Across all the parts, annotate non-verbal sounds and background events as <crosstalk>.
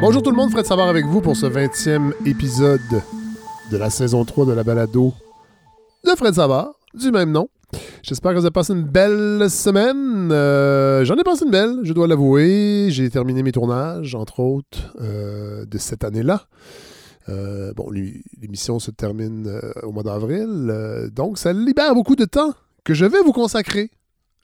Bonjour tout le monde, Fred Savard avec vous pour ce 20e épisode de la saison 3 de la balado de Fred Savard, du même nom. J'espère que vous avez passé une belle semaine. Euh, J'en ai passé une belle, je dois l'avouer. J'ai terminé mes tournages, entre autres, euh, de cette année-là. Euh, bon, l'émission se termine au mois d'avril, donc ça libère beaucoup de temps que je vais vous consacrer.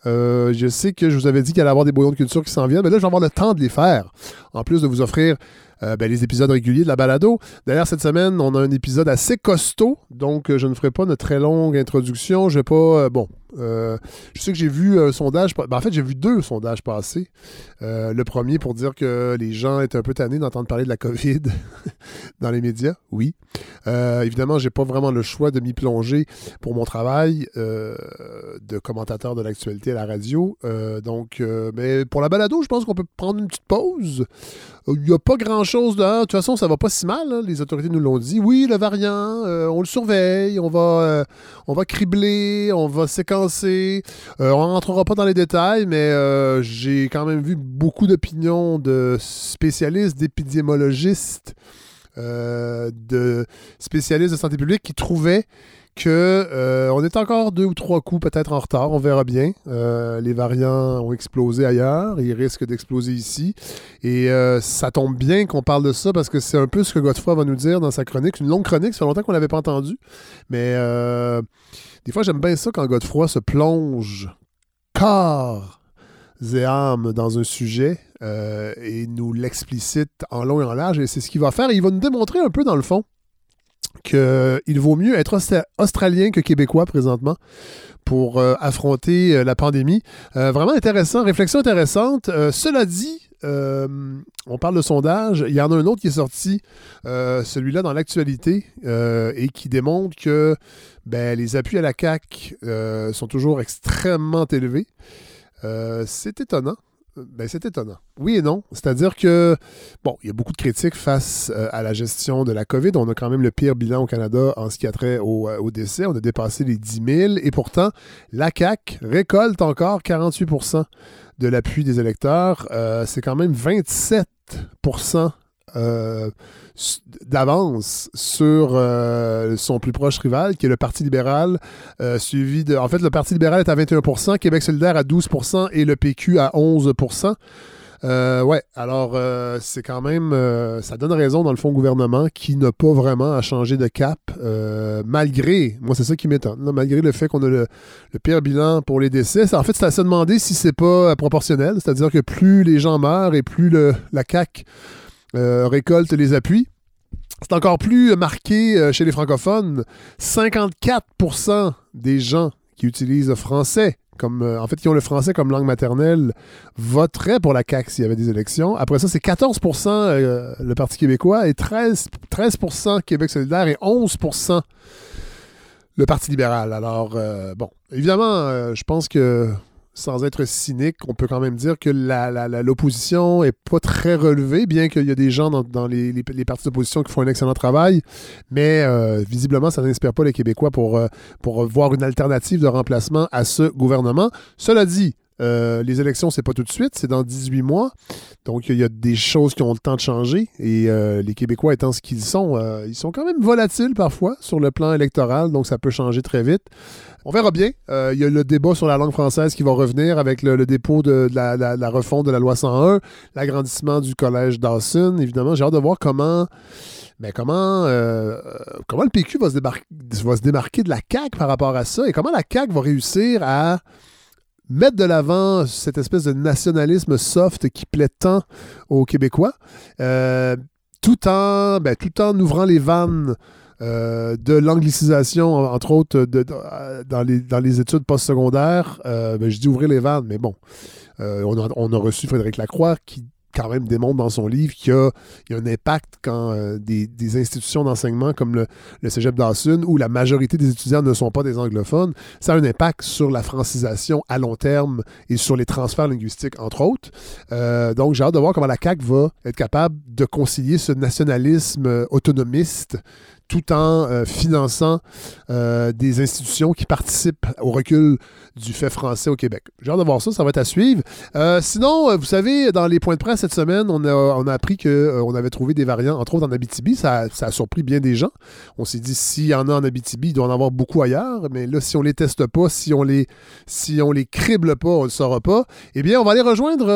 Euh, je sais que je vous avais dit qu'il allait y avoir des bouillons de culture qui s'en viennent, mais là, je vais avoir le temps de les faire. En plus de vous offrir euh, ben, les épisodes réguliers de la balado. D'ailleurs, cette semaine, on a un épisode assez costaud, donc euh, je ne ferai pas une très longue introduction. Je vais pas. bon, euh, je sais que j'ai vu un sondage. ben, en fait, j'ai vu deux sondages passer. Euh, le premier pour dire que les gens étaient un peu tannés d'entendre parler de la COVID <laughs> dans les médias. Oui. Euh, évidemment, j'ai pas vraiment le choix de m'y plonger pour mon travail euh, de commentateur de l'actualité à la radio. Donc, mais pour la balado, je pense qu'on peut prendre une petite pause. Il n'y a pas grand-chose de... De toute façon, ça va pas si mal. hein. Les autorités nous l'ont dit. Oui, le variant, on le surveille, on va, on va cribler, on va séquencer. Euh, on rentrera pas dans les détails, mais euh, j'ai quand même vu beaucoup d'opinions de spécialistes, d'épidémiologistes, euh, de spécialistes de santé publique qui trouvaient que euh, on est encore deux ou trois coups peut-être en retard, on verra bien. Les variants ont explosé ailleurs, ils risquent d'exploser ici. Et ça tombe bien qu'on parle de ça parce que c'est un peu ce que Godefroy va nous dire dans sa chronique. Une longue chronique, ça fait longtemps qu'on ne l'avait pas entendu. Mais des fois, j'aime bien ça quand Godefroy se plonge corps et âme dans un sujet euh, et nous l'explicite en long et en large. Et c'est ce qu'il va faire. Il va nous démontrer un peu, dans le fond, qu'il vaut mieux être Austra- australien que québécois présentement pour euh, affronter euh, la pandémie. Euh, vraiment intéressant, réflexion intéressante. Euh, cela dit, euh, on parle de sondage. Il y en a un autre qui est sorti, euh, celui-là dans l'actualité, euh, et qui démontre que ben, les appuis à la CAQ euh, sont toujours extrêmement élevés. Euh, c'est étonnant. Ben, c'est étonnant. Oui et non. C'est-à-dire que, bon, il y a beaucoup de critiques face euh, à la gestion de la COVID. On a quand même le pire bilan au Canada en ce qui a trait au, euh, décès. On a dépassé les 10 000. Et pourtant, la CAQ récolte encore 48% de l'appui des électeurs. C'est quand même 27 euh, d'avance sur euh, son plus proche rival, qui est le Parti libéral, euh, suivi de... En fait, le Parti libéral est à 21% Québec solidaire à 12% et le PQ à 11% euh, ouais, alors c'est quand même, ça donne raison dans le fond au gouvernement qui n'a pas vraiment à changer de cap, malgré, moi c'est ça qui m'étonne, malgré le fait qu'on a le, pire bilan pour les décès. En fait, c'est à se demander si c'est pas proportionnel, c'est-à-dire que plus les gens meurent et plus le, la CAQ récolte les appuis. C'est encore plus marqué euh, chez les francophones. 54% des gens qui utilisent le français comme euh, en fait qui ont le français comme langue maternelle voteraient pour la CAQ s'il y avait des élections. Après ça, c'est 14% euh, le Parti québécois et 13, 13 Québec solidaire et 11% le Parti libéral. Alors, euh, bon, évidemment, euh, je pense que sans être cynique, on peut quand même dire que la- la- la- l'opposition est pas très relevée, bien qu'il y a des gens dans, les- les partis d'opposition qui font un excellent travail, mais euh, visiblement, ça n'inspire pas les Québécois pour, euh, pour voir une alternative de remplacement à ce gouvernement. Cela dit, euh, les élections, c'est pas tout de suite, c'est dans 18 mois. Donc, il y a des choses qui ont le temps de changer. Et euh, les Québécois étant ce qu'ils sont, euh, ils sont quand même volatiles parfois sur le plan électoral. Donc, ça peut changer très vite. On verra bien. Il y a le débat sur la langue française qui va revenir avec le, dépôt de, la, refonte de la loi 101, l'agrandissement du collège Dawson. Évidemment, j'ai hâte de voir comment, ben, comment, comment le PQ va se, va se démarquer de la CAQ par rapport à ça et comment la CAQ va réussir à mettre de l'avant cette espèce de nationalisme soft qui plaît tant aux Québécois, euh, tout, en, ben, tout en ouvrant les vannes euh, de l'anglicisation, entre autres, euh, dans, les, dans les études postsecondaires. Ben, je dis ouvrir les vannes, mais bon. On, a, on a reçu Frédéric Lacroix qui quand même démontre dans son livre qu'il y a, un impact quand euh, des, institutions d'enseignement comme le, le Cégep Dawson, où la majorité des étudiants ne sont pas des anglophones, ça a un impact sur la francisation à long terme et sur les transferts linguistiques, entre autres. Euh, donc, j'ai hâte de voir comment la CAQ va être capable de concilier ce nationalisme euh, autonomiste tout en finançant des institutions qui participent au recul du fait français au Québec. J'ai hâte de voir ça, ça va être à suivre. sinon, vous savez, dans les points de presse cette semaine, on a, on a appris qu'on avait trouvé des variants, entre autres en Abitibi. Ça, ça a surpris bien des gens. On s'est dit, s'il y en a en Abitibi, il doit en avoir beaucoup ailleurs. Mais là, si on les teste pas, si on les, si on les crible pas, on ne le saura pas. Eh bien, on va aller rejoindre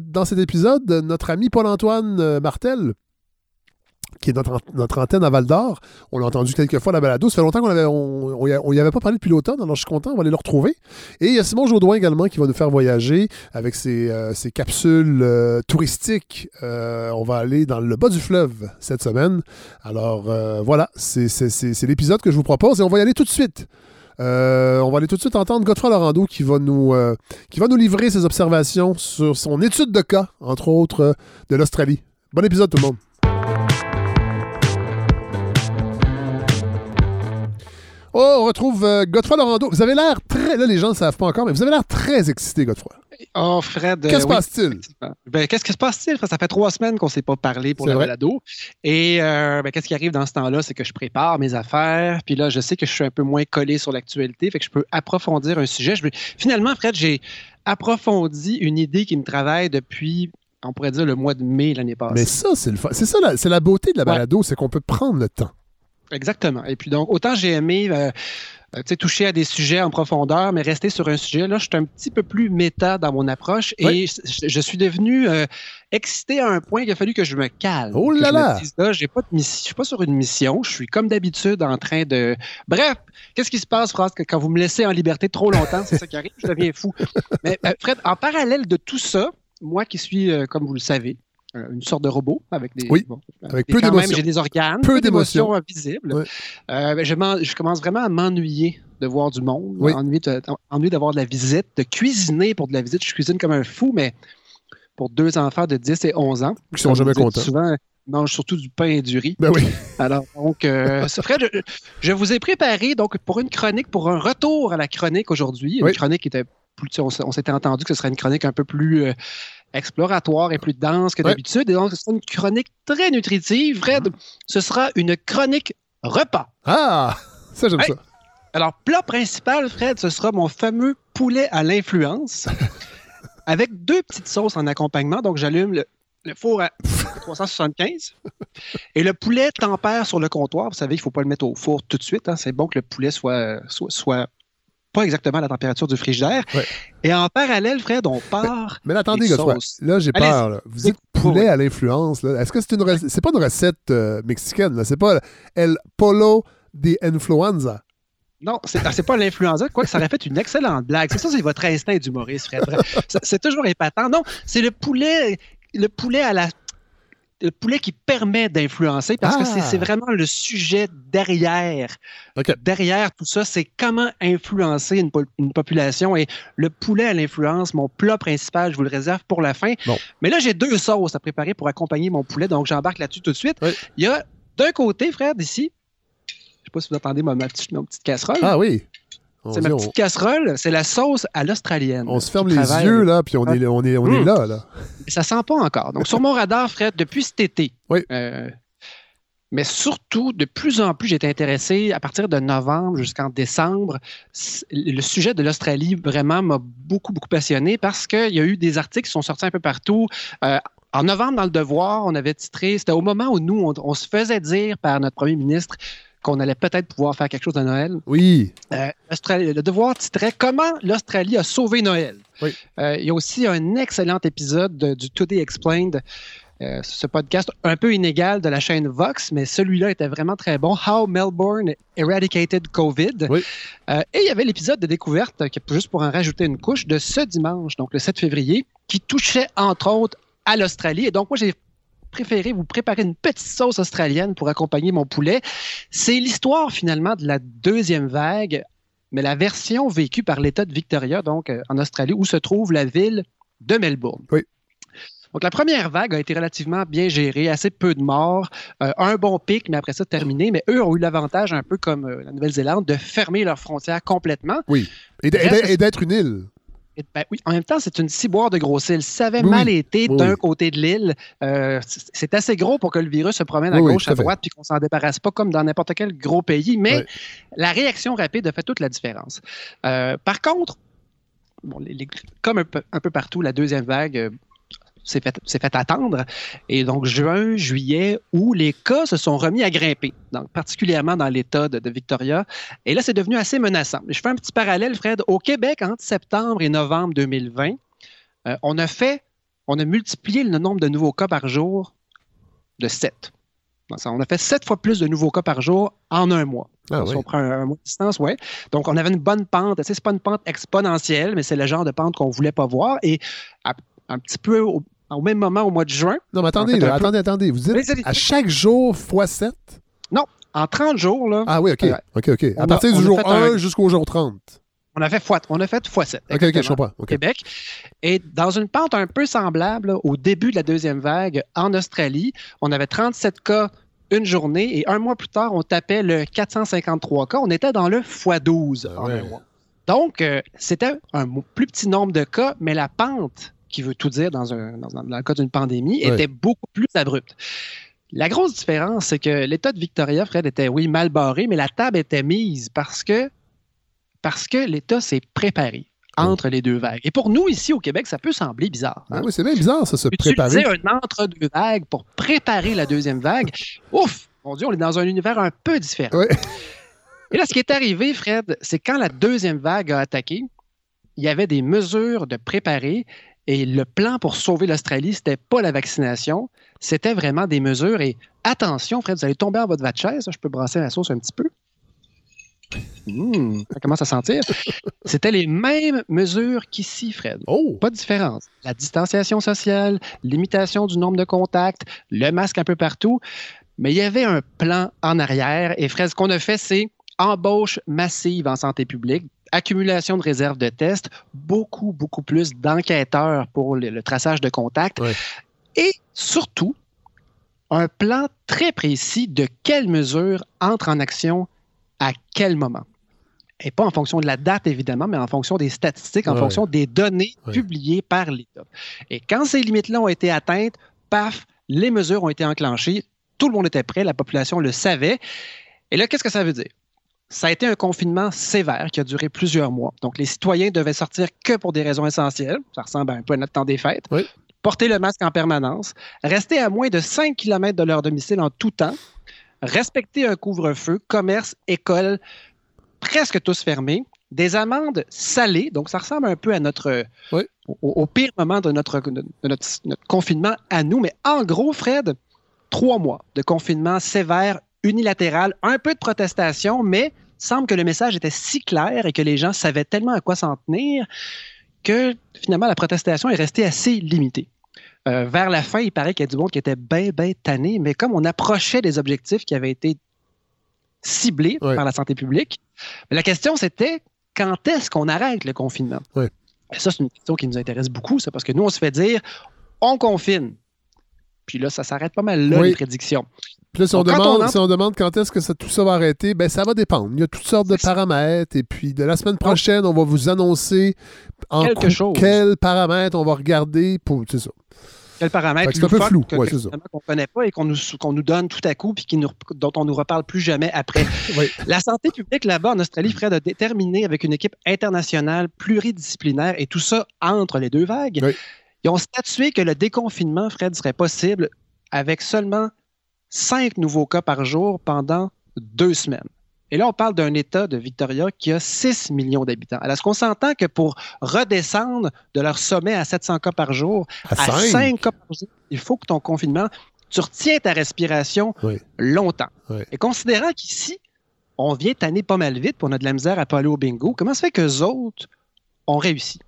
dans cet épisode notre ami Paul-Antoine Martel qui est notre, antenne à Val d'Or. On l'a entendu quelques fois la balado. Ça fait longtemps qu'on avait, on, avait pas parlé depuis l'automne, alors je suis content, on va aller le retrouver. Et il y a Simon Jaudoin également qui va nous faire voyager avec ses, euh, capsules euh, touristiques. Euh, on va aller dans le bas du fleuve cette semaine. Alors voilà, c'est l'épisode que je vous propose et on va y aller tout de suite. on va aller tout de suite entendre Godefroy Lorando qui va nous, qui va nous livrer ses observations sur son étude de cas, entre autres, de l'Australie. Bon épisode tout le monde. Oh, on retrouve euh, Godefroy Laurando. Vous avez l'air très. Là, les gens ne savent pas encore, mais vous avez l'air très excité, Godefroy. Oh, Fred. Qu'est-ce qui se passe-t-il? Ben, qu'est-ce qui se passe-t-il? Ça fait trois semaines qu'on ne s'est pas parlé pour le balado. Et euh, ben, qu'est-ce qui arrive dans ce temps-là? C'est que je prépare mes affaires. Puis là, je sais que je suis un peu moins collé sur l'actualité. Fait que je peux approfondir un sujet. Je... Finalement, Fred, j'ai approfondi une idée qui me travaille depuis on pourrait dire le mois de mai l'année passée. Mais ça, c'est le C'est ça, c'est la beauté de la balado, c'est qu'on peut prendre le temps. Exactement. Et puis donc, autant j'ai aimé euh, euh, toucher à des sujets en profondeur, mais rester sur un sujet, là, je suis un petit peu plus méta dans mon approche et je, suis devenu euh, excité à un point qu'il a fallu que je me calme. Oh là là! Je pas je suis pas sur une mission, je suis comme d'habitude en train de... Bref, qu'est-ce qui se passe, France, quand vous me laissez en liberté trop longtemps, c'est ça qui arrive, je deviens fou. Mais Fred, en parallèle de tout ça, moi qui suis, comme vous le savez, euh, une sorte de robot avec des. Oui, avec peu d'émotions. J'ai des organes, peu, d'émotions visibles. Euh, ben, je, je, commence vraiment à m'ennuyer de voir du monde, oui. d'avoir de la visite, de cuisiner pour de la visite. Je cuisine comme un fou, mais pour deux enfants de 10 et 11 ans. Qui sont jamais contents. Souvent, mangent surtout du pain et du riz. Ben oui. Alors, donc, euh, <laughs> Fred, je, je, vous ai préparé donc pour une chronique, pour un retour à la chronique aujourd'hui. Une chronique qui était plus, on, s'était entendu que ce serait une chronique un peu plus euh, exploratoire et plus dense que d'habitude. Et donc, ce sera une chronique très nutritive. Fred, ce sera une chronique repas. Ah, <laughs> ça, j'aime ça. Alors, plat principal, Fred, ce sera mon fameux poulet à l'influence <laughs> avec deux petites sauces en accompagnement. Donc, j'allume le, four à <laughs> 375 et le poulet tempère sur le comptoir. Vous savez, il ne faut pas le mettre au four tout de suite. Hein. C'est bon que le poulet soit, soit, soit pas exactement la température du frigidaire. Et en parallèle, Fred, on part. Mais, attendez, là, j'ai peur. Vous dites poulet à l'influence. Est-ce que c'est une recette? C'est pas une recette euh, mexicaine, C'est pas El Polo de Influenza. Non, c'est ah, pas l'influenza. Quoi que ça aurait fait une excellente blague. C'est ça, c'est votre instinct d'humoriste, Fred. C'est toujours épatant. Non, c'est le poulet, le poulet à la le poulet qui permet d'influencer parce que c'est ah! vraiment le sujet derrière. Derrière tout ça, c'est comment influencer une, population. Et le poulet à l'influence, mon plat principal, je vous le réserve pour la fin. Mais là, j'ai deux sauces à préparer pour accompagner mon poulet, donc j'embarque là-dessus tout de suite. Il y a d'un côté, frère, d'ici, je ne sais pas si vous entendez ma, petite, casserole. Ah oui. C'est ma petite casserole, c'est la sauce à l'australienne. On se ferme les yeux, là, puis on, est, on, est, on est hmm. là, là. Ça sent pas encore. Donc, sur mon radar, Fred, depuis cet été. Oui. Euh, mais surtout, de plus en plus, été intéressé à partir de novembre jusqu'en décembre. Le sujet de l'Australie vraiment m'a beaucoup, beaucoup passionné parce qu'il y a eu des articles qui sont sortis un peu partout. Euh, en novembre, dans Le Devoir, on avait titré, c'était au moment où nous, on se faisait dire par notre premier ministre qu'on allait peut-être pouvoir faire quelque chose de Noël. Oui. Euh, le devoir titrait Comment l'Australie a sauvé Noël. Oui. Euh, il y a aussi un excellent épisode du Today Explained. Euh, ce podcast un peu inégal de la chaîne Vox, mais celui-là était vraiment très bon. How Melbourne Eradicated COVID. Oui. et il y avait l'épisode de découverte, juste pour en rajouter une couche, de ce dimanche, donc le 7 février, qui touchait entre autres à l'Australie. Et donc, moi, j'ai préféré vous préparer une petite sauce australienne pour accompagner mon poulet. C'est l'histoire finalement de la deuxième vague, mais la version vécue par l'État de Victoria, donc euh, en Australie, où se trouve la ville de Melbourne. Oui. Donc, la première vague a été relativement bien gérée, assez peu de morts, euh, un bon pic, mais après ça, terminé. Mais eux ont eu l'avantage, un peu comme euh, la Nouvelle-Zélande, de fermer leurs frontières complètement. Oui. Et d'être une île. Ben oui, en même temps, c'est une ciboire de grosse île. Ça avait mal été d'un côté de l'île, euh, c'est assez gros pour que le virus se promène à gauche, à droite, puis qu'on s'en débarrasse pas comme dans n'importe quel gros pays. Mais la réaction rapide a fait toute la différence. Euh, par contre, comme un peu, un peu, partout, la deuxième vague s'est fait, attendre. Et donc, juin, juillet, où les cas se sont remis à grimper, donc particulièrement dans l'État de, Victoria. Et là, c'est devenu assez menaçant. Je fais un petit parallèle, Fred. Au Québec, entre septembre et novembre 2020, euh, on a fait, on a multiplié le nombre de nouveaux cas par jour de 7. On a fait sept fois plus de nouveaux cas par jour en un mois. Ah si on prend un, mois de distance, ouais. Donc, on avait une bonne pente. Ce n'est pas une pente exponentielle, mais c'est le genre de pente qu'on ne voulait pas voir. Et un petit peu au, même moment au mois de juin. Non, mais attendez, attendez, attendez. Vous dites à chaque jour fois 7? Non, en 30 jours. Là, ah oui, OK. OK, OK. À partir du jour 1 jusqu'au jour 30. On a fait fois, on a fait fois 7. OK, OK, je comprends. Au Québec. Et dans une pente un peu semblable, au début de la deuxième vague, en Australie, on avait 37 cas une journée et un mois plus tard, on tapait le 453 cas. On était dans le x12 ah en un mois. Donc, euh, c'était un plus petit nombre de cas, mais la pente qui veut tout dire dans, un, dans, le cas d'une pandémie, était beaucoup plus abrupte. La grosse différence, c'est que l'État de Victoria, Fred, était, oui, mal barré, mais la table était mise parce que, parce que l'État s'est préparé entre les deux vagues. Et pour nous, ici au Québec, ça peut sembler bizarre. Hein? oui, c'est bien bizarre, ça, se préparer. Utiliser un entre-deux vagues pour préparer la deuxième vague, <laughs> ouf, mon Dieu, on est dans un univers un peu différent. Et là, ce qui est arrivé, Fred, c'est quand la deuxième vague a attaqué, il y avait des mesures de préparer et le plan pour sauver l'Australie, c'était pas la vaccination, c'était vraiment des mesures. Et attention, Fred, vous allez tomber en votre chaise. Je peux brasser la sauce un petit peu. Mmh, ça commence à sentir. <laughs> C'était les mêmes mesures qu'ici, Fred. Oh. Pas de différence. La distanciation sociale, limitation du nombre de contacts, le masque un peu partout. Mais il y avait un plan en arrière. Et Fred, ce qu'on a fait, c'est embauche massive en santé publique, accumulation de réserves de tests, beaucoup, beaucoup plus d'enquêteurs pour le, traçage de contacts et surtout un plan très précis de quelles mesures entrent en action à quel moment. Et pas en fonction de la date, évidemment, mais en fonction des statistiques, en fonction des données publiées par l'État. Et quand ces limites-là ont été atteintes, paf, les mesures ont été enclenchées, tout le monde était prêt, la population le savait. Et là, qu'est-ce que ça veut dire? Ça a été un confinement sévère qui a duré plusieurs mois. Donc, les citoyens devaient sortir que pour des raisons essentielles. Ça ressemble un peu à notre temps des fêtes. Porter le masque en permanence, rester à moins de 5 km de leur domicile en tout temps, respecter un couvre-feu, commerce, école, presque tous fermés, des amendes salées, donc ça ressemble un peu à notre au, pire moment de notre, de notre, notre, confinement à nous, mais en gros, Fred, trois mois de confinement sévère, unilatéral, un peu de protestation, mais semble que le message était si clair et que les gens savaient tellement à quoi s'en tenir que finalement la protestation est restée assez limitée. Euh, vers la fin, il paraît qu'il y a du monde qui était bien, bien tanné, mais comme on approchait des objectifs qui avaient été ciblés par la santé publique, la question c'était quand est-ce qu'on arrête le confinement? Et ça, c'est une question qui nous intéresse beaucoup, ça, parce que nous, on se fait dire on confine. Puis là, ça s'arrête pas mal là, les prédictions. Puis là, si, on, demande, quand est-ce que ça, tout ça va arrêter, ben ça va dépendre. Il y a toutes sortes de paramètres. Et puis, de la semaine prochaine, on va vous annoncer en Quelque chose. quels paramètres on va regarder pour. C'est ça. Quel paramètre C'est un peu flou. qu'on ne connaît pas et qu'on nous, nous donne tout à coup puis qui nous, dont on ne nous reparle plus jamais après. <laughs> La santé publique là-bas en Australie, Fred, a déterminé avec une équipe internationale pluridisciplinaire et tout ça entre les deux vagues. Ils ont statué que le déconfinement, Fred, serait possible avec seulement cinq nouveaux cas par jour pendant deux semaines. Et là, on parle d'un État de Victoria qui a 6 millions d'habitants. Alors, est-ce qu'on s'entend que pour redescendre de leur sommet à 700 cas par jour à, 5 cas par jour, il faut que ton confinement, tu retiens ta respiration longtemps. Et considérant qu'ici, on vient tanner pas mal vite, pour on a de la misère à pas aller au bingo, comment ça fait qu'eux autres ont réussi?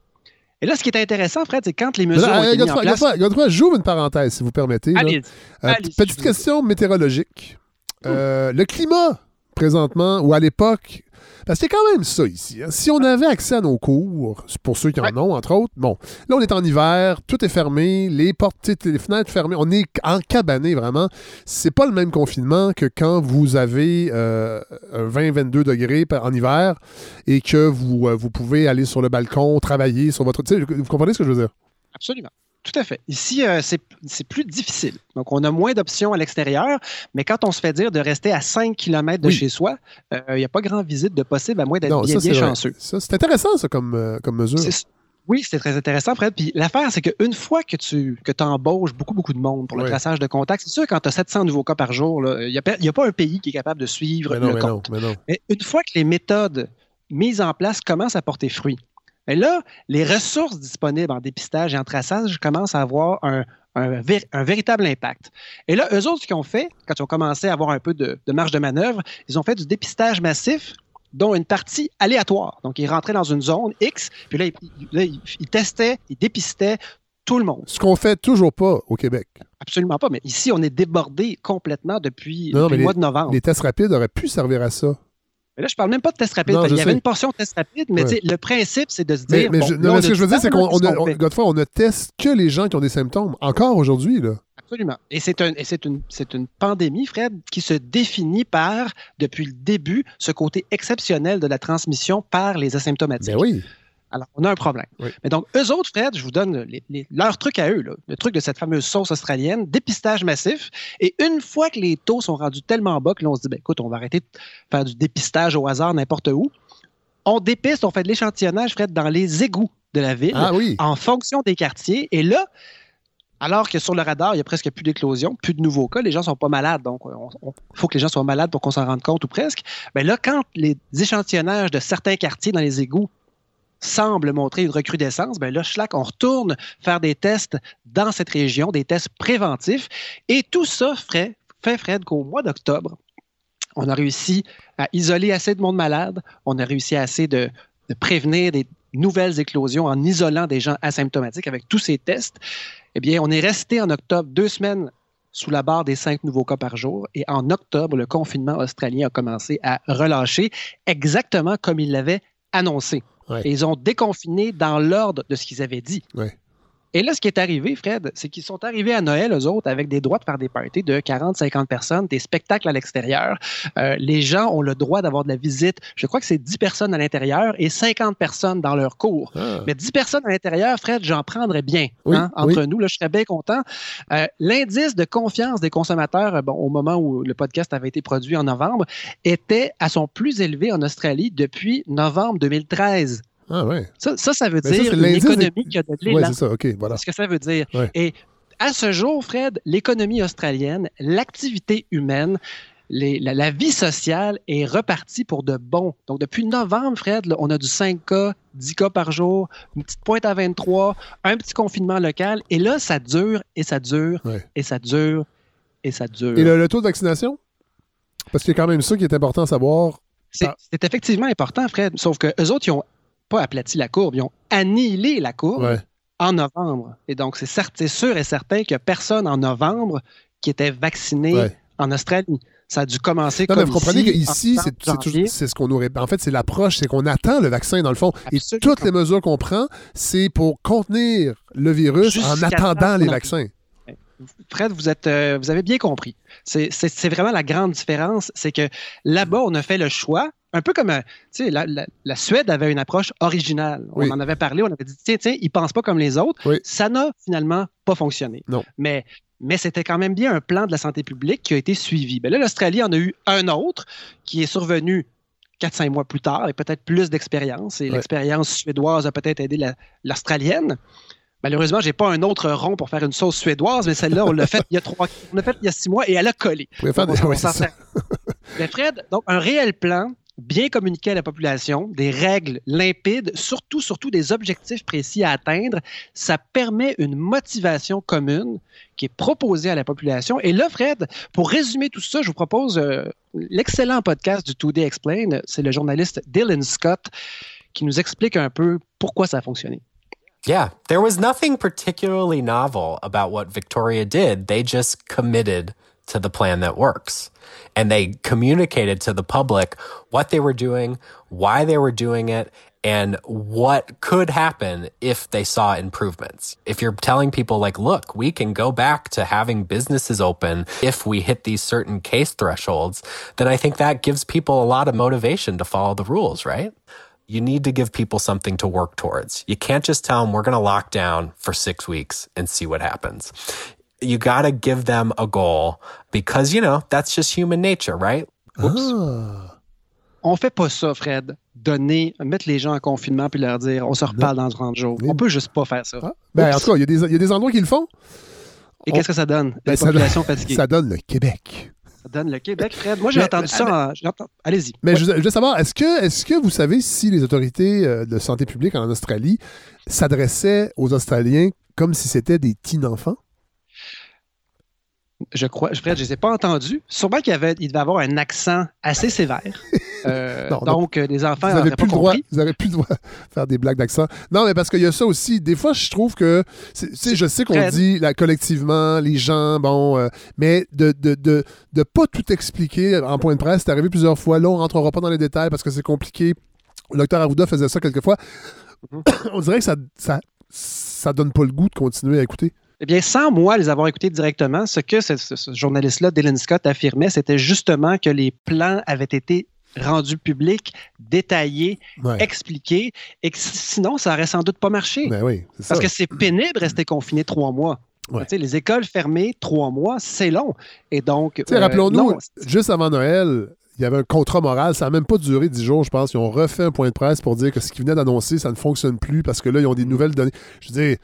Et là, ce qui est intéressant, Fred, c'est quand les mesures ont été mises en place... j'ouvre une parenthèse, si vous permettez. Allez, euh, petite question météorologique. Euh, le climat présentement, ou à l'époque, parce que c'est quand même ça ici. hein. Si on avait accès à nos cours, pour ceux qui en Ouais. ont, entre autres, bon, là, on est en hiver, tout est fermé, les portes, les fenêtres fermées, on est encabané vraiment. C'est pas le même confinement que quand vous avez euh, un 20-22 degrés par- en hiver et que vous, euh, vous pouvez aller sur le balcon, travailler sur votre. Vous comprenez ce que je veux dire? Absolument. Tout à fait. Ici, euh, c'est plus difficile. Donc, on a moins d'options à l'extérieur, mais quand on se fait dire de rester à 5 km de Oui. chez soi, euh, il n'y a pas grand visite de possible à moins d'être bien, chanceux. Ça, c'est intéressant, ça, comme, euh, comme mesure. Oui, c'est très intéressant, Fred. Puis l'affaire, c'est qu'une fois que tu que embauches beaucoup, beaucoup de monde pour le Oui. traçage de contacts, c'est sûr, quand tu as 700 nouveaux cas par jour, il n'y a, pas- y a pas un pays qui est capable de suivre Mais non, le mais compte. non, mais non. Mais une fois que les méthodes mises en place commencent à porter fruit, et là, les ressources disponibles en dépistage et en traçage commencent à avoir un, un vé- un véritable impact. Et là, eux autres, ce qu'ils ont fait, quand ils ont commencé à avoir un peu de, de marge de manœuvre, ils ont fait du dépistage massif dont une partie aléatoire. Donc, ils rentraient dans une zone X, puis là, ils, là, ils- ils testaient, ils dépistaient tout le monde. Ce qu'on fait toujours pas au Québec. Absolument pas. Mais ici, on est débordé complètement depuis, Non, depuis mais le mois de novembre. Les tests rapides auraient pu servir à ça. Mais là, je parle même pas de test rapide. Non, je y avait une portion de test rapide, mais Ouais. le principe, c'est de se dire. mais bon, je, là, non, on mais a ce que je veux dire, c'est qu'on on ne teste que les gens qui ont des symptômes. Encore aujourd'hui. Absolument. Et c'est un, et c'est une, c'est une pandémie, Fred, qui se définit par, depuis le début, ce côté exceptionnel de la transmission par les asymptomatiques. Ben oui. Alors, on a un problème. Oui. Mais donc, eux autres, Fred, je vous donne les- les- leur truc à eux, là, le truc de cette fameuse sauce australienne, dépistage massif. Et une fois que les taux sont rendus tellement bas que là, on se dit, ben, écoute, on va arrêter de faire du dépistage au hasard n'importe où, on dépiste, on fait de l'échantillonnage, Fred, dans les égouts de la ville, Ah oui. en fonction des quartiers. Et là, alors que sur le radar, il n'y a presque plus d'éclosions, plus de nouveaux cas, les gens ne sont pas malades. Donc, il faut que les gens soient malades pour qu'on s'en rende compte ou presque. Mais là, quand les échantillonnages de certains quartiers dans les égouts semblent montrer une recrudescence, ben là, schlac, on retourne faire des tests dans cette région, des tests préventifs. Et tout ça fait, fait Fred, qu'au mois d'octobre, on a réussi à isoler assez de monde malade, on a réussi assez de, de prévenir des nouvelles éclosions en isolant des gens asymptomatiques avec tous ces tests. Eh bien, on est resté en octobre deux semaines sous la barre des cinq nouveaux cas par jour. Et en octobre, le confinement australien a commencé à relâcher exactement comme il l'avait annoncé. Ouais. Et ils ont déconfiné dans l'ordre de ce qu'ils avaient dit. Ouais. Et là, ce qui est arrivé, Fred, c'est qu'ils sont arrivés à Noël, eux autres, avec des droits de faire des parties de 40, 50 personnes, des spectacles à l'extérieur. Euh, les gens ont le droit d'avoir de la visite. Je crois que c'est 10 personnes à l'intérieur et 50 personnes dans leur cours. Ah. Mais 10 personnes à l'intérieur, Fred, j'en prendrais bien. Oui, hein, entre oui. nous, là, je serais bien content. Euh, L'indice de confiance des consommateurs, euh, bon, au moment où le podcast avait été produit en novembre, était à son plus élevé en Australie depuis novembre 2013. Ah ouais. Ça, ça, ça veut Mais dire c'est une l'indice économie des- qui a de l'élan. c'est ça. OK, voilà. Ce que ça veut dire. Ouais. Et à ce jour, Fred, l'économie australienne, l'activité humaine, les- la, la vie sociale est repartie pour de bon. Donc, depuis novembre, Fred, là, on a du 5 cas, 10 cas par jour, une petite pointe à 23, un petit confinement local. Et là, ça dure et ça dure Ouais. et ça dure et ça dure. Et le, le taux de vaccination? Parce qu'il y a quand même ça qui est important à savoir. C'est Ah. c'est effectivement important, Fred. Sauf que eux autres, ils ont pas aplati la courbe, ils ont annihilé la courbe. Ouais. en novembre. Et donc, c'est sûr et certain qu'il n'y a personne en novembre qui était vacciné Ouais. en Australie. Ça a dû commencer Non, mais comme vous comprenez ici, qu'ici, c'est ce qu'on répète. En fait, c'est l'approche, c'est qu'on attend le vaccin, dans le fond. Et toutes les mesures qu'on prend, c'est pour contenir le virus en attendant les vaccins. Fred, vous, êtes, euh, vous avez bien compris. C'est vraiment la grande différence. C'est que là-bas, on a fait le choix, un peu comme, euh, tu sais, la, la- la Suède avait une approche originale. Oui. On en avait parlé, on avait dit, tiens, tiens, ils pensent pas comme les autres. Oui. Ça n'a finalement pas fonctionné. Non. Mais, mais c'était quand même bien un plan de la santé publique qui a été suivi. Ben là, l'Australie en a eu un autre qui est survenu 4-5 mois plus tard et peut-être plus d'expérience. Et Ouais. l'expérience suédoise a peut-être aidé la- l'Australienne. Malheureusement, j'ai pas un autre rond pour faire une sauce suédoise, mais celle-là, on l'a faite il y a trois, on l'a faite il y a six mois et elle a collé. Faire des- ça. <laughs> Mais Fred, donc un réel plan bien communiqué à la population, des règles limpides, surtout, surtout des objectifs précis à atteindre, ça permet une motivation commune qui est proposée à la population. Et là, Fred, pour résumer tout ça, je vous propose euh, l'excellent podcast du Today Explain. C'est le journaliste Dylan Scott qui nous explique un peu pourquoi ça a fonctionné. Yeah, there was nothing particularly novel about what Victoria did. They just committed to the plan that works. And they communicated to the public what they were doing, why they were doing it, and what could happen if they saw improvements. If you're telling people like, look, we can go back to having businesses open if we hit these certain case thresholds, then I think that gives people a lot of motivation to follow the rules, right? You need to give people something to work towards. You can't just tell them we're going to lock down for six weeks and see what happens. You got to give them a goal because, you know, that's just human nature, right? Oops. Ah. On fait pas ça, Fred. Donner, mettre les gens en confinement puis leur dire on se reparle dans 30 jours. On peut juste pas faire ça. Ah. Ben, en tout cas, il y, y, a des endroits qui le font. Et qu'est-ce que ça donne? Ben, ça, donne ça donne le Québec. Ça donne le Québec, Fred. Moi, j'ai entendu ça. En... Allez-y. Mais ouais. je, je, veux savoir, est-ce que, est que vous savez si les autorités euh, de santé publique en Australie s'adressaient aux Australiens comme si c'était des teen enfants? Je crois, je ne les ai pas entendus. Sûrement qu'il avait, il devait avoir un accent assez sévère. Euh, <laughs> non, donc, non. les enfants n'avaient plus, le droit, vous n'avez plus le droit de faire des blagues d'accent. Non, mais parce qu'il y a ça aussi. Des fois, je trouve que, je sais qu'on dit là, collectivement, les gens, bon, euh, mais de ne de, de, de, pas tout expliquer en point de presse, c'est arrivé plusieurs fois. Là, on ne rentrera pas dans les détails parce que c'est compliqué. Le docteur Arruda faisait ça quelquefois. Mm -hmm. <coughs> on dirait que ça, ça, ça donne pas le goût de continuer à écouter. Eh bien, sans moi les avoir écoutés directement, ce que ce, ce, ce journaliste-là, Dylan Scott, affirmait, c'était justement que les plans avaient été rendus publics, détaillés, ouais. expliqués, et que sinon, ça aurait sans doute pas marché. Ben oui, Parce ça. que c'est pénible rester confiné trois mois. Ouais. Les écoles fermées, trois mois, c'est long. Et donc. Euh, Rappelons-nous, juste avant Noël, il y avait un contrat moral. Ça n'a même pas duré dix jours, je pense. Ils ont refait un point de presse pour dire que ce qu'ils venaient d'annoncer, ça ne fonctionne plus parce que là, ils ont des nouvelles données. Je veux dire,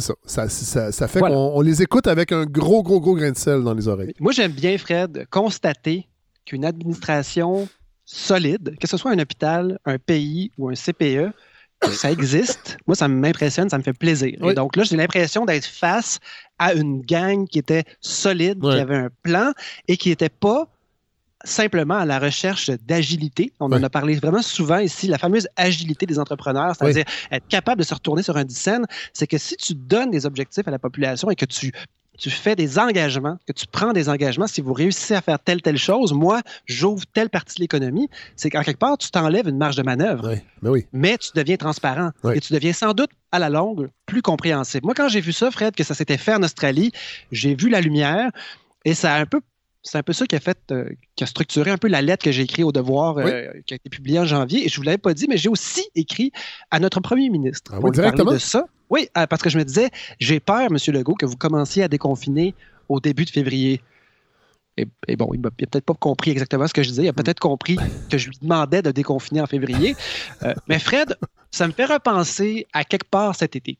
c'est ça. Ça, ça, ça fait voilà. qu'on les écoute avec un gros, gros, gros grain de sel dans les oreilles. Moi, j'aime bien, Fred, constater qu'une administration solide, que ce soit un hôpital, un pays ou un CPE, ça existe. <laughs> Moi, ça m'impressionne, ça me fait plaisir. Oui. Et donc là, j'ai l'impression d'être face à une gang qui était solide, oui. qui avait un plan et qui n'était pas simplement à la recherche d'agilité. On oui. en a parlé vraiment souvent ici, la fameuse agilité des entrepreneurs, c'est-à-dire oui. être capable de se retourner sur un dixaine. C'est que si tu donnes des objectifs à la population et que tu tu fais des engagements, que tu prends des engagements, si vous réussissez à faire telle, telle chose, moi, j'ouvre telle partie de l'économie, c'est qu'en quelque part, tu t'enlèves une marge de manœuvre. Oui, mais, oui. mais tu deviens transparent oui. et tu deviens sans doute, à la longue, plus compréhensible. Moi, quand j'ai vu ça, Fred, que ça s'était fait en Australie, j'ai vu la lumière et ça a un peu c'est un peu ça qui a fait, euh, qui a structuré un peu la lettre que j'ai écrite au devoir, euh, oui. qui a été publiée en janvier. Et je ne vous l'avais pas dit, mais j'ai aussi écrit à notre premier ministre. Ah oui, directement? de ça. Oui, euh, parce que je me disais, j'ai peur, M. Legault, que vous commenciez à déconfiner au début de février. Et, et bon, il n'a peut-être pas compris exactement ce que je disais. Il a peut-être compris que je lui demandais de déconfiner en février. Mais Fred, ça me fait repenser à quelque part cet été.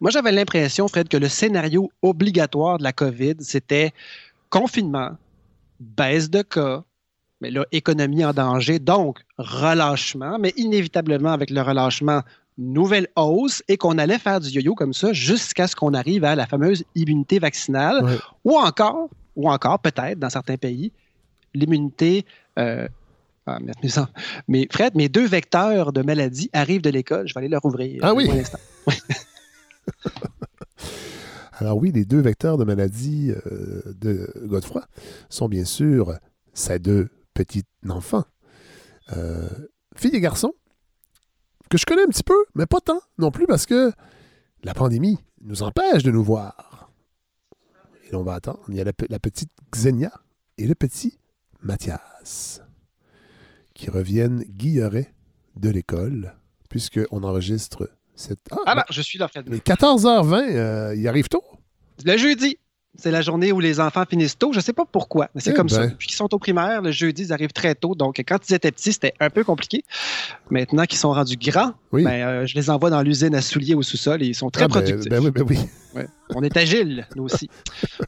Moi, j'avais l'impression, Fred, que le scénario obligatoire de la COVID, c'était confinement, baisse de cas, mais là, économie en danger, donc relâchement, mais inévitablement avec le relâchement, nouvelle hausse et qu'on allait faire du yo-yo comme ça jusqu'à ce qu'on arrive à la fameuse immunité vaccinale ou encore, ou encore peut-être dans certains pays, l'immunité. Euh, ah, mais Fred, mes deux vecteurs de maladie arrivent de l'école. Je vais aller leur ouvrir. Ah oui. <laughs> Alors oui, les deux vecteurs de maladie euh, de Godefroy sont bien sûr ses deux petits enfants, euh, filles et garçons, que je connais un petit peu, mais pas tant non plus parce que la pandémie nous empêche de nous voir. Et on va attendre. Il y a la, petite Xenia et le petit Mathias qui reviennent guillerets de l'école puisqu'on enregistre. Ah, ah là, je suis là, Fred. Mais 14h20, euh, il arrive tôt. Le jeudi. C'est la journée où les enfants finissent tôt. Je ne sais pas pourquoi, mais c'est eh comme ben. ça. Depuis qu'ils sont au primaire, le jeudi, ils arrivent très tôt. Donc, quand ils étaient petits, c'était un peu compliqué. Maintenant qu'ils sont rendus grands, oui. ben, euh, je les envoie dans l'usine à souliers au sous-sol et ils sont très ah, productifs. Ben, ben, oui, ben oui. Ouais. On est agile, nous aussi.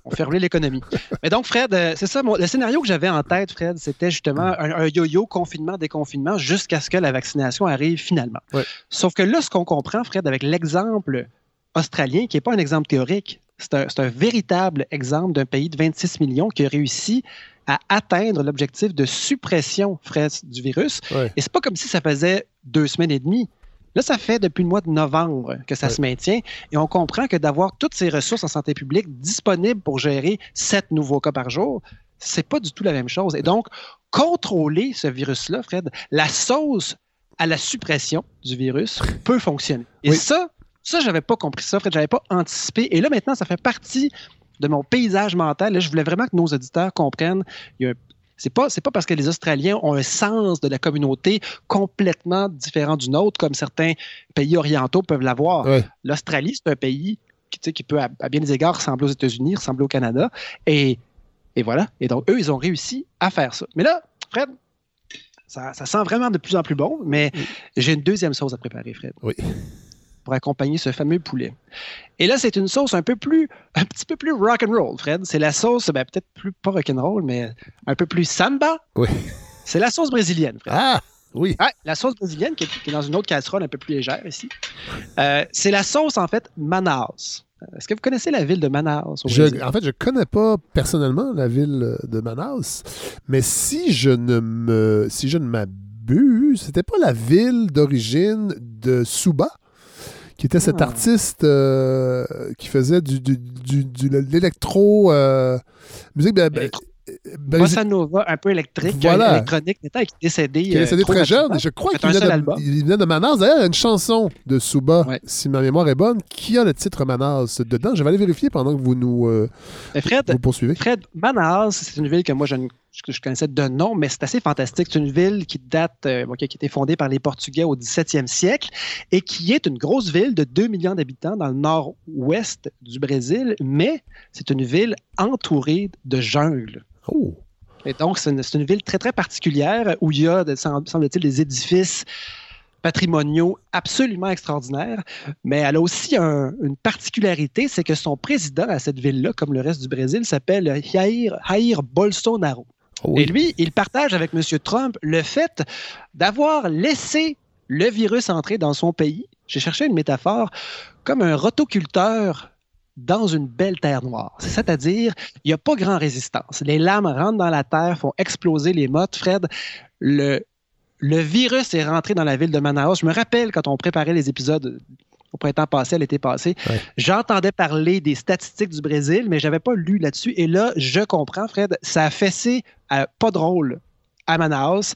On fait rouler l'économie. Mais donc, Fred, euh, c'est ça, mon, le scénario que j'avais en tête, Fred, c'était justement un, un yo-yo confinement, déconfinement, jusqu'à ce que la vaccination arrive finalement. Ouais. Sauf que là, ce qu'on comprend, Fred, avec l'exemple australien, qui n'est pas un exemple théorique, c'est un, un, véritable exemple d'un pays de 26 millions qui a réussi à atteindre l'objectif de suppression, Fred, du virus. Ouais. Et c'est pas comme si ça faisait deux semaines et demie. Là, ça fait depuis le mois de novembre que ça Ouais. se maintient et on comprend que d'avoir toutes ces ressources en santé publique disponibles pour gérer sept nouveaux cas par jour, c'est pas du tout la même chose. Et donc, contrôler ce virus-là, Fred, la sauce à la suppression du virus <laughs> peut fonctionner. Et Oui. ça, ça, j'avais pas compris ça, Fred, j'avais pas anticipé. Et là, maintenant, ça fait partie de mon paysage mental. Là, je voulais vraiment que nos auditeurs comprennent. Il y a un- c'est pas, parce que les Australiens ont un sens de la communauté complètement différent du nôtre, comme certains pays orientaux peuvent l'avoir. L'Australie, c'est un pays qui, tu sais, qui peut, à, à bien des égards, ressembler aux États-Unis, ressembler au Canada. Et, et voilà. Et donc, eux, ils ont réussi à faire ça. Mais là, Fred, ça, ça sent vraiment de plus en plus bon, mais j'ai une deuxième sauce à préparer, Fred. Oui. Pour accompagner ce fameux poulet. Et là, c'est une sauce un peu plus, <laughs> un petit peu plus rock and roll, Fred. C'est la sauce, ben, peut-être plus pas rock and roll, mais un peu plus samba. Oui. C'est la sauce brésilienne, Fred. Ah, oui. La sauce brésilienne qui est, qui est dans une autre casserole un peu plus légère ici. Euh, c'est la sauce, en fait, Manaus. Euh, Est-ce que vous connaissez la ville de Manaus au Brésil? Je, en fait, je connais pas personnellement la ville de Manaus, mais si je ne me, si je ne m'abuse, c'était pas la ville d'origine de Suba, qui était cet Ah. artiste euh, qui faisait du, du, du- l'électro euh, musique ben, ben, Électro- Bossa Nova, un peu électrique, Voilà. euh, électronique, mais qui est décédé. qui est euh, décédé trop très jeune. Et je crois qu'il venait, il venait de Manaus. D'ailleurs, il y a une chanson de Suba, Ouais. si ma mémoire est bonne, qui a le titre Manaus dedans. Je vais aller vérifier pendant que vous nous euh, Fred, vous poursuivez. Fred, Manaus, c'est une ville que moi je, ne- que je connaissais de nom, mais c'est assez fantastique. C'est une ville qui date, euh, qui a été fondée par les Portugais au 17e siècle et qui est une grosse ville de 2 millions d'habitants dans le nord-ouest du Brésil, mais c'est une ville entourée de jungle. Oh, Et donc, c'est une, ville très, très particulière où il y a, semble-t-il, des édifices patrimoniaux absolument extraordinaires. Mais elle a aussi un- une particularité, c'est que son président à cette ville-là, comme le reste du Brésil, s'appelle Jair, Jair Bolsonaro. oh oui. Et lui, il partage avec M. Trump le fait d'avoir laissé le virus entrer dans son pays. J'ai cherché une métaphore comme un rotoculteur dans une belle terre noire. C'est-à-dire, il n'y a pas grand résistance. Les lames rentrent dans la terre, font exploser les mottes. Fred, le, le virus est rentré dans la ville de Manaus. Je me rappelle quand on préparait les épisodes au printemps passé, à l'été passé, Ouais. j'entendais parler des statistiques du Brésil, mais je n'avais pas lu là-dessus. Et là, je comprends, Fred, ça a fessé à pas drôle à Manaus.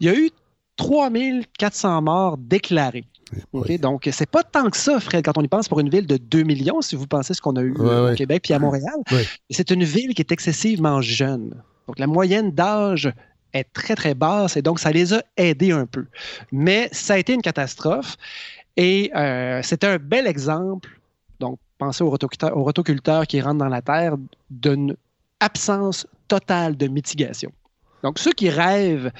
Il y a eu 3400 morts déclarés. OK? Oui. Donc, c'est pas tant que ça, Fred, quand on y pense pour une ville de 2 millions, si vous pensez ce qu'on a eu Ouais, au ouais. Québec puis à Montréal. Ouais. C'est une ville qui est excessivement jeune. Donc, la moyenne d'âge est très, très basse et donc ça les a aidés un peu. Mais ça a été une catastrophe et euh, c'était un bel exemple. Donc, pensez au rotoculteur, au rotoculteur qui rentre dans la terre d'une absence totale de mitigation. Donc, ceux qui rêvent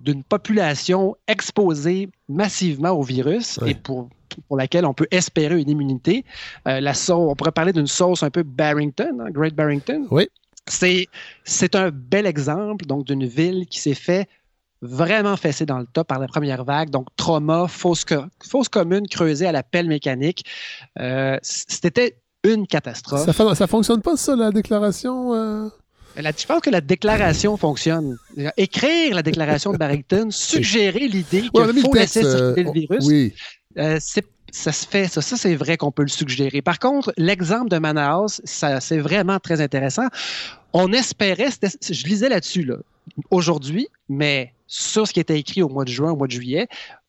d'une population exposée massivement au virus et pour, pour laquelle on peut espérer une immunité, euh, la sauce, on pourrait parler d'une sauce un peu Barrington, hein, Great Barrington. Oui. C'est, un bel exemple donc d'une ville qui s'est fait vraiment fessée dans le tas par la première vague. Donc, trauma, fosse, co- fosse commune creusée à la pelle mécanique. Euh, c'était une catastrophe. Ça, ça fonctionne pas, ça, la déclaration? euh? La- je pense que la déclaration fonctionne? Écrire la déclaration de Barrington, <laughs> suggérer l'idée qu'il Ouais, faut laisser euh, circuler le virus, oui. euh, ça se fait, ça, ça c'est vrai qu'on peut le suggérer. Par contre, l'exemple de Manaus, c'est vraiment très intéressant. On espérait, je lisais là-dessus là, aujourd'hui, mais sur ce qui était écrit au mois de juin, au mois de juillet,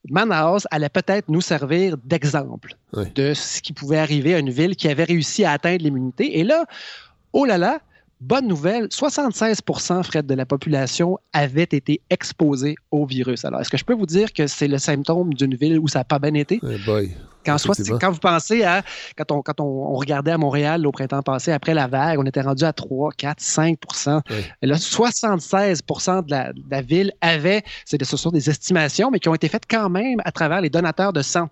Manaus allait peut-être nous servir d'exemple Oui. de ce qui pouvait arriver à une ville qui avait réussi à atteindre l'immunité. Et là, oh là là, bonne nouvelle, 76 Fred, de la population avait été exposée au virus. Alors, est-ce que je peux vous dire que c'est le symptôme d'une ville où ça n'a pas bien été? Eh boy. Quand, soit- Effectivement. quand vous pensez à, quand, on, quand on, on regardait à Montréal au printemps passé, après la vague, on était rendu à 3, 4, 5 Oui. Et là, 76 de la, de la ville avait, c'est ce sont des estimations, mais qui ont été faites quand même à travers les donateurs de sang.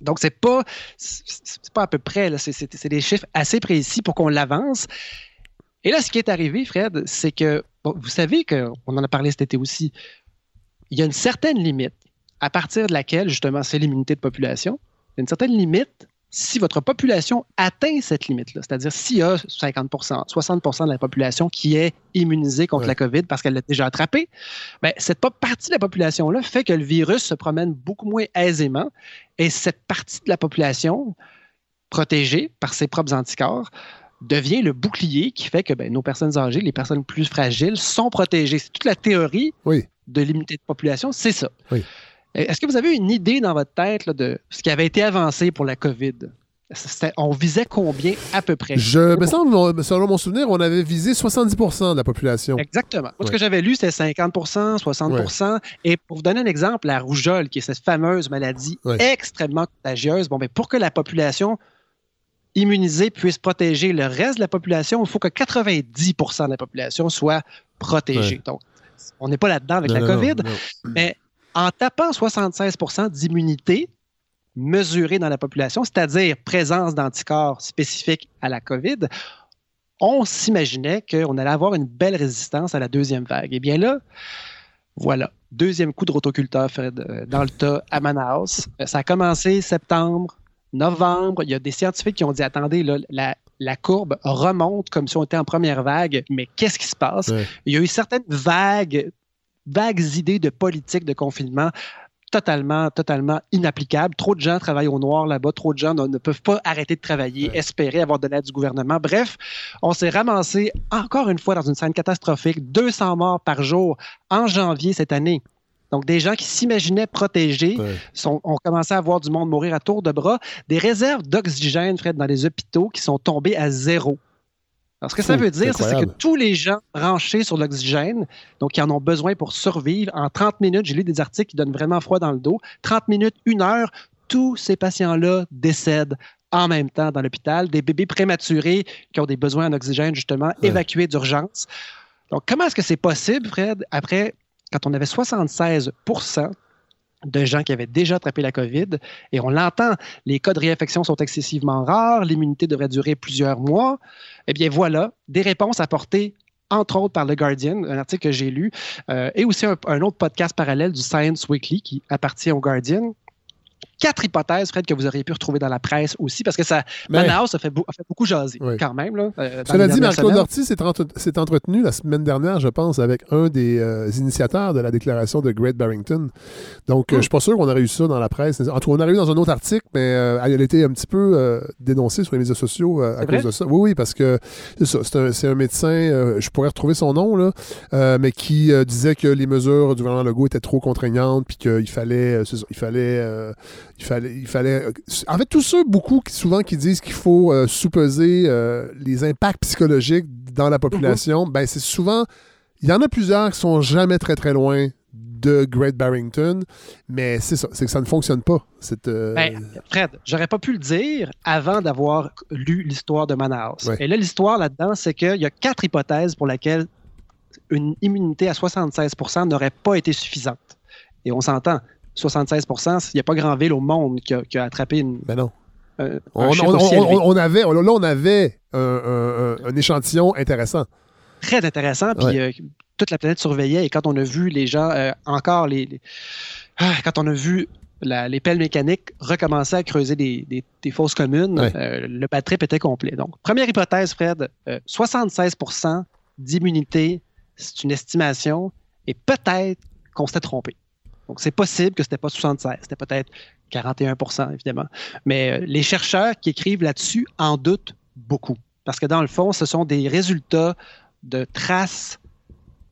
Donc, c'est pas, c'est pas à peu près, c'est des chiffres assez précis pour qu'on l'avance. Et là, ce qui est arrivé, Fred, c'est que, bon, vous savez qu'on en a parlé cet été aussi, il y a une certaine limite à partir de laquelle, justement, c'est l'immunité de population. Il y a une certaine limite si votre population atteint cette limite-là, c'est-à-dire s'il y a 50% 60% de la population qui est immunisée contre la COVID parce qu'elle l'a déjà attrapée, bien, cette partie de la population-là fait que le virus se promène beaucoup moins aisément et cette partie de la population protégée par ses propres anticorps devient le bouclier qui fait que ben, nos personnes âgées, les personnes plus fragiles, sont protégées. C'est toute la théorie de l'immunité de population, c'est ça. Est-ce que vous avez une idée dans votre tête de ce qui avait été avancé pour la COVID? On visait combien à peu près? Je me semble, selon mon souvenir, on avait visé 70% de la population. Exactement. Ce que j'avais lu, c'était 50% 60% Et pour vous donner un exemple, la rougeole, qui est cette fameuse maladie extrêmement contagieuse, bon, ben, pour que la population immunisée puisse protéger le reste de la population, il faut que 90% de la population soit protégée. Donc, on n'est pas là-dedans avec la COVID, mais en tapant 76% d'immunité mesurée dans la population, c'est-à-dire présence d'anticorps spécifiques à la COVID, on s'imaginait qu'on allait avoir une belle résistance à la deuxième vague. Eh bien là, voilà, deuxième coup de rotoculteur, Fred, euh, dans le tas à Manaus. Euh, ça a commencé septembre, novembre. Il y a des scientifiques qui ont dit attendez, la, la courbe remonte comme si on était en première vague, mais qu'est-ce qui se passe? Il y a eu certaines vagues vagues idées de politique de confinement totalement, totalement inapplicables. Trop de gens travaillent au noir là-bas, trop de gens ne, peuvent pas arrêter de travailler, espérer avoir de l'aide du gouvernement. Bref, on s'est ramassé encore une fois dans une scène catastrophique, 200 morts par jour en janvier cette année. Donc, des gens qui s'imaginaient protégés ont commencé à voir du monde mourir à tour de bras. Des réserves d'oxygène, Fred, dans les hôpitaux qui sont tombées à zéro. Alors, ce que ça veut dire, c'est que tous les gens branchés sur l'oxygène, donc qui en ont besoin pour survivre, en 30 minutes, j'ai lu des articles qui donnent vraiment froid dans le dos, 30 minutes, une heure, tous ces patients-là décèdent en même temps dans l'hôpital, des bébés prématurés qui ont des besoins en oxygène, justement, évacués d'urgence. Donc, comment est-ce que c'est possible, Fred, après, quand on avait 76% de gens qui avaient déjà attrapé la COVID. Et on l'entend, les cas de réinfection sont excessivement rares, l'immunité devrait durer plusieurs mois. Eh bien voilà, des réponses apportées entre autres par le Guardian, un article que j'ai lu, euh, et aussi un, autre podcast parallèle du Science Weekly qui appartient au Guardian, quatre hypothèses, Fred, que vous auriez pu retrouver dans la presse aussi, parce que ça, Manaus a fait, beaucoup jaser quand même. Là, euh, Cela dit, Marc-Claude Ortiz s'est entretenu la semaine dernière, je pense, avec un des euh, initiateurs de la déclaration de Great Barrington. Donc, euh, je ne suis pas sûr qu'on aurait eu ça dans la presse. En tout cas, on aurait eu dans un autre article, mais elle a été un petit peu dénoncée sur les médias sociaux à cause de ça. Oui, oui, parce que c'est ça, c'est un, médecin, je pourrais retrouver son nom, là, mais qui disait que les mesures du gouvernement Legault étaient trop contraignantes, puis qu'il fallait, il fallait il fallait, il fallait. Euh, en fait, tous ceux, beaucoup, souvent, qui disent qu'il faut euh, sous-peser euh, les impacts psychologiques dans la population, mhm. ben, c'est souvent. Il y en a plusieurs qui sont jamais très, très loin de Great Barrington, mais c'est ça, c'est que ça ne fonctionne pas. Cette, ben, Fred, j'aurais pas pu le dire avant d'avoir lu l'histoire de Manaus. Et là, l'histoire là-dedans, c'est qu'il y a quatre hypothèses pour lesquelles une immunité à 76% n'aurait pas été suffisante. Et on s'entend, 76% il n'y a pas grand ville au monde qui a, attrapé une. Ben non. on, avait, là, on avait un, échantillon intéressant. Très intéressant. Puis euh, toute la planète surveillait. Et quand on a vu les gens, euh, encore les. Ah, quand on a vu les pelles mécaniques recommencer à creuser des, des, fosses communes, euh, le bad trip était complet. Donc, première hypothèse, Fred, 76% d'immunité, c'est une estimation. Et peut-être qu'on s'était trompé. Donc, c'est possible que ce n'était pas 76, c'était peut-être 41% évidemment. Mais euh, les chercheurs qui écrivent là-dessus en doutent beaucoup. Parce que dans le fond, ce sont des résultats de traces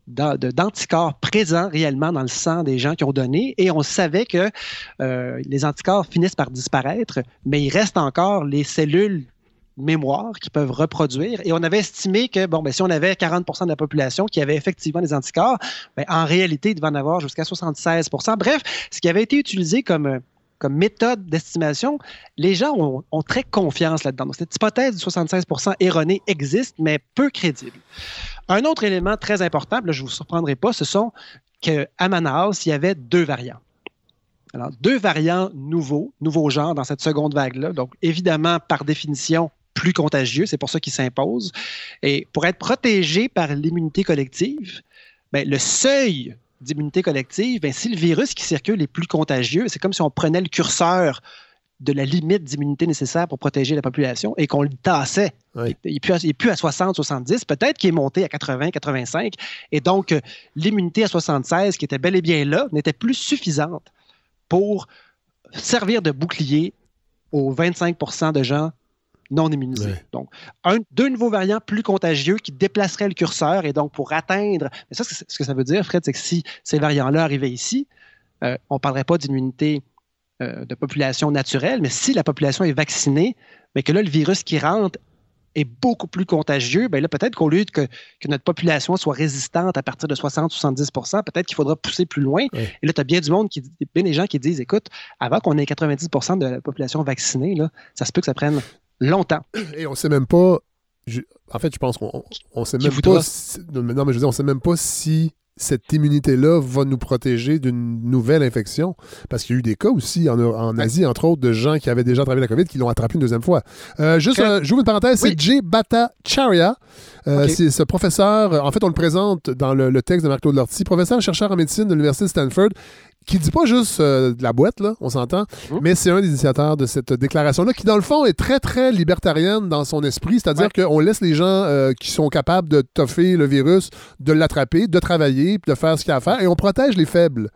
d'anticorps présents réellement dans le sang des gens qui ont donné. Et on savait que euh, les anticorps finissent par disparaître, mais il reste encore les cellules mémoire qui peuvent reproduire. Et on avait estimé que bon, ben, si on avait 40% de la population qui avait effectivement des anticorps, ben, en réalité, il devait en avoir jusqu'à 76% Bref, ce qui avait été utilisé comme, comme méthode d'estimation, les gens ont, très confiance là-dedans. cette hypothèse du 76% erronée existe, mais peu crédible. Un autre élément très important, là, je ne vous surprendrai pas, ce sont qu'à Manaus, il y avait deux variants. Alors, deux variants nouveaux, nouveaux genres dans cette seconde vague-là. Donc, évidemment, par définition, plus contagieux. C'est pour ça qu'il s'impose. Et pour être protégé par l'immunité collective, ben, le seuil d'immunité collective, ben, si le virus qui circule est plus contagieux, c'est comme si on prenait le curseur de la limite d'immunité nécessaire pour protéger la population et qu'on le tassait. Oui. Il n'est plus, à 60, 70, peut-être qu'il est monté à 80, 85. Et donc, euh, l'immunité à 76, qui était bel et bien là, n'était plus suffisante pour servir de bouclier aux 25% de gens non immunisés. Ouais. Donc, un, deux nouveaux variants plus contagieux qui déplaceraient le curseur et donc pour atteindre. Mais ça, c'est- ce que ça veut dire, Fred, c'est que si ces variants-là arrivaient ici, euh, on ne parlerait pas d'immunité euh, de population naturelle, mais si la population est vaccinée, mais que là, le virus qui rentre est beaucoup plus contagieux, bien là, peut-être qu'au lieu que, que notre population soit résistante à partir de 60-70% peut-être qu'il faudra pousser plus loin. Et là, tu as bien du monde, qui, bien des gens qui disent, écoute, avant qu'on ait 90% de la population vaccinée, là, ça se peut que ça prenne longtemps. Et on sait même pas. je- en fait, je pense qu'on on sait même pas. si- non, mais je veux dire, on sait même pas si cette immunité-là va nous protéger d'une nouvelle infection. Parce qu'il y a eu des cas aussi en. Asie, entre autres, de gens qui avaient déjà attrapé la COVID qui l'ont attrapé une deuxième fois. Euh, juste, Ok. euh, j'ouvre une parenthèse, Oui. c'est Jay Bhattacharya. Euh. C'est ce professeur, euh, en fait, on le présente dans le, le texte de Marc-Claude Lortie, professeur chercheur en médecine de l'Université de Stanford, qui dit pas juste euh, de la boîte, là, on s'entend, Mhm. mais c'est un des initiateurs de cette déclaration-là, qui, dans le fond, est très, très libertarienne dans son esprit, c'est-à-dire qu'on laisse les gens euh, qui sont capables de toffer le virus, de l'attraper, de travailler, de faire ce qu'il y a à faire, et on protège les faibles.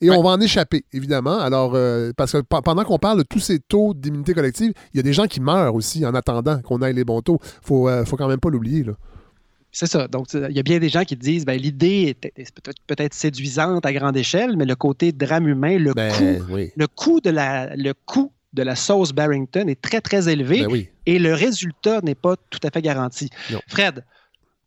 Et Ouais. on va en échapper, évidemment. Alors, euh, parce que pe- pendant qu'on parle de tous ces taux d'immunité collective, il y a des gens qui meurent aussi en attendant qu'on aille les bons taux. Faut, euh, faut quand même pas l'oublier, là. C'est ça. Donc, il y a bien des gens qui disent, ben, l'idée est, est peut-être séduisante à grande échelle, mais le côté drame humain, le Ben, coût oui. le coût de la, le coût de la sauce Barrington est très, très élevé Ben oui. et le résultat n'est pas tout à fait garanti. Non. Fred,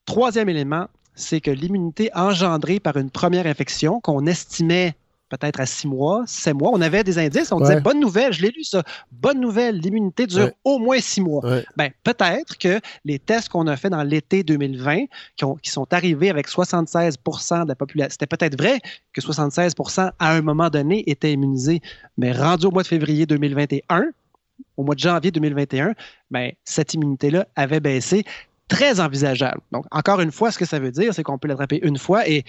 troisième élément, c'est que l'immunité engendrée par une première infection qu'on estimait peut-être à six mois, sept mois, on avait des indices, on Ouais. disait bonne nouvelle, je l'ai lu ça, bonne nouvelle, l'immunité dure Ouais. au moins six mois. Ouais. Ben, peut-être que les tests qu'on a fait dans l'été 2020, qui, ont- qui sont arrivés avec 76% de la population, c'était peut-être vrai que 76% à un moment donné étaient immunisés, mais rendu au mois de février 2021, au mois de janvier 2021, ben, cette immunité-là avait baissé très envisageable. Donc, encore une fois, ce que ça veut dire, c'est qu'on peut l'attraper une fois et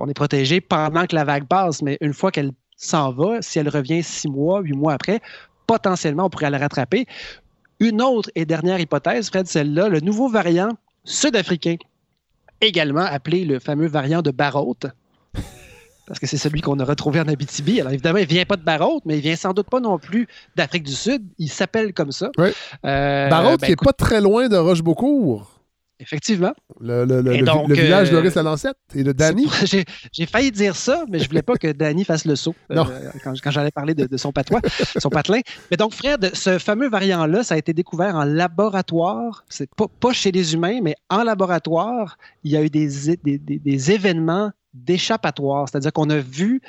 on est protégé pendant que la vague passe, mais une fois qu'elle s'en va, si elle revient six mois, huit mois après, potentiellement, on pourrait la rattraper. Une autre et dernière hypothèse, Fred, celle-là, le nouveau variant sud-africain, également appelé le fameux variant de Barrault, parce que c'est celui qu'on a retrouvé en Abitibi. Alors évidemment, il ne vient pas de Barrault, mais il vient sans doute pas non plus d'Afrique du Sud. Il s'appelle comme ça. Oui. Euh, ben, qui est écoute, pas très loin de Rochebeaucourt. Effectivement. Le, le- le- donc, village de euh, Loris la Lancette et de Danny? <laughs> J'ai, failli dire ça, mais je voulais pas que Danny fasse le saut euh, Non. quand, quand j'allais parler de, de son patois, son patelin. Mais donc, Fred, ce fameux variant-là, ça a été découvert en laboratoire. C'est pas, pas chez les humains, mais en laboratoire. Il y a eu des, é- des, des- des événements d'échappatoire. C'est-à-dire qu'on a vu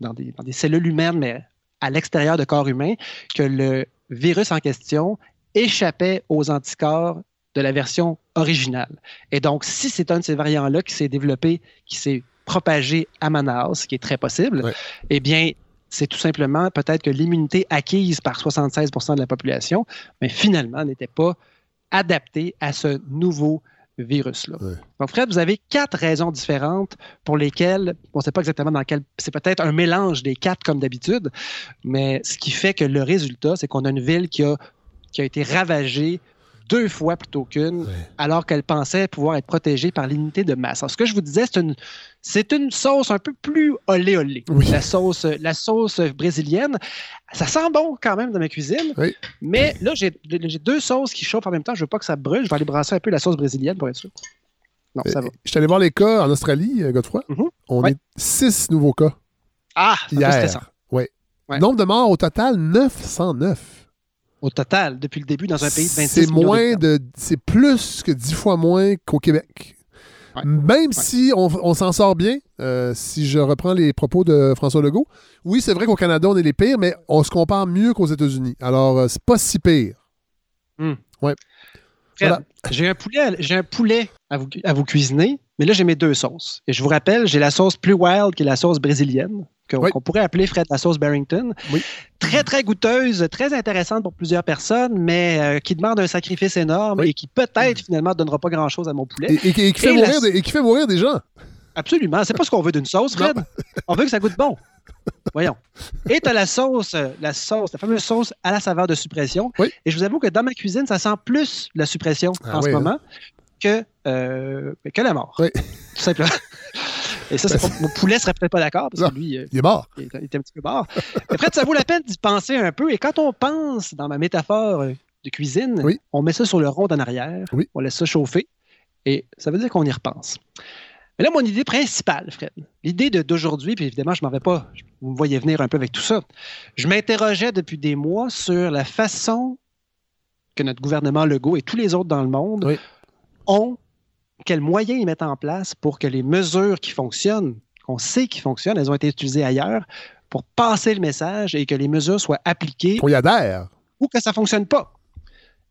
dans des, dans des cellules humaines, mais à l'extérieur de corps humain, que le virus en question échappait aux anticorps de la version originale. Et donc, si c'est un de ces variants-là qui s'est développé, qui s'est propagé à Manaus, ce qui est très possible, Ouais. eh bien, c'est tout simplement peut-être que l'immunité acquise par 76% de la population, mais finalement n'était pas adaptée à ce nouveau virus-là. Ouais. Donc, Fred, vous avez quatre raisons différentes pour lesquelles, on ne sait pas exactement dans quel, c'est peut-être un mélange des quatre comme d'habitude, mais ce qui fait que le résultat, c'est qu'on a une ville qui a, qui a été ravagée deux fois plutôt qu'une, alors qu'elle pensait pouvoir être protégée par l'unité de masse. Alors, ce que je vous disais, c'est une, c'est une sauce un peu plus olé olé. Oui. La sauce, la sauce brésilienne. Ça sent bon quand même dans ma cuisine. Oui. Mais là, j'ai, deux sauces qui chauffent en même temps. Je veux pas que ça brûle. Je vais aller brasser un peu la sauce brésilienne pour être sûr. Non, ça va. Je suis allé voir les cas en Australie, euh, Godefroy. Mhm. On Ouais. est six nouveaux cas Ah, hier. Ouais. Nombre de morts au total, 909. Au total, depuis le début, dans un pays de 26 C'est moins de. C'est plus que 10 fois moins qu'au Québec. Ouais. Même si on, on s'en sort bien, euh, si je reprends les propos de François Legault, oui, c'est vrai qu'au Canada, on est les pires, mais on se compare mieux qu'aux États-Unis. Alors, euh, c'est pas si pire. Voilà. J'ai un poulet, à- j'ai un poulet à vous, à vous cuisiner, mais là, j'ai mes deux sauces. Et je vous rappelle, j'ai la sauce plus wild qui est la sauce brésilienne, qu'on Oui. pourrait appeler Fred la sauce Barrington. Oui. Très, très goûteuse, très intéressante pour plusieurs personnes, mais euh, qui demande un sacrifice énorme Oui. et qui peut-être finalement ne donnera pas grand-chose à mon poulet. Et, et qui- et qui fait la- mourir des, et qui fait mourir des gens. Absolument. C'est pas ce qu'on veut d'une sauce, Fred. On veut que ça goûte bon. Voyons. Et tu as la sauce, euh, la sauce, la fameuse sauce à la saveur de suppression. Et je vous avoue que dans ma cuisine, ça sent plus la suppression Ah en ce hein? moment que, euh, que la mort. Oui. Tout simplement. Et ça, c'est pas- <laughs> mon poulet serait peut-être pas d'accord parce Non. que lui, euh, Il est mort. il est un petit peu mort. Fred, ça vaut la peine d'y penser un peu. Et quand on pense dans ma métaphore de cuisine, Oui. on met ça sur le rond en arrière, Oui. on laisse ça chauffer, et ça veut dire qu'on y repense. Mais là, mon idée principale, Fred, l'idée d'aujourd'hui, puis évidemment, je m'en vais pas, vous me voyez venir un peu avec tout ça. Je m'interrogeais depuis des mois sur la façon que notre gouvernement Legault et tous les autres dans le monde Oui. ont, quels moyens ils mettent en place pour que les mesures qui fonctionnent, qu'on sait qui fonctionnent, elles ont été utilisées ailleurs, pour passer le message et que les mesures soient appliquées On y adhère. ou que ça ne fonctionne pas.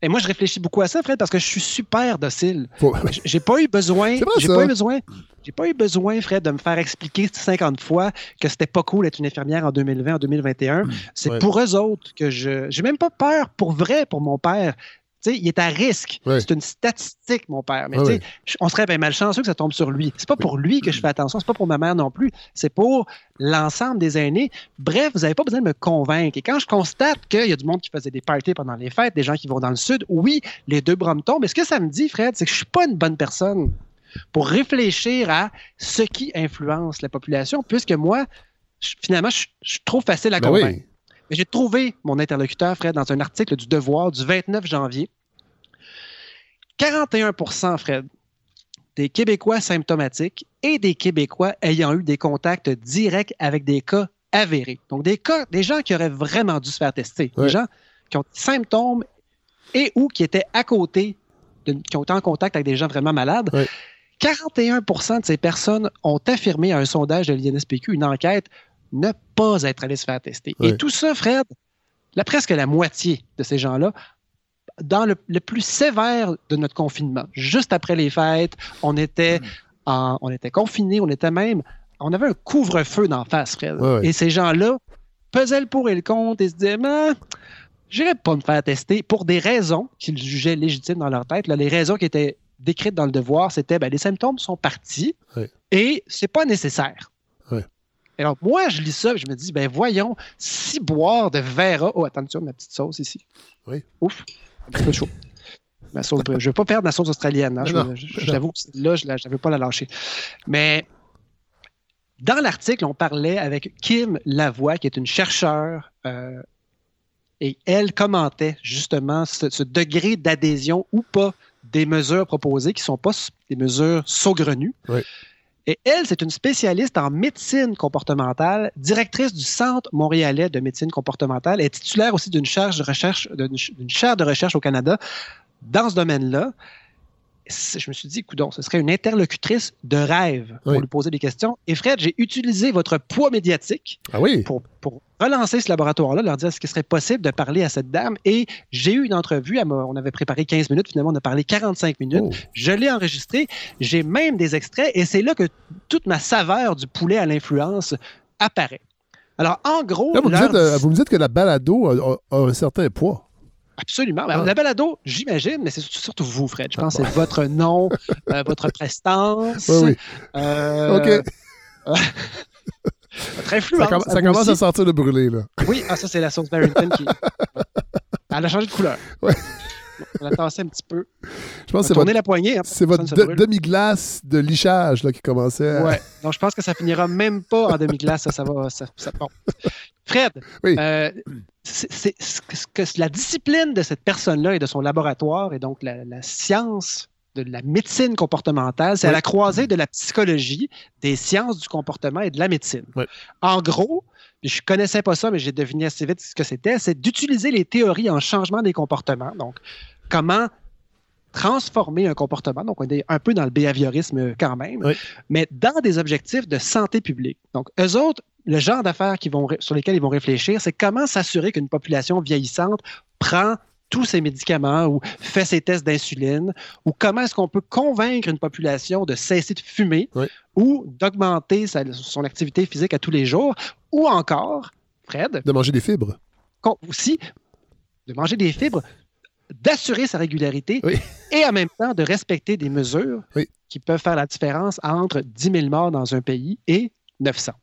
Et moi, je réfléchis beaucoup à ça, Fred, parce que je suis super docile. Faut- J'ai pas eu besoin. C'est J'ai ça. pas eu besoin. J'ai pas eu besoin, Fred, de me faire expliquer 50 fois que c'était pas cool d'être une infirmière en 2020, en 2021. C'est Ouais. pour eux autres que je. J'ai même pas peur pour vrai pour mon père. Il est à risque. C'est une statistique, mon père. Mais je- on serait bien malchanceux que ça tombe sur lui. C'est pas pour lui que je fais attention, c'est pas pour ma mère non plus. C'est pour l'ensemble des aînés. Bref, vous n'avez pas besoin de me convaincre. Et quand je constate qu'il y a du monde qui faisait des parties pendant les fêtes, des gens qui vont dans le sud, oui, les deux bras me tombent. Mais ce que ça me dit, Fred, c'est que je suis pas une bonne personne pour réfléchir à ce qui influence la population, puisque moi, je- finalement, je, je suis trop facile à Ben convaincre. J'ai trouvé mon interlocuteur, Fred, dans un article du Devoir du 29 janvier. 41% Fred, des Québécois symptomatiques et des Québécois ayant eu des contacts directs avec des cas avérés. Donc, des cas, des gens qui auraient vraiment dû se faire tester. Ouais. Des gens qui ont des symptômes et ou qui étaient à côté, de- qui ont été en contact avec des gens vraiment malades. Ouais. 41% de ces personnes ont affirmé à un sondage de l'INSPQ, une enquête, ne pas être allé se faire tester. Et tout ça, Fred, presque la moitié de ces gens-là, dans le, le plus sévère de notre confinement, juste après les fêtes, on était, en- on était confinés, on était même, on avait un couvre-feu d'en face, Fred. Et ces gens-là pesaient le pour et le contre et se disaient, mais j'irai pas me faire tester pour des raisons qu'ils jugeaient légitimes dans leur tête. Là, les raisons qui étaient décrites dans le devoir, c'était ben, les symptômes sont partis Ouais. et c'est pas nécessaire. Alors, moi, je lis ça et je me dis, ben voyons, si boire de Vera. Oh, attention, ma petite sauce ici. Oui. Ouf, un petit peu chaud. Ma sauce, je ne veux pas perdre ma sauce australienne. hein. Non, je- t'avoue que là, je ne veux pas la lâcher. Mais dans l'article, on parlait avec Kim Lavoie, qui est une chercheure, euh, et elle commentait justement ce, ce degré d'adhésion ou pas des mesures proposées qui ne sont pas des mesures saugrenues. Oui. Et elle, c'est une spécialiste en médecine comportementale, directrice du Centre montréalais de médecine comportementale, et titulaire aussi d'une chaire de recherche, d'une d'une chaire de recherche au Canada dans ce domaine-là. Je me suis dit, coudon, ce serait une interlocutrice de rêve pour Oui. lui poser des questions. Et Fred, j'ai utilisé votre poids médiatique Ah oui. pour, pour relancer ce laboratoire-là, leur dire ce qu'il serait possible de parler à cette dame. Et j'ai eu une entrevue, on avait préparé 15 minutes, finalement on a parlé 45 minutes. Oh. Je l'ai enregistré, j'ai même des extraits, et c'est là que toute ma saveur du poulet à l'influence apparaît. Alors, en gros, Là, vous, me leur dites, euh, vous me dites que la balado a, a- a un certain poids. absolument. Ben, Ah. La balado, j'imagine, mais c'est surtout vous, Fred. Je pense que c'est votre nom, euh, votre prestance, <laughs> Oui, oui. euh, OK. <laughs> <laughs> influence. Ça, com- à ça vous commence aussi. à sortir le brûlé, là. Oui, ah, ça, c'est la sauce Barrington qui. <laughs> Elle a changé de couleur. Ouais. On l'a tassé un petit peu. Je pense c'est a votre, la poignée. hein, c'est votre de- demi-glace de lichage là, qui commençait à... Ouais. Donc, je pense que ça finira même pas en demi-glace. Ça, ça va. Ça, ça- bon. Fred, Oui. euh, c'est, que la discipline de cette personne-là et de son laboratoire, et donc la, la science de la médecine comportementale, c'est à la croisée de la psychologie, des sciences du comportement et de la médecine. Oui. En gros, je connaissais pas ça, mais j'ai deviné assez vite ce que c'était, c'est d'utiliser les théories en changement des comportements. Donc, comment transformer un comportement. Donc, on est un peu dans le behaviorisme quand même, Oui. mais dans des objectifs de santé publique. Donc, eux autres, le genre d'affaires vont sur lesquels ils vont réfléchir, c'est comment s'assurer qu'une population vieillissante prend tous ses médicaments ou fait ses tests d'insuline, ou comment est-ce qu'on peut convaincre une population de cesser de fumer Oui. ou d'augmenter son activité physique à tous les jours, ou encore, Fred, De manger des fibres. aussi de manger des fibres d'assurer sa régularité Oui. et en même temps de respecter des mesures Oui. qui peuvent faire la différence entre 10 000 morts dans un pays et 900.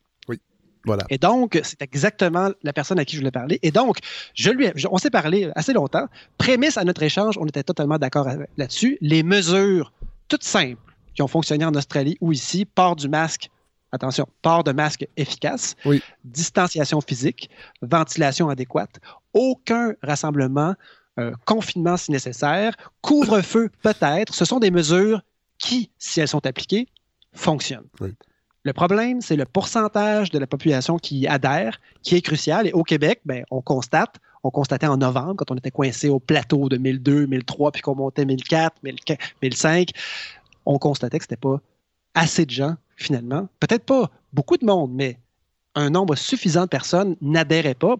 Voilà. Et donc, c'est exactement la personne à qui je voulais parler. Et donc, je lui, je- on s'est parlé assez longtemps. Prémisse à notre échange, on était totalement d'accord là-dessus. Les mesures toutes simples qui ont fonctionné en Australie ou ici, port du masque, attention, port de masque efficace, Oui. distanciation physique, ventilation adéquate, aucun rassemblement, euh, confinement si nécessaire, couvre-feu peut-être. Ce sont des mesures qui, si elles sont appliquées, fonctionnent. Oui. Le problème, c'est le pourcentage de la population qui adhère, qui est crucial. Et au Québec, ben, on constate, on constatait en novembre, quand on était coincé au plateau de 1002, 1003, puis qu'on montait 1004, 1004, 1005, on constatait que c'était pas assez de gens, finalement. Peut-être pas beaucoup de monde, mais un nombre suffisant de personnes n'adhéraient pas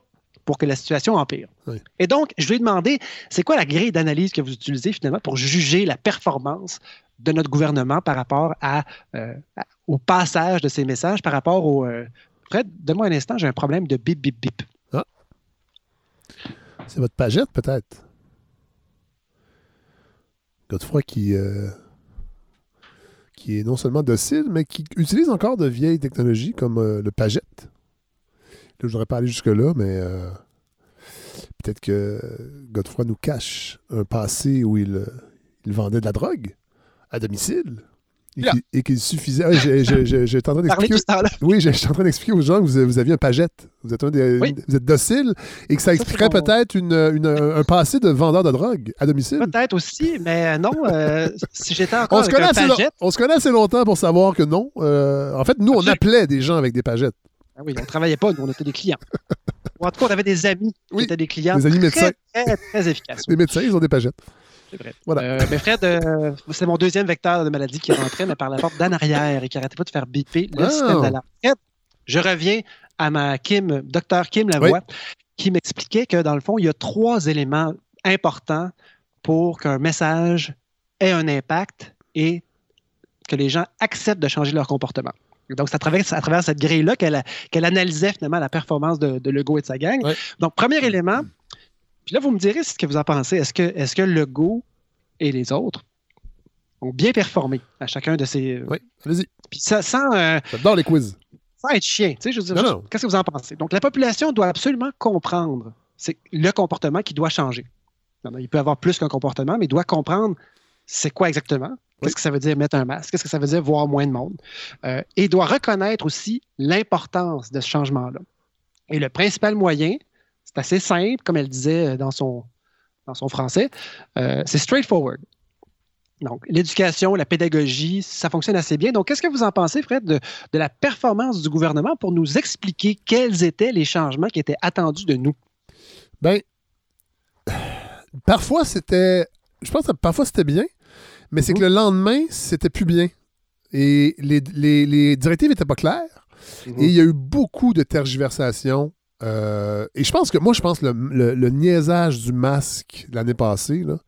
pour que la situation empire. Oui. Et donc, je lui ai demandé, c'est quoi la grille d'analyse que vous utilisez finalement pour juger la performance de notre gouvernement par rapport à, euh, à- au passage de ces messages, par rapport au... euh, donne-moi un instant, j'ai un problème de bip, bip, bip. C'est votre pagette, peut-être. Godefroy qui, euh, qui est non seulement docile, mais qui utilise encore de vieilles technologies comme euh, le pagette. Là, je voudrais pas aller jusque-là, mais peut-être que Godefroy nous cache un passé où il vendait de la drogue à domicile. Et qu'il- Et qu'il suffisait. Ah, j'ai- j'ai- j'ai- J'étais en train d'expliquer. Oui, suis en train d'expliquer aux gens que vous, vous aviez un pagette. Vous êtes, un des- Oui. vous êtes docile et que ça Ça, expliquerait peut-être une, une- un passé de vendeur de drogue à domicile. Peut-être aussi, mais non, euh, si j'étais encore On se, avec connaît un assez lo- pagette, on se connaît assez longtemps pour savoir que non. Euh, en fait, nous, on appelait des gens avec des pagettes. Ah oui, on ne travaillait pas, nous, on était des clients. Ou en tout cas, on avait des amis qui Oui, étaient des clients des amis médecins. très, très, très efficaces. Les médecins, ils ont des pagettes. C'est vrai. Voilà. Euh, mais Fred, euh, c'est mon deuxième vecteur de maladie qui rentrait, mais par la porte d'en arrière et qui arrêtait pas de faire biper le Ah. système d'alarme. Fred, je reviens à ma Kim, docteur Kim Lavoie, qui m'expliquait que dans le fond, il y a trois éléments importants pour qu'un message ait un impact et que les gens acceptent de changer leur comportement. Donc, c'est à travers, à travers cette grille-là qu'elle analysait finalement la performance de, de Legault et de sa gang. Donc, premier élément, puis là, vous me direz ce que vous en pensez. Est-ce que, est que Legault et les autres ont bien performé à chacun de ces. Oui, allez-y. Puis ça, sans, euh, J'adore les quiz. sans être chien, tu sais, je veux dire, qu'est-ce que vous en pensez? Donc, la population doit absolument comprendre c'est le comportement qui doit changer. Il peut avoir plus qu'un comportement, mais il doit comprendre c'est quoi exactement. Qu'est-ce Oui. que ça veut dire mettre un masque? Qu'est-ce que ça veut dire voir moins de monde? Euh, et il doit reconnaître aussi l'importance de ce changement-là. Et le principal moyen, c'est assez simple, comme elle disait euh, dans son, dans son français, euh, c'est straightforward. Donc, l'éducation, la pédagogie, ça fonctionne assez bien. Donc, qu'est-ce que vous en pensez, Fred, de, de la performance du gouvernement pour nous expliquer quels étaient les changements qui étaient attendus de nous? Ben, parfois, c'était. Je pense que parfois, c'était bien, mais c'est que le lendemain, c'était plus bien. Et les, les- les directives n'étaient pas claires. Et il y a eu beaucoup de tergiversations. Euh, et je pense que moi, je pense que le, le- le niaisage du masque l'année passée, là,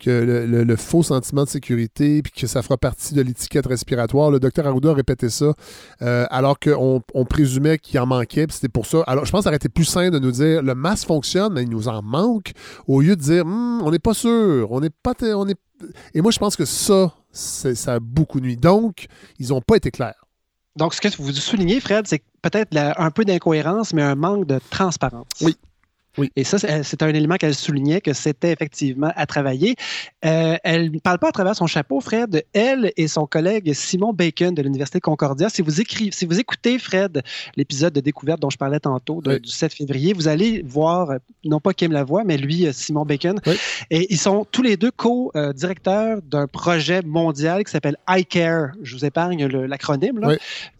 que le, faux sentiment de sécurité, puis que ça fera partie de l'étiquette respiratoire. Le docteur Arruda a répété ça, euh, alors qu'on on présumait qu'il en manquait, puis c'était pour ça. Alors, je pense que ça aurait été plus simple de nous dire le masque fonctionne, mais il nous en manque, au lieu de dire Hum, on n'est pas sûr, on n'est pas. On est... Et moi, je pense que ça, ça a beaucoup nuit. Donc, ils n'ont pas été clairs. Donc, ce que vous soulignez, Fred, c'est peut-être un peu d'incohérence, mais un manque de transparence. Oui. Oui. Et ça, c'est c'est un élément qu'elle soulignait que c'était effectivement à travailler. Euh, elle ne parle pas à travers son chapeau, Fred. Elle et son collègue Simon Bacon de l'Université Concordia. Si vous, écrivez, si vous écoutez, Fred, l'épisode de découverte dont je parlais tantôt, de- Oui. du 7 février, vous allez voir, euh, non pas Kim Lavoie, mais lui, euh, Simon Bacon. Oui. Et ils sont tous les deux co-directeurs d'un projet mondial qui s'appelle iCare. Je vous épargne l'acronyme.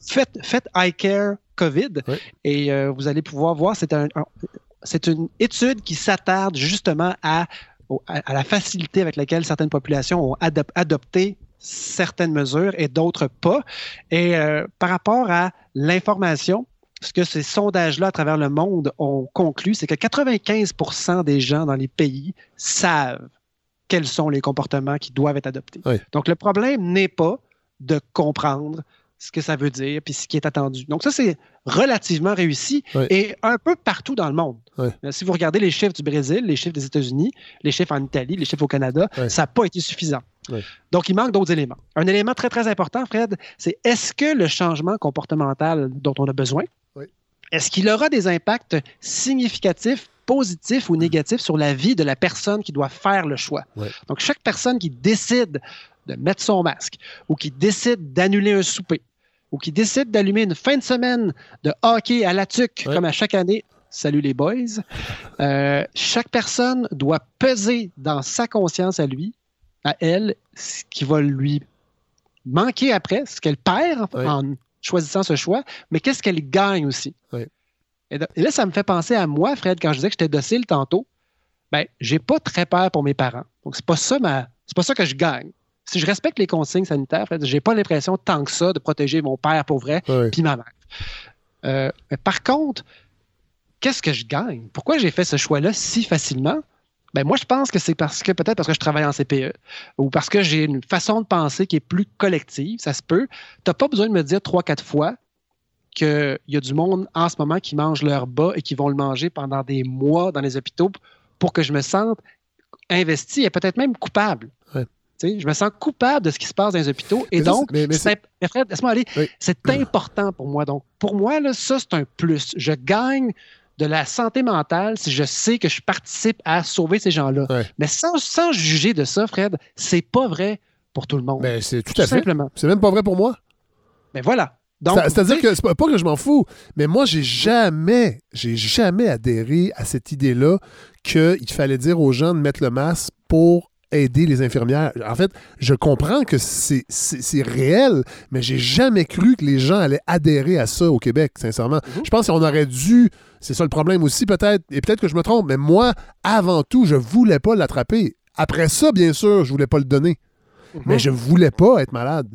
Faites, faites iCare COVID Oui. et euh, vous allez pouvoir voir, c'est un- un- c'est une étude qui s'attarde justement à, à, à la facilité avec laquelle certaines populations ont adop- adopté certaines mesures et d'autres pas. Et euh, par rapport à l'information, ce que ces sondages-là à travers le monde ont conclu, c'est que 95% des gens dans les pays savent quels sont les comportements qui doivent être adoptés. Oui. Donc le problème n'est pas de comprendre ce que ça veut dire, puis ce qui est attendu. Donc ça, c'est relativement réussi et un peu partout dans le monde. Euh, Si vous regardez les chiffres du Brésil, les chiffres des États-Unis, les chiffres en Italie, les chiffres au Canada, ça n'a pas été suffisant. Donc, il manque d'autres éléments. Un élément très, très important, Fred, c'est est-ce que le changement comportemental dont on a besoin, est-ce qu'il aura des impacts significatifs, positifs ou négatifs sur la vie de la personne qui doit faire le choix? Ouais. Donc, chaque personne qui décide de mettre son masque ou qui décide d'annuler un souper ou qui décide d'allumer une fin de semaine de hockey à la tuque, Ouais. comme à chaque année, salut les boys, euh, chaque personne doit peser dans sa conscience à lui, à elle, ce qui va lui manquer après, ce qu'elle perd en, choisissant ce choix, mais qu'est-ce qu'elle gagne aussi? Et, de- et là, ça me fait penser à moi, Fred, quand je disais que j'étais docile tantôt. Ben, j'ai pas très peur pour mes parents. Donc, c'est pas ça ma, c'est pas ça que je gagne. Si je respecte les consignes sanitaires, j'ai pas l'impression tant que ça de protéger mon père pour vrai Ouais. puis ma mère. Euh, mais par contre, qu'est-ce que je gagne? Pourquoi j'ai fait ce choix-là si facilement? Ben moi, je pense que c'est parce que peut-être parce que je travaille en CPE ou parce que j'ai une façon de penser qui est plus collective, ça se peut. Tu n'as pas besoin de me dire trois, quatre fois qu'il y a du monde en ce moment qui mange leur bas et qui vont le manger pendant des mois dans les hôpitaux pour que je me sente investi et peut-être même coupable. Je me sens coupable de ce qui se passe dans les hôpitaux et Mais donc, c'est- mais- mais c'est- mais Fred, laisse-moi aller. Oui. C'est <clears throat> important pour moi. Donc, pour moi, là, ça, c'est un plus. Je gagne de la santé mentale si je sais que je participe à sauver ces gens-là. Ouais. Mais sans, sans juger de ça, Fred, c'est pas vrai pour tout le monde. Ben, c'est tout Tout à fait. simplement. C'est même pas vrai pour moi. Mais voilà. Donc, Ça- C'est-à-dire que c'est pas, pas que je m'en fous, mais moi, j'ai jamais, j'ai jamais adhéré à cette idée-là qu'il fallait dire aux gens de mettre le masque pour aider les infirmières. En fait, je comprends que c'est réel, mais j'ai jamais cru que les gens allaient adhérer à ça au Québec, sincèrement. Mhm. Je pense qu'on aurait dû, c'est ça le problème aussi peut-être, et peut-être que je me trompe, mais moi, avant tout, je voulais pas l'attraper. Après ça, bien sûr, je voulais pas le donner, Mhm. mais je voulais pas être malade.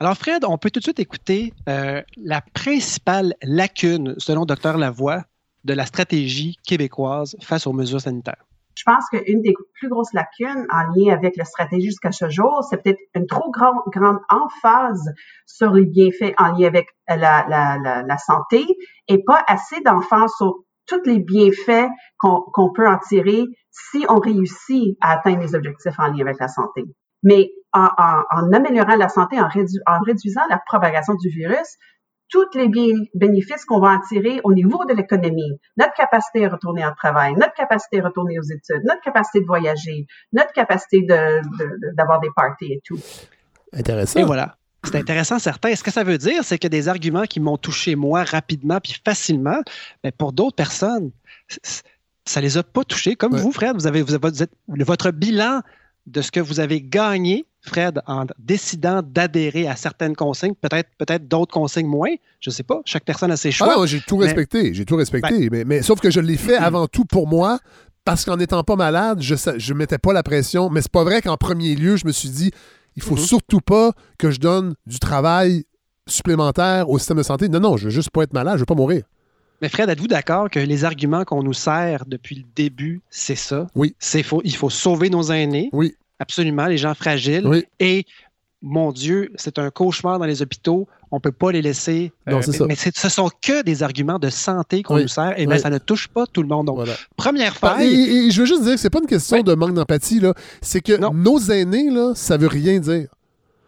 Alors, Fred, on peut tout de suite écouter euh, la principale lacune, selon Dr Lavoie, de la stratégie québécoise face aux mesures sanitaires. Je pense qu'une des plus grosses lacunes en lien avec la stratégie jusqu'à ce jour, c'est peut-être une trop grande, grande emphase sur les bienfaits en lien avec la, la, la, la santé et pas assez d'emphase sur tous les bienfaits qu'on qu'on peut en tirer si on réussit à atteindre les objectifs en lien avec la santé. Mais en, en, en améliorant la santé, en, rédu en réduisant la propagation du virus, tous les bénéfices qu'on va en tirer au niveau de l'économie, notre capacité à retourner en travail, notre capacité à retourner aux études, notre capacité de voyager, notre capacité de- de- de- d'avoir des parties et tout. Intéressant. Et voilà. C'est intéressant, certain. Ce que ça veut dire, c'est que des arguments qui m'ont touché moi rapidement puis facilement, mais pour d'autres personnes, ça les a pas touchés. Comme Ouais. vous, Fred, vous avez, vous avez- vous êtes- votre bilan de ce que vous avez gagné, Fred, en décidant d'adhérer à certaines consignes, peut-être peut-être d'autres consignes moins, je sais pas. Chaque personne a ses Ah choix. non, j'ai tout Mais- respecté, j'ai tout respecté. mais, mais sauf que je l'ai fait avant tout pour moi, parce qu'en n'étant pas malade, je je mettais pas la pression. Mais c'est pas vrai qu'en premier lieu, je me suis dit, il faut Mhm. surtout pas que je donne du travail supplémentaire au système de santé. Non, non, je veux juste pas être malade, je veux pas mourir. Mais Fred, êtes-vous d'accord que les arguments qu'on nous sert depuis le début, c'est ça? Oui. C'est faux. Il faut sauver nos aînés. Oui. Absolument, les gens fragiles. Oui. Et mon Dieu, c'est un cauchemar dans les hôpitaux. On ne peut pas les laisser. euh, Non, c'est mais ça. mais ce sont que des arguments de santé qu'on Oui. nous sert. Et bien, Oui. ça ne touche pas tout le monde. Donc, Voilà. première Ah, et, faille. et- et je veux juste dire que c'est pas une question de manque d'empathie, là. C'est que Non. nos aînés, là, ça veut rien dire.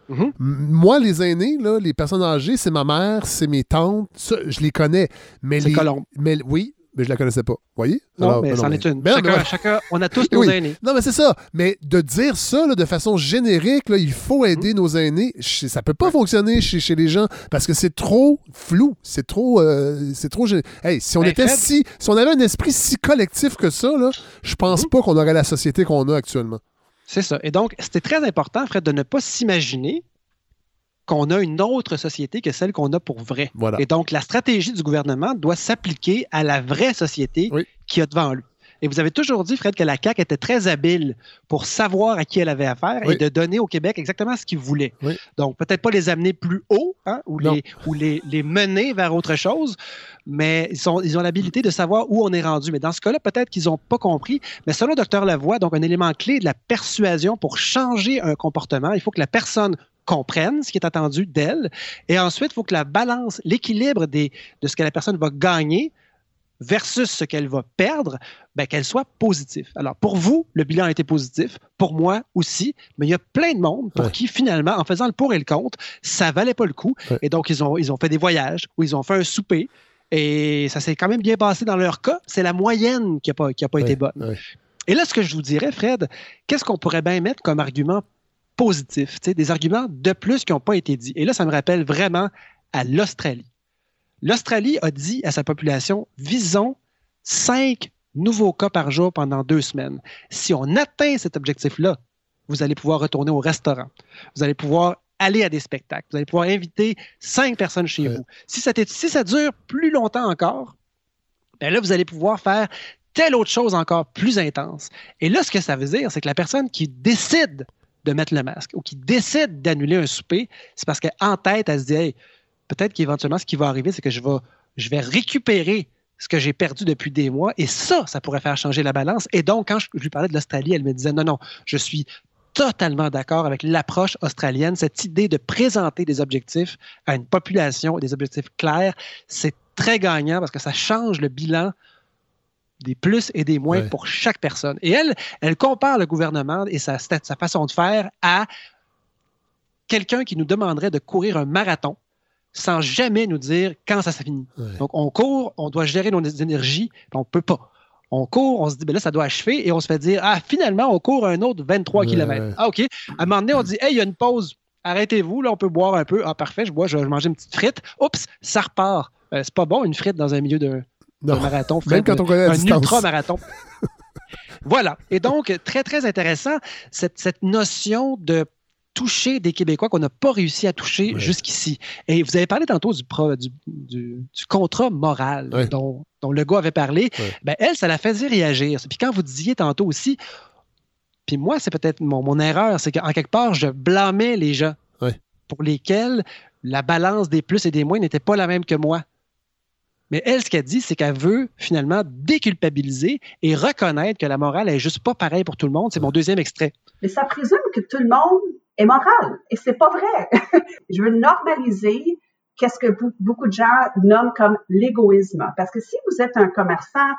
Mhm. M- Moi, les aînés, là, les personnes âgées, c'est ma mère, c'est mes tantes, ça, je les connais. Mais les, mais oui, mais je la connaissais pas. Voyez? Non, Alors, mais non, c'en mais- est une. Ben chacun, mais- chacun- on a tous nos Oui. aînés. Non, mais c'est ça. Mais de dire ça là, de façon générique, là, il faut aider Mhm. nos aînés, je- ça peut pas fonctionner chez, chez les gens parce que c'est trop flou. C'est trop. euh, c'est trop. Hey, si on Ben, était Fred- si. Si on avait un esprit si collectif que ça, là, je pense Mhm. pas qu'on aurait la société qu'on a actuellement. C'est ça. Et donc, c'était très important, Fred, de ne pas s'imaginer qu'on a une autre société que celle qu'on a pour vrai. Voilà. Et donc, la stratégie du gouvernement doit s'appliquer à la vraie société Oui. qui a devant lui. Et vous avez toujours dit, Fred, que la CAQ était très habile pour savoir à qui elle avait affaire Oui. et de donner au Québec exactement ce qu'il voulait. Oui. Donc, peut-être pas les amener plus haut hein, ou, les, ou les, les mener vers autre chose, mais ils, sont, ils ont l'habilité de savoir où on est rendu. Mais dans ce cas-là, peut-être qu'ils n'ont pas compris. Mais selon Dr Lavoie, donc un élément clé de la persuasion pour changer un comportement, il faut que la personne comprenne ce qui est attendu d'elle. Et ensuite, il faut que la balance, l'équilibre de ce que la personne va gagner versus ce qu'elle va perdre, ben, qu'elle soit positive. Alors, pour vous, le bilan a été positif. Pour moi aussi. Mais il y a plein de monde pour qui, finalement, en faisant le pour et le contre, ça valait pas le coup. Et donc, ils ont, ils ont fait des voyages ou ils ont fait un souper. Et ça s'est quand même bien passé dans leur cas. C'est la moyenne qui n'a pas, qui a pas été bonne. Et là, ce que je vous dirais, Fred, qu'est-ce qu'on pourrait bien mettre comme argument positif, des arguments de plus qui n'ont pas été dits. Et là, ça me rappelle vraiment à l'Australie. L'Australie a dit à sa population, visons cinq nouveaux cas par jour pendant deux semaines. Si on atteint cet objectif-là, vous allez pouvoir retourner au restaurant. Vous allez pouvoir aller à des spectacles. Vous allez pouvoir inviter cinq personnes chez vous. Si ça, si ça, dure plus longtemps encore, ben là, vous allez pouvoir faire telle autre chose encore plus intense. Et là, ce que ça veut dire, c'est que la personne qui décide de mettre le masque ou qui décide d'annuler un souper, c'est parce qu'en tête, elle se dit peut-être qu'éventuellement, ce qui va arriver, c'est que je vais, je vais récupérer ce que j'ai perdu depuis des mois. Et ça, ça pourrait faire changer la balance. Et donc, quand je, lui parlais de l'Australie, elle me disait non, non, je suis totalement d'accord avec l'approche australienne, cette idée de présenter des objectifs à une population, des objectifs clairs, c'est très gagnant parce que ça change le bilan des plus et des moins pour chaque personne. Et elle, elle compare le gouvernement et sa, sa façon de faire à quelqu'un qui nous demanderait de courir un marathon sans jamais nous dire quand ça s'est fini. Donc, on court, on doit gérer nos énergies, on ne peut pas. On court, on se dit, ben là, ça doit achever, et on se fait dire, ah, finalement, on court un autre 23 km. Ah, OK. À un moment donné, on dit, hey, il y a une pause, arrêtez-vous, là, on peut boire un peu. Ah, parfait, je bois, je vais manger une petite frite. Oups, ça repart. Euh, c'est pas bon, une frite dans un milieu de, marathon. Même quand on connaît la un ultra-marathon. <laughs> voilà. Et donc, très, très intéressant, cette, cette notion de toucher des Québécois qu'on n'a pas réussi à toucher jusqu'ici. Et vous avez parlé tantôt du, du, contrat moral dont, dont Legault avait parlé. Ben, elle, ça la faisait réagir. Puis quand vous disiez tantôt aussi, puis moi, c'est peut-être mon, mon, erreur, c'est qu'en quelque part, je blâmais les gens pour lesquels la balance des plus et des moins n'était pas la même que moi. Mais elle, ce qu'elle dit, c'est qu'elle veut finalement déculpabiliser et reconnaître que la morale est juste pas pareille pour tout le monde. C'est mon deuxième extrait. Mais ça présume que tout le monde est moral. Et c'est pas vrai. <laughs> je veux normaliser qu'est-ce que beaucoup de gens nomment comme l'égoïsme. Parce que si vous êtes un commerçant,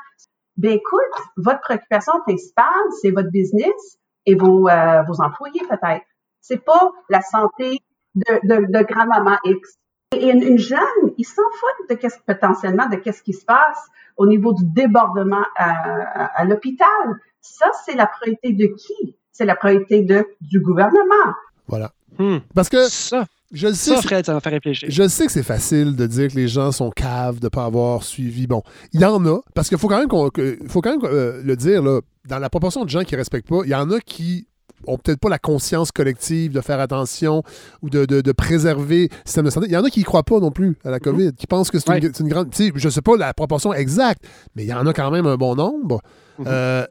ben écoute, votre préoccupation principale, c'est votre business et vos, euh, vos employés peut-être. C'est pas la santé de, de, de grand-maman X. Et une, jeune, ils s'en foutent de qu'est-ce potentiellement de qu'est-ce qui se passe au niveau du débordement à, à l'hôpital. Ça, c'est la priorité de qui? C'est la priorité de, du gouvernement. Voilà. Hmm. Parce que ça, je sais, ça, Fred, ça va faire réfléchir. Je sais que c'est facile de dire que les gens sont caves de ne pas avoir suivi. Bon, il y en a, parce qu'il faut quand même, faut quand même euh, le dire, là, dans la proportion de gens qui ne respectent pas, il y en a qui ont peut-être pas la conscience collective de faire attention ou de, de, préserver le système de santé. Il y en a qui ne croient pas non plus à la COVID, qui pensent que c'est une, une, grande... Je ne sais pas la proportion exacte, mais il y en a quand même un bon nombre. Mm-hmm. Euh,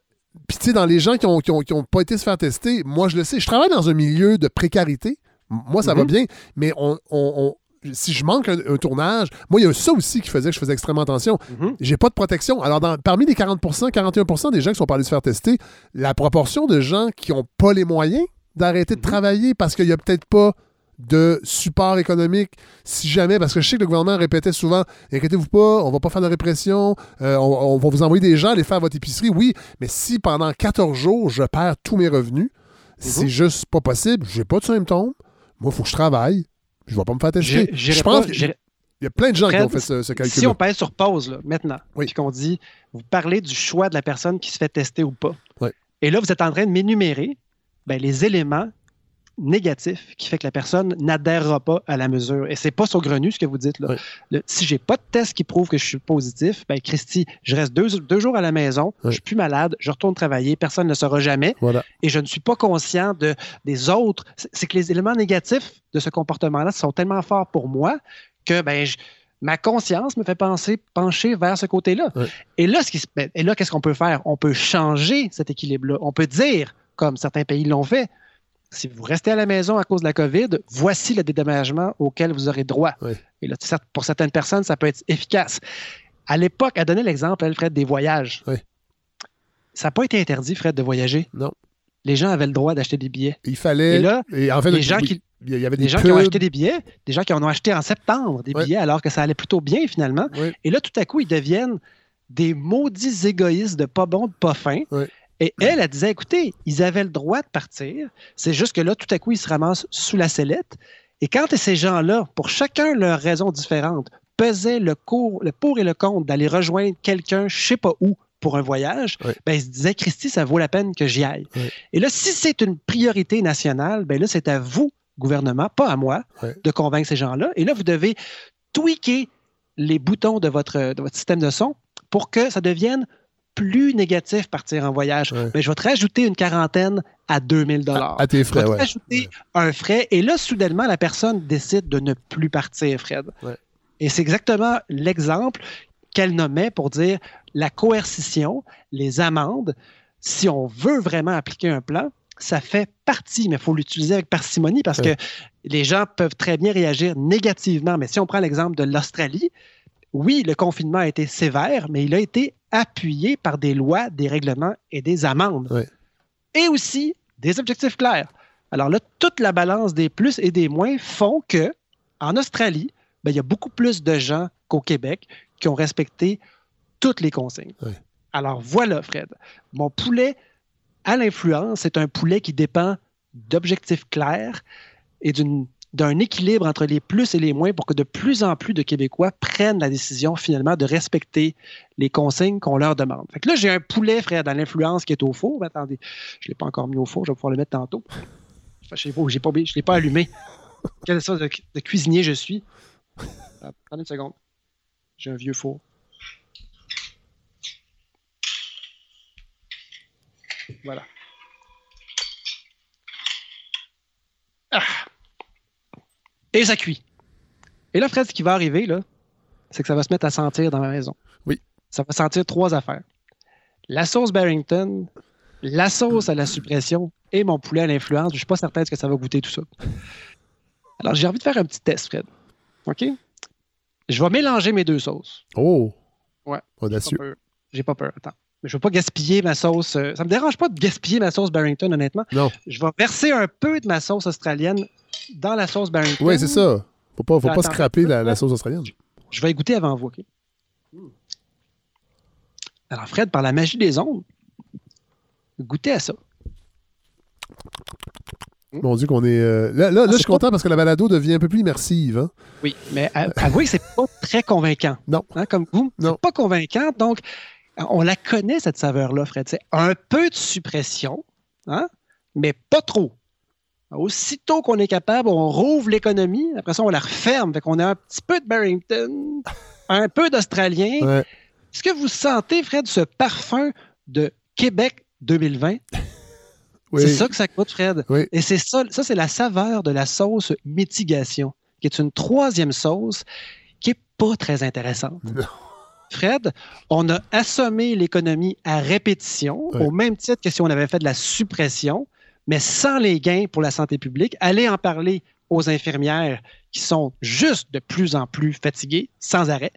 puis, tu sais, dans les gens qui n'ont qui ont, pas été se faire tester, moi, je le sais. Je travaille dans un milieu de précarité. Moi, ça va mhm. bien. Mais on, si je manque un, tournage, moi, il y a ça aussi qui faisait que je faisais extrêmement attention. Mhm. J'ai pas de protection. Alors, parmi les 40% 41% des gens qui sont pas allés se faire tester, la proportion de gens qui n'ont pas les moyens d'arrêter de mhm. travailler parce qu'il n'y a peut-être pas de support économique si jamais, parce que je sais que le gouvernement répétait souvent inquiétez-vous pas, on va pas faire de répression, euh, on, va vous envoyer des gens aller faire votre épicerie, oui, mais si pendant 14 jours je perds tous mes revenus, c'est mhm. juste pas possible, j'ai pas de symptômes, moi il faut que je travaille, je vais pas me faire tester. Je pense qu'il y a plein de gens qui ont fait ce, calcul. Si on pèse sur pause là, maintenant, oui. puis qu'on dit vous parlez du choix de la personne qui se fait tester ou pas, et là vous êtes en train de m'énumérer ben, les éléments négatif qui fait que la personne n'adhérera pas à la mesure. Et c'est pas saugrenu ce que vous dites là. Si si j'ai pas de test qui prouve que je suis positif, ben Christy, je reste deux, jours à la maison, je suis plus malade, je retourne travailler, personne ne saura jamais. Et je ne suis pas conscient de, des autres. C'est que les éléments négatifs de ce comportement-là sont tellement forts pour moi que ben ma conscience me fait penser, pencher vers ce côté-là. Et là, ce qui, ben, et là, qu'est-ce qu'on peut faire? On peut changer cet équilibre-là. On peut dire, comme certains pays l'ont fait, si vous restez à la maison à cause de la COVID, voici le dédommagement auquel vous aurez droit. Et là, pour certaines personnes, ça peut être efficace. À l'époque, elle donnait l'exemple, elle, Fred, des voyages. Ça n'a pas été interdit, Fred, de voyager. Non. Les gens avaient le droit d'acheter des billets. Il fallait. Et là, en fait, les gens qui. Il y avait des Des gens qui ont acheté des billets, des gens qui en ont acheté en septembre des billets alors que ça allait plutôt bien finalement. Et là, tout à coup, ils deviennent des maudits égoïstes de pas bons, de pas. Ouais. Et elle, elle disait, écoutez, ils avaient le droit de partir. C'est juste que là, tout à coup, ils se ramassent sous la sellette. Et quand ces gens-là, pour chacun leurs raisons différentes, pesaient le, cours, le pour et le contre d'aller rejoindre quelqu'un, je sais pas où, pour un voyage, ben, ils se disaient, Christy, ça vaut la peine que j'y aille. Et là, si c'est une priorité nationale, ben là, c'est à vous, gouvernement, pas à moi, de convaincre ces gens-là. Et là, vous devez tweaker les boutons de votre, de votre système de son pour que ça devienne plus négatif partir en voyage. Ouais. Mais je vais te rajouter une quarantaine à 2000 dollars. À tes Je frais, vais te ouais. rajouter un frais. Et là, soudainement, la personne décide de ne plus partir, Fred. Ouais. Et c'est exactement l'exemple qu'elle nommait pour dire la coercition, les amendes, si on veut vraiment appliquer un plan, ça fait partie, mais il faut l'utiliser avec parcimonie parce que les gens peuvent très bien réagir négativement. Mais si on prend l'exemple de l'Australie, oui, le confinement a été sévère, mais il a été appuyé par des lois, des règlements et des amendes. Et aussi des objectifs clairs. Alors là, toute la balance des plus et des moins font que, en Australie, ben, il y a beaucoup plus de gens qu'au Québec qui ont respecté toutes les consignes. Alors voilà, Fred. Mon poulet à l'influence, c'est un poulet qui dépend d'objectifs clairs et d'une d'un équilibre entre les plus et les moins pour que de plus en plus de Québécois prennent la décision finalement de respecter les consignes qu'on leur demande. Fait que là, j'ai un poulet, frère, dans l'influence qui est au four. Attendez, je ne l'ai pas encore mis au four, je vais pouvoir le mettre tantôt. Pas, je ne l'ai pas allumé. Quelle sorte de, de cuisinier je suis? Attendez une seconde. J'ai un vieux four. Voilà. Ah. Et ça cuit. Et là, Fred, ce qui va arriver, là, c'est que ça va se mettre à sentir dans ma maison. Oui. Ça va sentir trois affaires. La sauce Barrington, la sauce à la suppression et mon poulet à l'influence. Je ne suis pas certain de ce que ça va goûter tout ça. Alors, j'ai envie de faire un petit test, Fred. OK? Je vais mélanger mes deux sauces. Oh! Ouais. Audacieux. J'ai pas peur. Attends. Mais je ne veux pas gaspiller ma sauce. euh, Ça me dérange pas de gaspiller ma sauce Barrington, honnêtement. Non. Je vais verser un peu de ma sauce australienne dans la sauce Barrington. Oui, c'est ça. Faut pas, faut pas scraper la, la sauce australienne. Je vais y goûter avant vous, OK? Alors, Fred, par la magie des ondes, goûtez à ça. Mon Dieu, qu'on est. euh, Là, là, là, je suis content parce que la balado devient un peu plus immersive. Hein? Oui, mais a- avouez que c'est pas très convaincant. Non. Hein, comme vous, Non. c'est pas convaincant. Donc, on la connaît, cette saveur-là, Fred. C'est un peu de suppression, hein, mais pas trop. Aussitôt qu'on est capable, on rouvre l'économie. Après ça, on la referme. Fait qu'on a un petit peu de Barrington, <laughs> un peu d'Australien. Ouais. Est-ce que vous sentez, Fred, ce parfum de Québec 2020? <laughs> Oui. C'est ça que ça coûte, Fred. Oui. Et c'est ça, ça c'est la saveur de la sauce mitigation, qui est une troisième sauce qui est pas très intéressante. Non. <laughs> Fred, on a assommé l'économie à répétition, au même titre que si on avait fait de la suppression, mais sans les gains pour la santé publique. Allez en parler aux infirmières qui sont juste de plus en plus fatiguées, sans arrêt,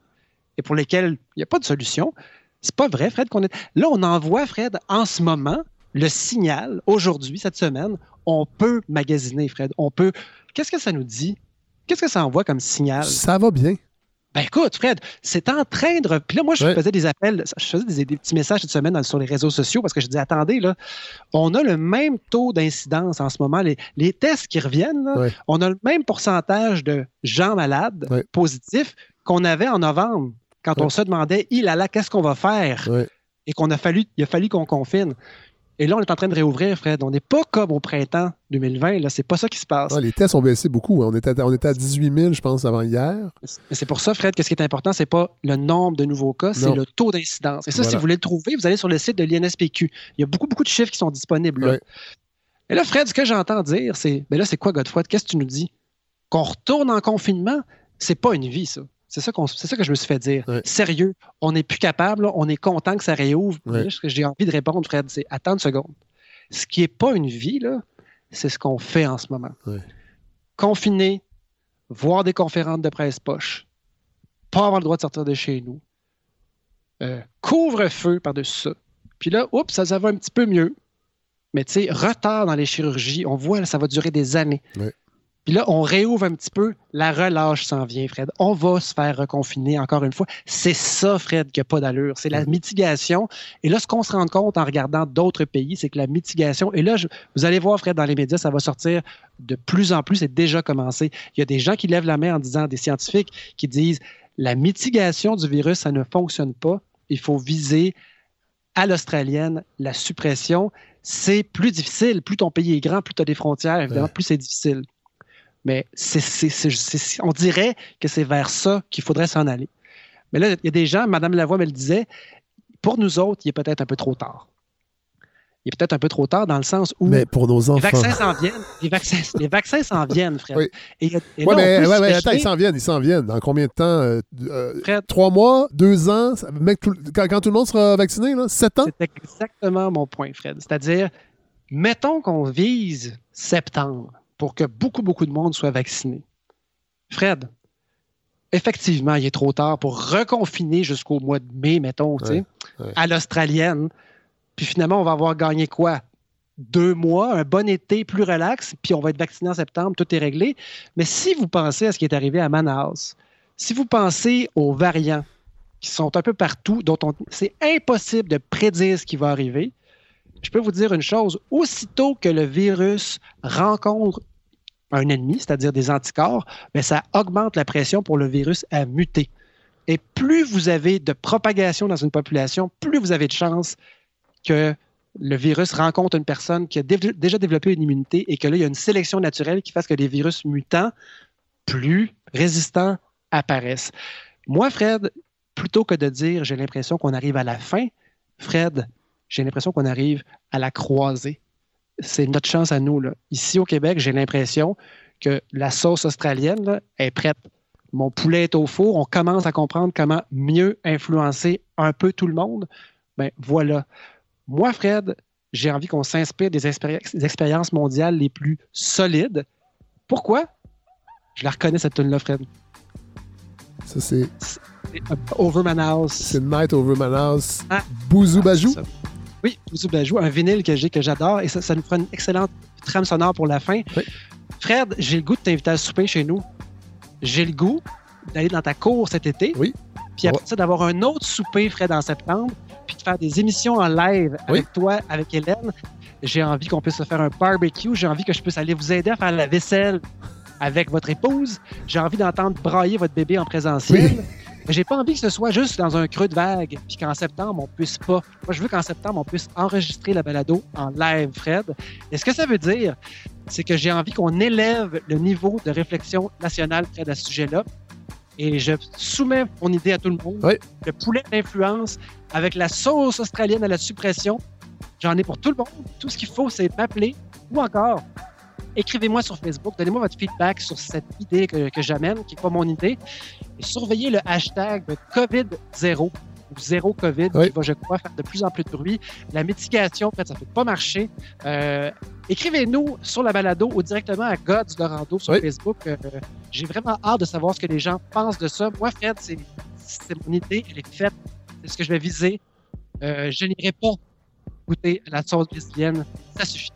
et pour lesquelles il n'y a pas de solution. C'est pas vrai, Fred, qu'on est. Là, on envoie, Fred, en ce moment, le signal, aujourd'hui, cette semaine, on peut magasiner, Fred. On peut. Qu'est-ce que ça nous dit? Qu'est-ce que ça envoie comme signal? Ça va bien. Ben écoute, Fred, c'est en train de. Puis là, moi, je faisais des appels, je faisais des, des petits messages cette semaine sur les réseaux sociaux parce que je dis attendez, là, on a le même taux d'incidence en ce moment. Les, les tests qui reviennent, là, on a le même pourcentage de gens malades positifs qu'on avait en novembre quand on se demandait, il là là, qu'est-ce qu'on va faire? Et qu'on a fallu, il a fallu qu'on confine. Et là, on est en train de réouvrir, Fred. On n'est pas comme au printemps 2020. Là, c'est pas ça qui se passe. Ah, les tests ont baissé beaucoup. hein. On était, à, on était à 18 000, je pense, avant hier. Mais c'est pour ça, Fred, que ce qui est important, c'est pas le nombre de nouveaux cas, c'est le taux d'incidence. Et ça, Voilà. si vous voulez le trouver, vous allez sur le site de l'INSPQ. Il y a beaucoup, beaucoup de chiffres qui sont disponibles. là. Ouais. Et là, Fred, ce que j'entends dire, c'est ben là, c'est quoi, Godefroy? Qu'est-ce que tu nous dis? Qu'on retourne en confinement, c'est pas une vie, ça. C'est ça, qu'on- c'est ça que je me suis fait dire. Ouais. Sérieux, on n'est plus capable, là, on est content que ça réouvre. Ouais. Ce que j'ai envie de répondre, Fred, c'est attends une seconde. Ce qui n'est pas une vie, c'est ce qu'on fait en ce moment. Ouais. Confiner, voir des conférences de presse poche, pas avoir le droit de sortir de chez nous, euh, couvre-feu par-dessus ça. Puis là, oups, ça, ça va un petit peu mieux. Mais tu sais, retard dans les chirurgies, on voit, là, ça va durer des années. Puis là, on réouvre un petit peu, la relâche s'en vient, Fred. On va se faire reconfiner encore une fois. C'est ça, Fred, qui n'a pas d'allure. C'est la mitigation. Et là, ce qu'on se rend compte en regardant d'autres pays, c'est que la mitigation, et là, vous allez voir, Fred, dans les médias, ça va sortir de plus en plus, c'est déjà commencé. Il y a des gens qui lèvent la main en disant, des scientifiques qui disent, la mitigation du virus, ça ne fonctionne pas. Il faut viser à l'australienne la suppression. C'est plus difficile. Plus ton pays est grand, plus tu as des frontières, évidemment, plus c'est difficile. Mais on dirait que c'est vers ça qu'il faudrait s'en aller. Mais là, il y a des gens, Mme Lavoie me le disait, pour nous autres, il est peut-être un peu trop tard. Il est peut-être un peu trop tard dans le sens où. Mais pour nos enfants. Les vaccins s'en viennent. Les vaccins, s'en viennent, frère. Oui. mais ouais, attends, ils s'en viennent. Ils s'en viennent. Dans combien de temps euh, euh, Trois mois Deux ans quand, tout le monde sera vacciné, là, sept ans? C'est exactement mon point, Fred. C'est-à-dire, mettons qu'on vise septembre pour que beaucoup, beaucoup de monde soit vacciné. Fred, effectivement, il est trop tard pour reconfiner jusqu'au mois de mai, mettons, à l'australienne. Puis finalement, on va avoir gagné quoi? Deux mois, un bon été plus relax, puis on va être vacciné en septembre, tout est réglé. Mais si vous pensez à ce qui est arrivé à Manaus, si vous pensez aux variants qui sont un peu partout, dont c'est impossible de prédire ce qui va arriver, je peux vous dire une chose, aussitôt que le virus rencontre un ennemi, c'est-à-dire des anticorps, mais ça augmente la pression pour le virus à muter. Et plus vous avez de propagation dans une population, plus vous avez de chances que le virus rencontre une personne qui a déjà développé une immunité et que là, il y a une sélection naturelle qui fasse que les virus mutants plus résistants apparaissent. Moi, Fred, plutôt que de dire j'ai l'impression qu'on arrive à la fin, Fred, j'ai l'impression qu'on arrive à la croisée c'est notre chance à nous. Là. Ici au Québec, j'ai l'impression que la sauce australienne est prête. Mon poulet est au four. On commence à comprendre comment mieux influencer un peu tout le monde. Ben voilà. Moi, Fred, j'ai envie qu'on s'inspire des, expériences mondiales les plus solides. Pourquoi? Je la reconnais, cette tune-là, Fred. Ça, c'est. Over House. C'est Night Over Manaus. Ah, Bouzou Bajou. Oui, Bajou, un vinyle que j'ai que j'adore et ça, ça, nous fera une excellente trame sonore pour la fin. Fred, j'ai le goût de t'inviter à souper chez nous. J'ai le goût d'aller dans ta cour cet été. Oui. Puis après ça, d'avoir un autre souper, Fred, en septembre, puis de faire des émissions en live avec toi, avec Hélène. J'ai envie qu'on puisse se faire un barbecue. J'ai envie que je puisse aller vous aider à faire la vaisselle avec votre épouse. J'ai envie d'entendre brailler votre bébé en présentiel. Oui. Mais j'ai pas envie que ce soit juste dans un creux de vague, puis qu'en septembre, on puisse pas. Moi, je veux qu'en septembre, on puisse enregistrer la balado en live, Fred. Et ce que ça veut dire, c'est que j'ai envie qu'on élève le niveau de réflexion nationale près de ce sujet-là. Et je soumets mon idée à tout le monde. Le poulet d'influence avec la sauce australienne à la suppression. J'en ai pour tout le monde. Tout ce qu'il faut, c'est m'appeler ou encore écrivez-moi sur Facebook, donnez-moi votre feedback sur cette idée que, j'amène, qui n'est pas mon idée. Et surveillez le hashtag COVID-0 ou zéro COVID, qui va, je crois, faire de plus en plus de bruit. La mitigation, en fait, ça ne peut pas marcher. Euh, écrivez-nous sur la balado ou directement à Gods Dorando sur Facebook. Euh, j'ai vraiment hâte de savoir ce que les gens pensent de ça. Moi, Fred, c'est mon idée, elle est faite. C'est ce que je vais viser. Euh, je n'irai pas goûter la sauce brésilienne. Ça suffit.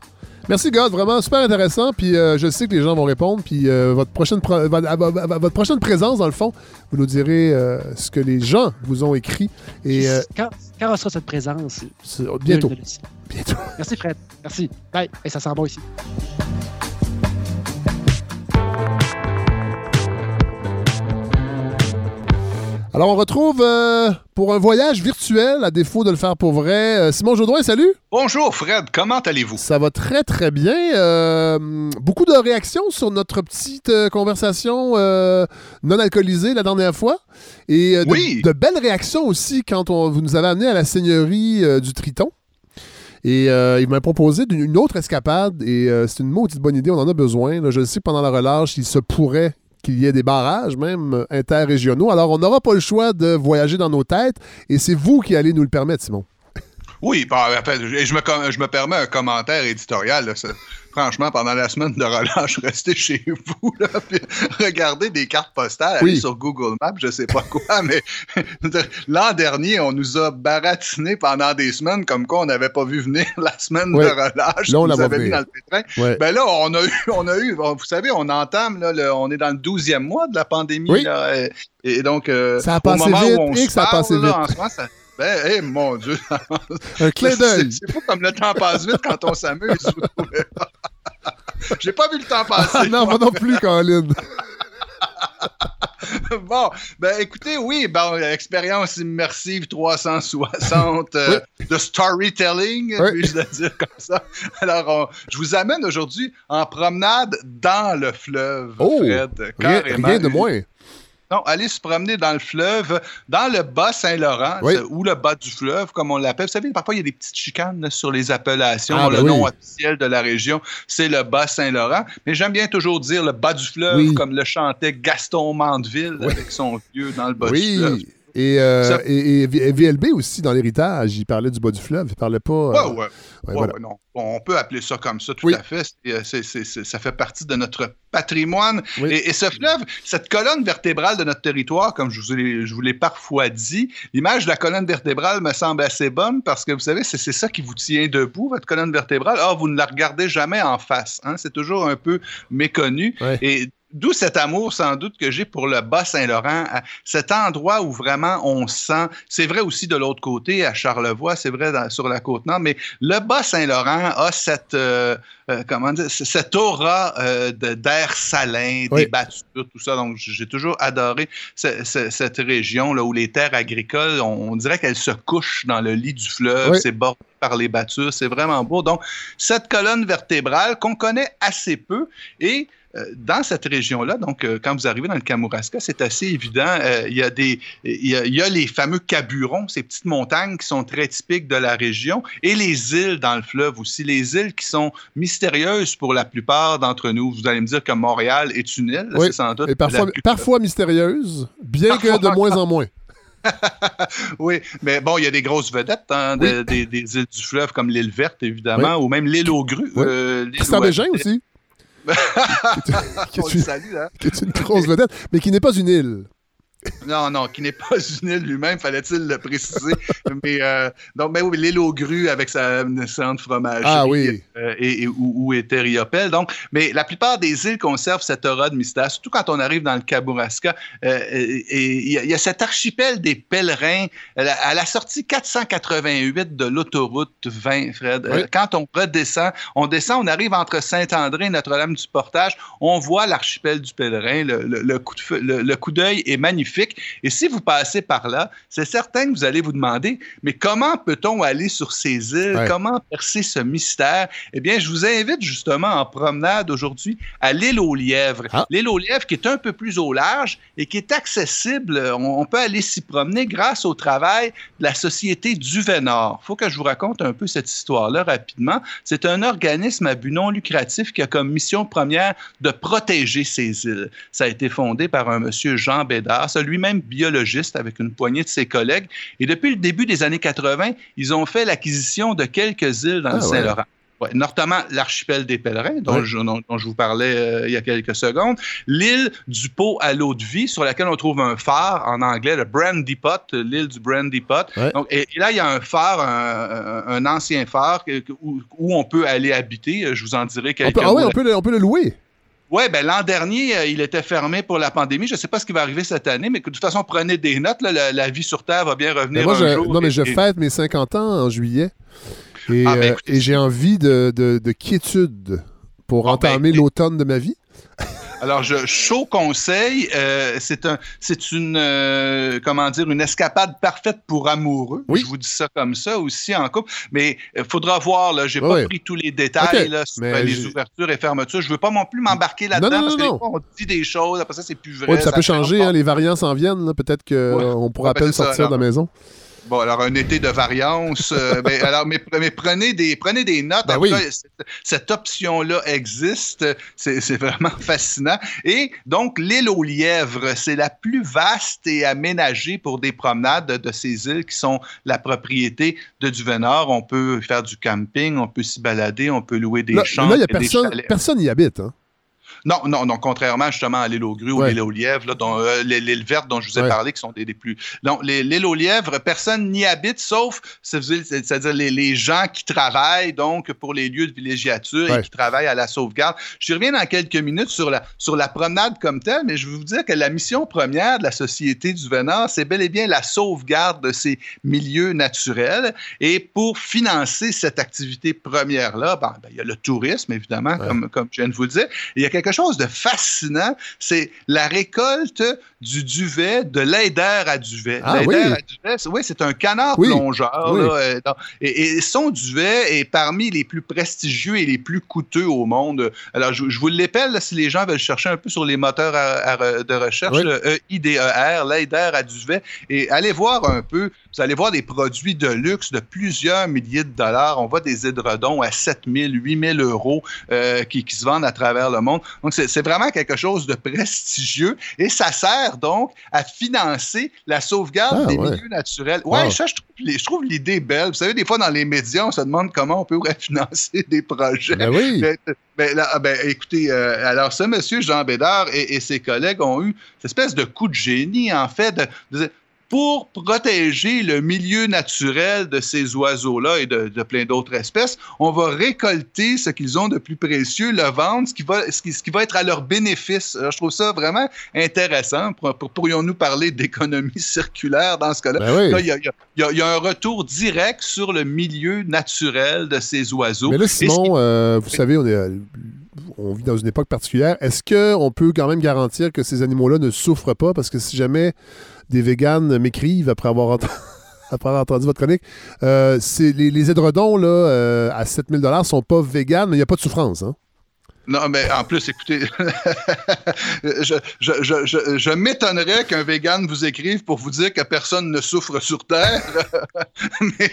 Merci, God. Vraiment super intéressant. Puis euh, je sais que les gens vont répondre. Puis euh, votre, prochaine votre prochaine présence, dans le fond, vous nous direz euh, ce que les gens vous ont écrit. Et, quand, quand sera cette présence? Bientôt. Bientôt. Merci, Fred. Merci. Bye. Et ça sent bon ici. Alors, on retrouve euh, pour un voyage virtuel, à défaut de le faire pour vrai, euh, Simon Jodoin, salut! Bonjour Fred, comment allez-vous? Ça va très très bien. Euh, beaucoup de réactions sur notre petite conversation non alcoolisée la dernière fois. Et de, belles réactions aussi quand on, vous nous avez amené à la seigneurie du Triton. Et il m'a proposé une autre escapade et c'est une maudite bonne idée, on en a besoin. je sais que pendant la relâche, il se pourrait qu'il y ait des barrages, même euh, interrégionaux. Alors, on n'aura pas le choix de voyager dans nos têtes et c'est vous qui allez nous le permettre, Simon. Oui, bah, je, je me, com- je me permets un commentaire éditorial. là, ça- franchement, pendant la semaine de relâche, <laughs> restez chez vous, là, puis regardez des cartes postales, Oui. sur Google Maps, je sais pas quoi, mais <laughs> l'an dernier, on nous a baratiné pendant des semaines comme quoi on n'avait pas vu venir <laughs> la semaine de relâche. Là, on la venir. dans le pétrin. Ouais. Ben là, on a eu, on a eu, vous savez, on entame, là, le- on est dans le 12e mois de la pandémie. Oui. là, et, et donc, euh, Ça a au passé moment vite où on se que ça a parle, passé vite. en ce moment, ça- ben, eh, mon Dieu. <laughs> Un clin d'œil. C'est fou comme le temps passe vite quand on s'amuse. pas? <laughs> J'ai pas vu le temps passer. Ah non, moi non plus, Colin. <laughs> bon, ben écoutez, oui, bon, expérience immersive 360 euh, de storytelling, Oui. puis-je le dire comme ça. Alors, on- je vous amène aujourd'hui en promenade dans le fleuve, Oh, Fred. Rien, rien de moins. Non, aller se promener dans le fleuve, dans le bas Saint-Laurent, Oui. c'est- ou le bas du fleuve, comme on l'appelle. Vous savez, parfois, il y a des petites chicanes là, sur les appellations. Ah, le ben oui. nom officiel de la région, c'est le bas Saint-Laurent. Mais j'aime bien toujours dire le bas du fleuve, Oui. comme le chantait Gaston Mandeville avec son vieux dans le bas du fleuve. Et, euh, Ça- et, et VLB aussi, dans l'héritage, il parlait du bas du fleuve. Il parlait pas. euh, Ouais, ouais. ouais, Ouais, voilà. ouais, non. Bon, on peut appeler ça comme ça, tout Oui. à fait. Euh, ça fait partie de notre patrimoine. Oui. Et, et ce fleuve, cette colonne vertébrale de notre territoire, comme je vous l'ai, je vous l'ai parfois dit, l'image de la colonne vertébrale me semble assez bonne parce que vous savez, c'est, c'est ça qui vous tient debout, votre colonne vertébrale. Or, vous ne la regardez jamais en face. hein. C'est toujours un peu méconnu. Et D'où cet amour, sans doute, que j'ai pour le Bas-Saint-Laurent, cet endroit où vraiment on sent. C'est vrai aussi de l'autre côté, à Charlevoix, c'est vrai dans- sur la côte nord, mais le Bas-Saint-Laurent a cette, euh, euh, comment dire, cette aura euh, de- d'air salin, Oui. des battures, tout ça. Donc, j'ai toujours adoré ce- ce- cette région là où les terres agricoles, on, on dirait qu'elles se couchent dans le lit du fleuve. Oui. C'est bordé par les battures, c'est vraiment beau. Donc, cette colonne vertébrale qu'on connaît assez peu et dans cette région-là, donc euh, quand vous arrivez dans le Kamouraska, c'est assez évident. euh, Il y, a des, il y a, il y a les fameux caburons, ces petites montagnes qui sont très typiques de la région, et les îles dans le fleuve aussi, les îles qui sont mystérieuses pour la plupart d'entre nous. Vous allez me dire que Montréal est une île, Oui, c'est sans doute. Et parfois, parfois mystérieuse, bien que Parfois de moins en moins. <laughs> <laughs> Oui, mais bon, il y a des grosses vedettes hein, de- des, des îles du fleuve, comme l'île verte, évidemment, ou même l'île aux grues. Euh, l'île Christian où Bégin habitait- aussi, <laughs> qui est une- salue, hein? qui est une grosse vedette, mais qui n'est pas une île. Non, non, qui n'est pas une île lui-même, fallait-il le préciser. mais euh, donc, ben oui, l'île aux grues avec sa naissante fromagerie Ah oui. euh, et, et où, où était Riopelle. Donc, mais la plupart des îles conservent cette aura de mystère, surtout quand on arrive dans le Kamouraska. Euh, et il y, a- il y a cet archipel des pèlerins à la, à la sortie 488 de l'autoroute 20, Fred. Euh, Oui. quand on redescend, on descend, on arrive entre Saint-André et Notre-Dame du Portage, on voit l'archipel du pèlerin. Le, le- le coup d'œil est magnifique. Et si vous passez par là, c'est certain que vous allez vous demander, mais comment peut-on aller sur ces îles? Ouais. Comment percer ce mystère? Eh bien, je vous invite justement en promenade aujourd'hui à l'île aux lièvres. Ah. L'île aux lièvres qui est un peu plus au large et qui est accessible. On, on peut aller s'y promener grâce au travail de la Société du Vénard. Il faut que je vous raconte un peu cette histoire-là rapidement. C'est un organisme à but non lucratif qui a comme mission première de protéger ces îles. Ça a été fondé par un monsieur Jean Bédard, lui-même biologiste avec une poignée de ses collègues. Et depuis le début des années 80, ils ont fait l'acquisition de quelques îles dans Ah le. Saint-Laurent. Ouais, notamment l'archipel des pèlerins, dont, je, dont- dont je vous parlais euh, il y a quelques secondes, l'île du pot à l'eau de vie, sur laquelle on trouve un phare, en anglais, le Brandy Pot, l'île du Brandy Pot. Donc, et, et là, il y a un phare, un, ancien phare où, où on peut aller habiter. Je vous en dirai On quelques peut, ah ouais, on peut, le, on peut le louer. Oui, ben l'an dernier, euh, il était fermé pour la pandémie. Je ne sais pas ce qui va arriver cette année, mais que, de toute façon, prenez des notes. là, la, la vie sur Terre va bien revenir Mais moi, un je, jour. non, mais Et- je fête mes 50 ans en juillet. Et, Ah, ben, euh, et j'ai envie de, de- de quiétude pour Ah, ben, entamer l'automne de ma vie. Alors, je chaud conseil. euh, c'est un, c'est une, euh, comment dire, une escapade parfaite pour amoureux. Oui. Je vous dis ça comme ça aussi en couple. Mais il faudra voir. Là, j'ai Ouais, pas ouais. pris tous les détails là, sur mais euh, les ouvertures et fermetures. Je veux pas non plus m'embarquer là-dedans Non, non, parce que non, des non. fois, on dit des choses. Après ça, c'est plus vrai. Oui, puis ça peut changer, hein, les variants s'en viennent. Peut-être qu'on Ouais. pourra à Ouais, ben, peine ça, sortir de la maison. Bon, alors un été de variance. euh, <laughs> ben, alors, mais, mais prenez des prenez des notes. Ben oui. cas, cette, cette option-là existe. C'est vraiment <laughs> fascinant. Et donc, l'île aux lièvres, c'est la plus vaste et aménagée pour des promenades de, de ces îles qui sont la propriété de Duvenor. On peut faire du camping, on peut s'y balader, on peut louer des Là, champs. là, n'y a des personne, chalets. personne y habite. Hein? Non, non, non, contrairement justement à l'île aux grues ou Ouais. l'île aux lièvres, là, dont, euh, l'île verte dont je vous ai Ouais. parlé, qui sont des, des plus. Non, l'île aux lièvres, personne n'y habite, sauf, c'est- c'est-à-dire les, les gens qui travaillent donc pour les lieux de villégiature Ouais. et qui travaillent à la sauvegarde. Je reviens dans quelques minutes sur la, sur la promenade comme telle, mais je veux vous dire que la mission première de la Société du Vénard, c'est bel et bien la sauvegarde de ces milieux naturels. Et pour financer cette activité première-là, ben, ben, il y a le tourisme, évidemment, comme, comme je viens de vous le dire. Il y a quelque chose de fascinant, c'est la récolte du duvet, de l'aider à duvet. Ah, l'aider oui. à duvet, c'est, oui, c'est un canard Oui. plongeur. Oui. là, euh, et, et son duvet est parmi les plus prestigieux et les plus coûteux au monde. Alors, je, je vous l'épelle là, si les gens veulent chercher un peu sur les moteurs à- à- de recherche, le E EIDER, l'aider à duvet, et allez voir un peu. Vous allez voir des produits de luxe de plusieurs milliers de dollars. On voit des édredons à 7 000, 8 000 euros euh, qui, qui se vendent à travers le monde. Donc, c'est vraiment quelque chose de prestigieux et ça sert donc à financer la sauvegarde Ah, des ouais. milieux naturels. Ouais, Wow. ça, je trouve, les- je trouve l'idée belle. Vous savez, des fois, dans les médias, on se demande comment on pourrait <laughs> financer des projets. Ben oui. Ben, là, ah, ben, écoutez, euh, alors ce monsieur Jean Bédard et, et ses collègues ont eu cette espèce de coup de génie, en fait, de, pour protéger le milieu naturel de ces oiseaux-là et de, de plein d'autres espèces, on va récolter ce qu'ils ont de plus précieux, le vendre, ce qui va, ce qui, ce qui va être à leur bénéfice. Alors, je trouve ça vraiment intéressant. Pour- pour- Pourrions-nous parler d'économie <laughs> circulaire dans ce cas-là? Ben oui. Là, il y, a, il y a- il y a- il y a un retour direct sur le milieu naturel de ces oiseaux. Mais là, ce qui- Simon, euh, vous savez, on, est, euh, on vit dans une époque particulière. Est-ce qu'on peut quand même garantir que ces animaux-là ne souffrent pas? Parce que si jamais des véganes m'écrivent après avoir, ent- <laughs> après avoir entendu votre chronique, euh, les, les édredons là, euh, à 7000 ne sont pas véganes, mais il n'y a pas de souffrance. Hein? Non, mais en plus, écoutez, <laughs> je, je, je, je, je m'étonnerais qu'un vegan vous écrive pour vous dire que personne ne souffre sur Terre. <laughs> Mais,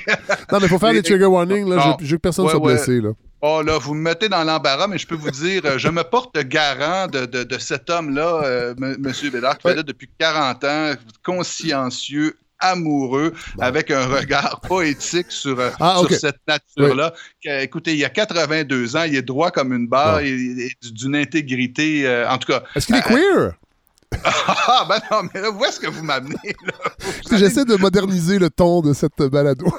Non, mais il faut faire Mais- des trigger warnings. Là, je, veux que personne Ouais, soit ouais. blessé. Là. Oh là, vous me mettez dans l'embarras, mais je peux vous dire, euh, je me porte garant de, de, de cet homme-là, euh, M. Monsieur Bédard, qui Ouais. fait là depuis 40 ans, consciencieux, amoureux, Bon. avec un regard <laughs> poétique sur, euh, Ah, sur cette nature-là. Écoutez, il a 82 ans, il est droit comme une barre, Bon. il est d'une intégrité, euh, en tout cas. Est-ce qu'il est queer? <laughs> Ah, ben non, mais là, où est-ce que vous m'amenez? J'essaie de moderniser le ton de cette balado.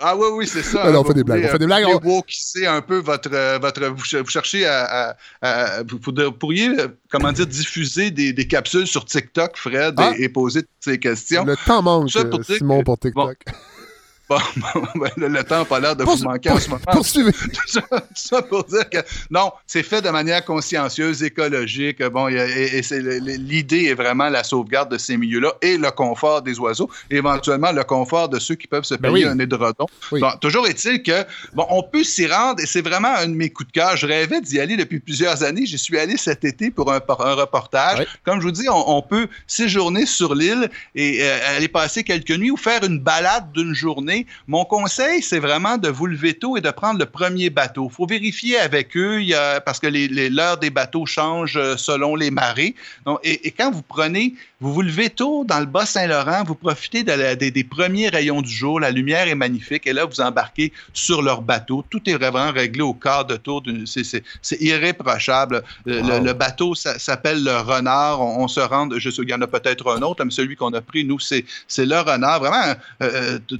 Ah oui, oui, c'est ça. Alors, on Vous fait des blagues, on fait des euh, blagues, vous on- wokiser un peu votre, euh, votre vous, ch- vous cherchez à, à- à- vous, pourriez, euh, comment dire, diffuser des, des capsules sur TikTok, Fred, Ah. et, et poser toutes ces questions. Le temps manque, Ça pour euh, dire Simon, que- pour TikTok. Bon, <laughs> <laughs> bon, ben, le, le temps n'a pas l'air de Pour- vous manquer pour- en ce moment. Poursuivez. <laughs> tout ça, tout ça pour dire que non, c'est fait de manière consciencieuse, écologique. Bon, et, et c'est l'idée est vraiment la sauvegarde de ces milieux-là et le confort des oiseaux, et éventuellement le confort de ceux qui peuvent se Ben payer oui. un édredon. Oui. Bon, toujours est-il que bon, on peut s'y rendre et c'est vraiment un de mes coups de cœur. Je rêvais d'y aller depuis plusieurs années. J'y suis allé cet été pour un, por- un reportage. Comme je vous dis, on, on peut séjourner sur l'île et euh, aller passer quelques nuits ou faire une balade d'une journée. Mon conseil, c'est vraiment de vous lever tôt et de prendre le premier bateau. Il faut vérifier avec eux parce que l'heure des bateaux change euh, selon les marées. Et quand vous prenez, vous vous levez tôt dans le bas Saint-Laurent, vous profitez de la- des, des premiers rayons du jour, la lumière est magnifique et là, vous embarquez sur leur bateau. Tout est vraiment réglé au quart de tour. C'est, irréprochable. Le, Wow. le- le bateau s'appelle le Renard. On, on se rend, je sais, il y en a peut-être un autre, mais celui qu'on a pris, nous, c'est, le Renard. Vraiment, euh, t-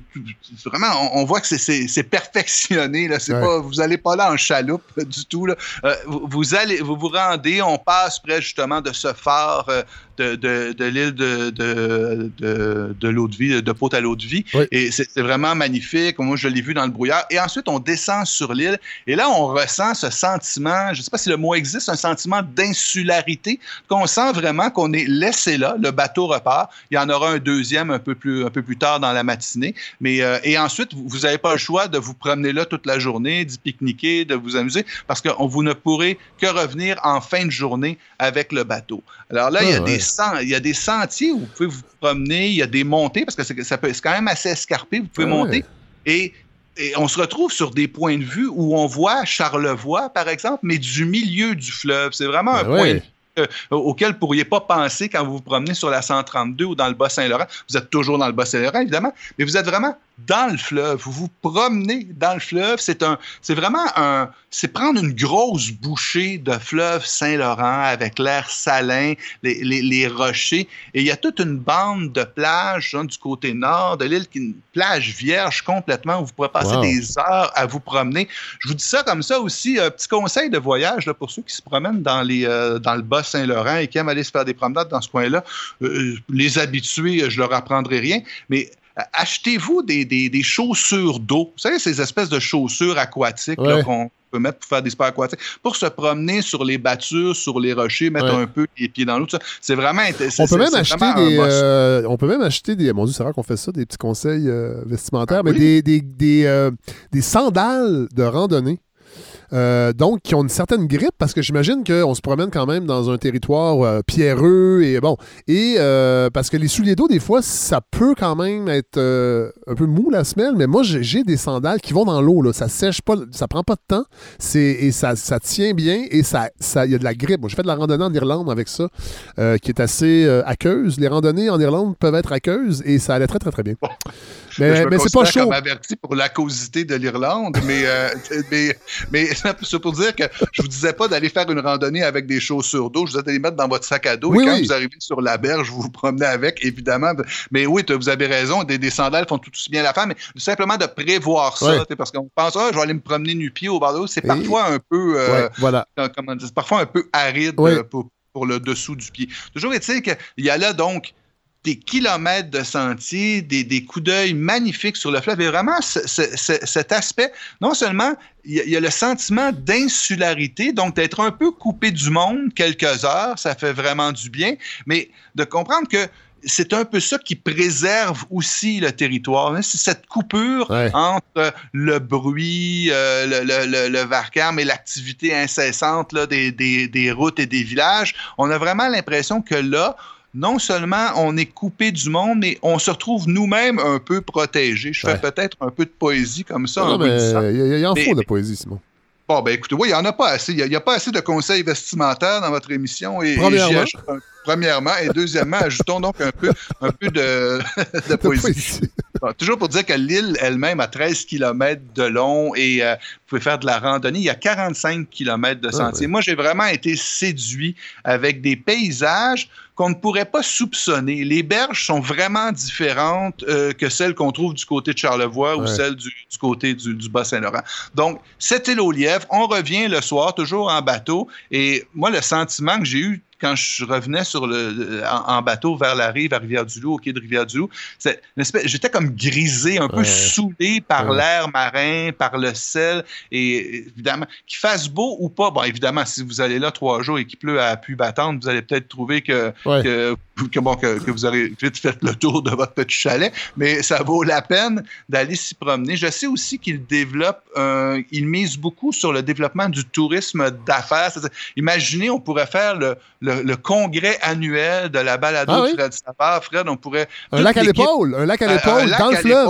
vraiment on, on voit que c'est, perfectionné. Là. C'est Ouais. pas, vous n'allez pas là en chaloupe euh, du tout. Là. Euh, vous, vous allez, vous vous rendez, on passe près justement de ce phare euh, de, de, de l'île de, de, de, de l'eau de vie, de Pôte à l'eau de vie. Oui. Et c'est, vraiment magnifique. Moi, je l'ai vu dans le brouillard. Et ensuite, on descend sur l'île. Et là, on ressent ce sentiment, je ne sais pas si le mot existe, un sentiment d'insularité, qu'on sent vraiment qu'on est laissé là. Le bateau repart. Il y en aura un deuxième un peu plus, un peu plus tard dans la matinée. Mais, euh, et ensuite, vous n'avez pas le choix de vous promener là toute la journée, d'y pique-niquer, de vous amuser, parce que vous ne pourrez que revenir en fin de journée avec le bateau. Alors là, il y a Ah, ouais. des il y a des sentiers où vous pouvez vous promener, il y a des montées, parce que c'est ça peut- c'est quand même assez escarpé, vous pouvez Ah ouais. monter. Et, et on se retrouve sur des points de vue où on voit Charlevoix, par exemple, mais du milieu du fleuve. C'est vraiment un Ben point de vue euh, auquel vous ne pourriez pas penser quand vous vous promenez sur la 132 ou dans le Bas-Saint-Laurent. Vous êtes toujours dans le Bas-Saint-Laurent, évidemment, mais vous êtes vraiment dans le fleuve. Vous vous promenez dans le fleuve. C'est un, c'est vraiment un, c'est prendre une grosse bouchée de fleuve Saint-Laurent avec l'air salin, les, les- les rochers. Et il y a toute une bande de plages hein, du côté nord de l'île, qui est une plage vierge complètement où vous pourrez passer Wow. des heures à vous promener. Je vous dis ça comme ça aussi, un petit conseil de voyage là, pour ceux qui se promènent dans, les, euh, dans le bas Saint-Laurent et qui aiment aller se faire des promenades dans ce coin-là. Euh, les habitués, je leur apprendrai rien, mais euh, achetez-vous des, des- des chaussures d'eau? Vous savez, ces espèces de chaussures aquatiques Ouais. qu'on peut mettre pour faire des sports aquatiques, pour se promener sur les battures, sur les rochers, mettre Ouais. un peu les pieds dans l'eau. C'est vraiment intéressant. On peut, même acheter des, euh, on peut même acheter des. Mon Dieu, c'est rare qu'on fait ça, des petits conseils euh, vestimentaires, Ah mais oui? des, des, des, euh, des sandales de randonnée. Euh, donc, qui ont une certaine grippe, parce que j'imagine qu'on se promène quand même dans un territoire euh, pierreux et bon. Et euh, parce que les souliers d'eau, des fois, ça peut quand même être un peu mou la semelle, mais moi, j'ai des sandales qui vont dans l'eau, là. Ça sèche pas, ça prend pas de temps, c'est et ça, ça tient bien et ça, ça, il y a de la grippe. Moi, j'ai fait de la randonnée en Irlande avec ça, qui est assez aqueuse. Les randonnées en Irlande peuvent être aqueuses et ça allait très, très, très bien. je Mais, c'est pas chaud. comme averti pour l'aquosité de l'Irlande, mais, <laughs> mais, mais c'est pour dire que je vous disais pas d'aller faire une randonnée avec des chaussures d'eau, je vous disais d'aller mettre dans votre sac à dos Oui, et quand oui. vous arrivez sur la berge, vous vous promenez avec, évidemment. Mais oui, vous avez raison, des, des sandales font tout aussi bien l'affaire, mais simplement de prévoir ça, Ouais. parce qu'on pense, ah, je vais aller me promener nu-pied au bord de l'eau, c'est Et- parfois un peu... euh, Ouais, voilà. comment dire, c'est parfois un peu aride euh, pour, pour le dessous du pied. Toujours est-il qu'il y a là donc des kilomètres de sentiers, des, des coups d'œil magnifiques sur le fleuve. Et vraiment, ce- ce- ce- cet aspect, non seulement il y, a, il y a le sentiment d'insularité, donc d'être un peu coupé du monde quelques heures, ça fait vraiment du bien, mais de comprendre que c'est un peu ça qui préserve aussi le territoire. hein. C'est cette coupure Ouais. entre le bruit, euh, le, le, le, le vacarme et l'activité incessante là, des, des, des routes et des villages. On a vraiment l'impression que là, non seulement on est coupé du monde, mais on se retrouve nous-mêmes un peu protégés. Je Ouais. fais peut-être un peu de poésie comme ça. Non, il y, en faut de mais- poésie, Simon. Bon, ben écoutez, oui, il n'y en a pas assez. Il n'y a, pas assez de conseils vestimentaires dans votre émission. Et, et Premièrement. un- premièrement. Et deuxièmement, ajoutons donc un peu, un peu de, <laughs> de De poésie. poésie. Bon, toujours pour dire que l'île elle-même a 13 km de long et euh, vous pouvez faire de la randonnée. Il y a 45 km de sentiers. ouais. Moi, j'ai vraiment été séduit avec des paysages qu'on ne pourrait pas soupçonner. Les berges sont vraiment différentes euh, que celles qu'on trouve du côté de Charlevoix ou celles du, du côté du, du Bas-Saint-Laurent. Donc, cette île aux lièvres, on revient le soir, toujours en bateau. Et moi, le sentiment que j'ai eu quand je revenais sur le, en, en bateau vers la rive à Rivière-du-Loup, au quai de Rivière-du-Loup, j'étais comme grisé, un peu Ouais. saoulé par Ouais. l'air marin, par le sel, et évidemment, qu'il fasse beau ou pas, bon, évidemment, si vous allez là trois jours et qu'il pleut à pluie battante, vous allez peut-être trouver que, Ouais. que, que, bon, que, que vous aurez vite fait le tour de votre petit chalet, mais ça vaut la peine d'aller s'y promener. Je sais aussi qu'il développe, il mise beaucoup sur le développement du tourisme d'affaires. Imaginez, on pourrait faire le, le, le congrès annuel de la balado Ah de oui? Fred Savard. Fred, on pourrait... Un lac à l'équipe- l'épaule, un lac à l'épaule dans le fleuve.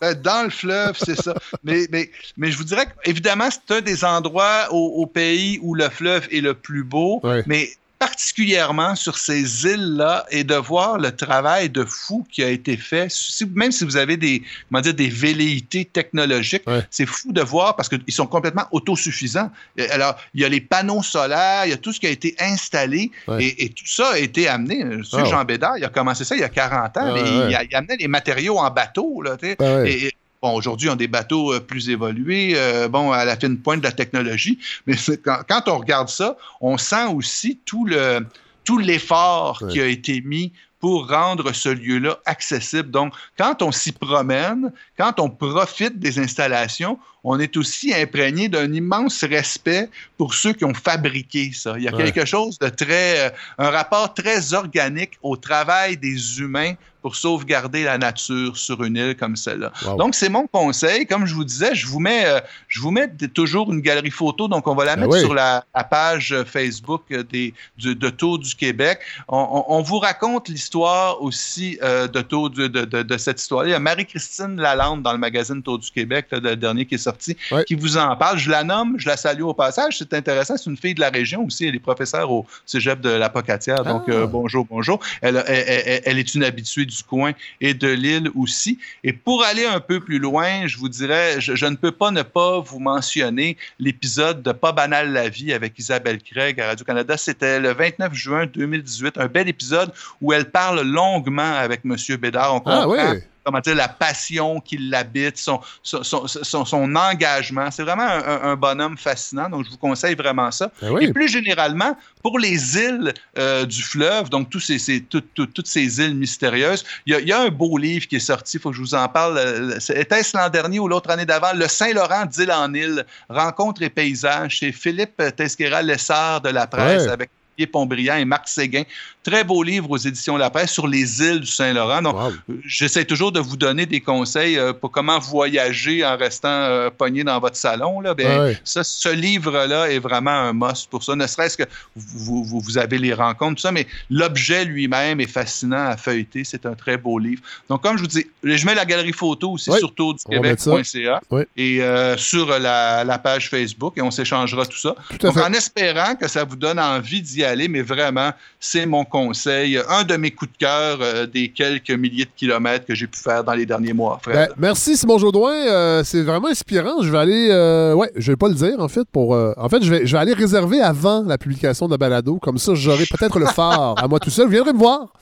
ben, dans le fleuve, c'est ça. <laughs> mais, mais, mais je vous dirais qu'évidemment, c'est un des endroits au, au pays où le fleuve est le plus beau, mais particulièrement sur ces îles-là et de voir le travail de fou qui a été fait, Si- même si vous avez des, comment dire, des velléités technologiques, Ouais. c'est fou de voir parce qu'ils sont complètement autosuffisants. Et Alors, il y a les panneaux solaires, il y a tout ce qui a été installé Ouais. et, et tout ça a été amené. Ah ouais. Jean Bédard, il a commencé ça il y a 40 ans, Ah mais il, il amenait les matériaux en bateau. Là. Ah et, bon, aujourd'hui, on a des bateaux euh, plus évolués, euh, bon, à la fine pointe de la technologie, <laughs> mais quand, quand on regarde ça, on sent aussi tout le tout l'effort Ouais. qui a été mis pour rendre ce lieu-là accessible. Donc, quand on s'y promène, quand on profite des installations, on est aussi imprégné d'un immense respect pour ceux qui ont fabriqué ça. Il y a Ouais. quelque chose de très, euh, un rapport très organique au travail des humains pour sauvegarder la nature sur une île comme celle-là. Wow. Donc, c'est mon conseil. Comme je vous disais, je vous mets, euh, je vous mets toujours une galerie photo. Donc, on va la Ben mettre oui. sur la, la page euh, Facebook des, du- de Tour du Québec. On, on- on vous raconte l'histoire aussi euh, de, Tour de, de- cette histoire. Il y a Marie-Christine Lalande dans le magazine Tour du Québec, là, le dernier qui est sorti, Ouais. qui vous en parle. Je la nomme, je la salue au passage. C'est intéressant. C'est une fille de la région aussi. Elle est professeure au cégep de la Pocatière. Donc, Ah. euh, bonjour, bonjour. Elle, elle- elle- elle est une habituée du coin et de l'île aussi. Et pour aller un peu plus loin, je vous dirais, je, je ne peux pas ne pas vous mentionner l'épisode de Pas banal la vie avec Isabelle Craig à Radio-Canada. C'était le 29 juin 2018, un bel épisode où elle parle longuement avec M. Bédard. On comprend Ah oui. Comment dire, la passion qui l'habite, son, son, son, son- son engagement. C'est vraiment un, bonhomme fascinant, donc je vous conseille vraiment ça. Ben oui. Et plus généralement, pour les îles euh, du fleuve, donc tous ces, ces- toutes- ces îles mystérieuses, il y, a, il y a un beau livre qui est sorti, il faut que je vous en parle. euh, Était-ce l'an dernier ou l'autre année d'avant? Le Saint-Laurent d'île en île, rencontres et paysages, chez Philippe Tesquera Lessard de la presse Ouais. avec Pontbriand et Marc Séguin. Très beau livre aux éditions La Presse sur les îles du Saint-Laurent. Donc, Wow. J'essaie toujours de vous donner des conseils euh, pour comment voyager en restant euh, pogné dans votre salon. Là. Ouais, ça, ce livre-là est vraiment un must pour ça. Ne serait-ce que vous, vous- vous avez les rencontres, tout ça, mais l'objet lui-même est fascinant à feuilleter. C'est un très beau livre. Donc, comme je vous dis, je mets la galerie photo aussi Ouais, sur tourduquebec.ca Ouais. et euh, sur la, la page Facebook et on s'échangera tout ça. Tout Donc, fait. en espérant que ça vous donne envie d'y aller, mais vraiment, c'est mon conseil. Un de mes coups de cœur euh, des quelques milliers de kilomètres que j'ai pu faire dans les derniers mois, Fred. Ben, merci Simon Jaudoin, Euh, c'est vraiment inspirant. Je vais aller, euh, ouais, je vais pas le dire en fait pour, euh, en fait, je vais, je vais aller réserver avant la publication de la balado, comme ça j'aurai peut-être le <laughs> phare à moi tout seul. Vous viendrez me voir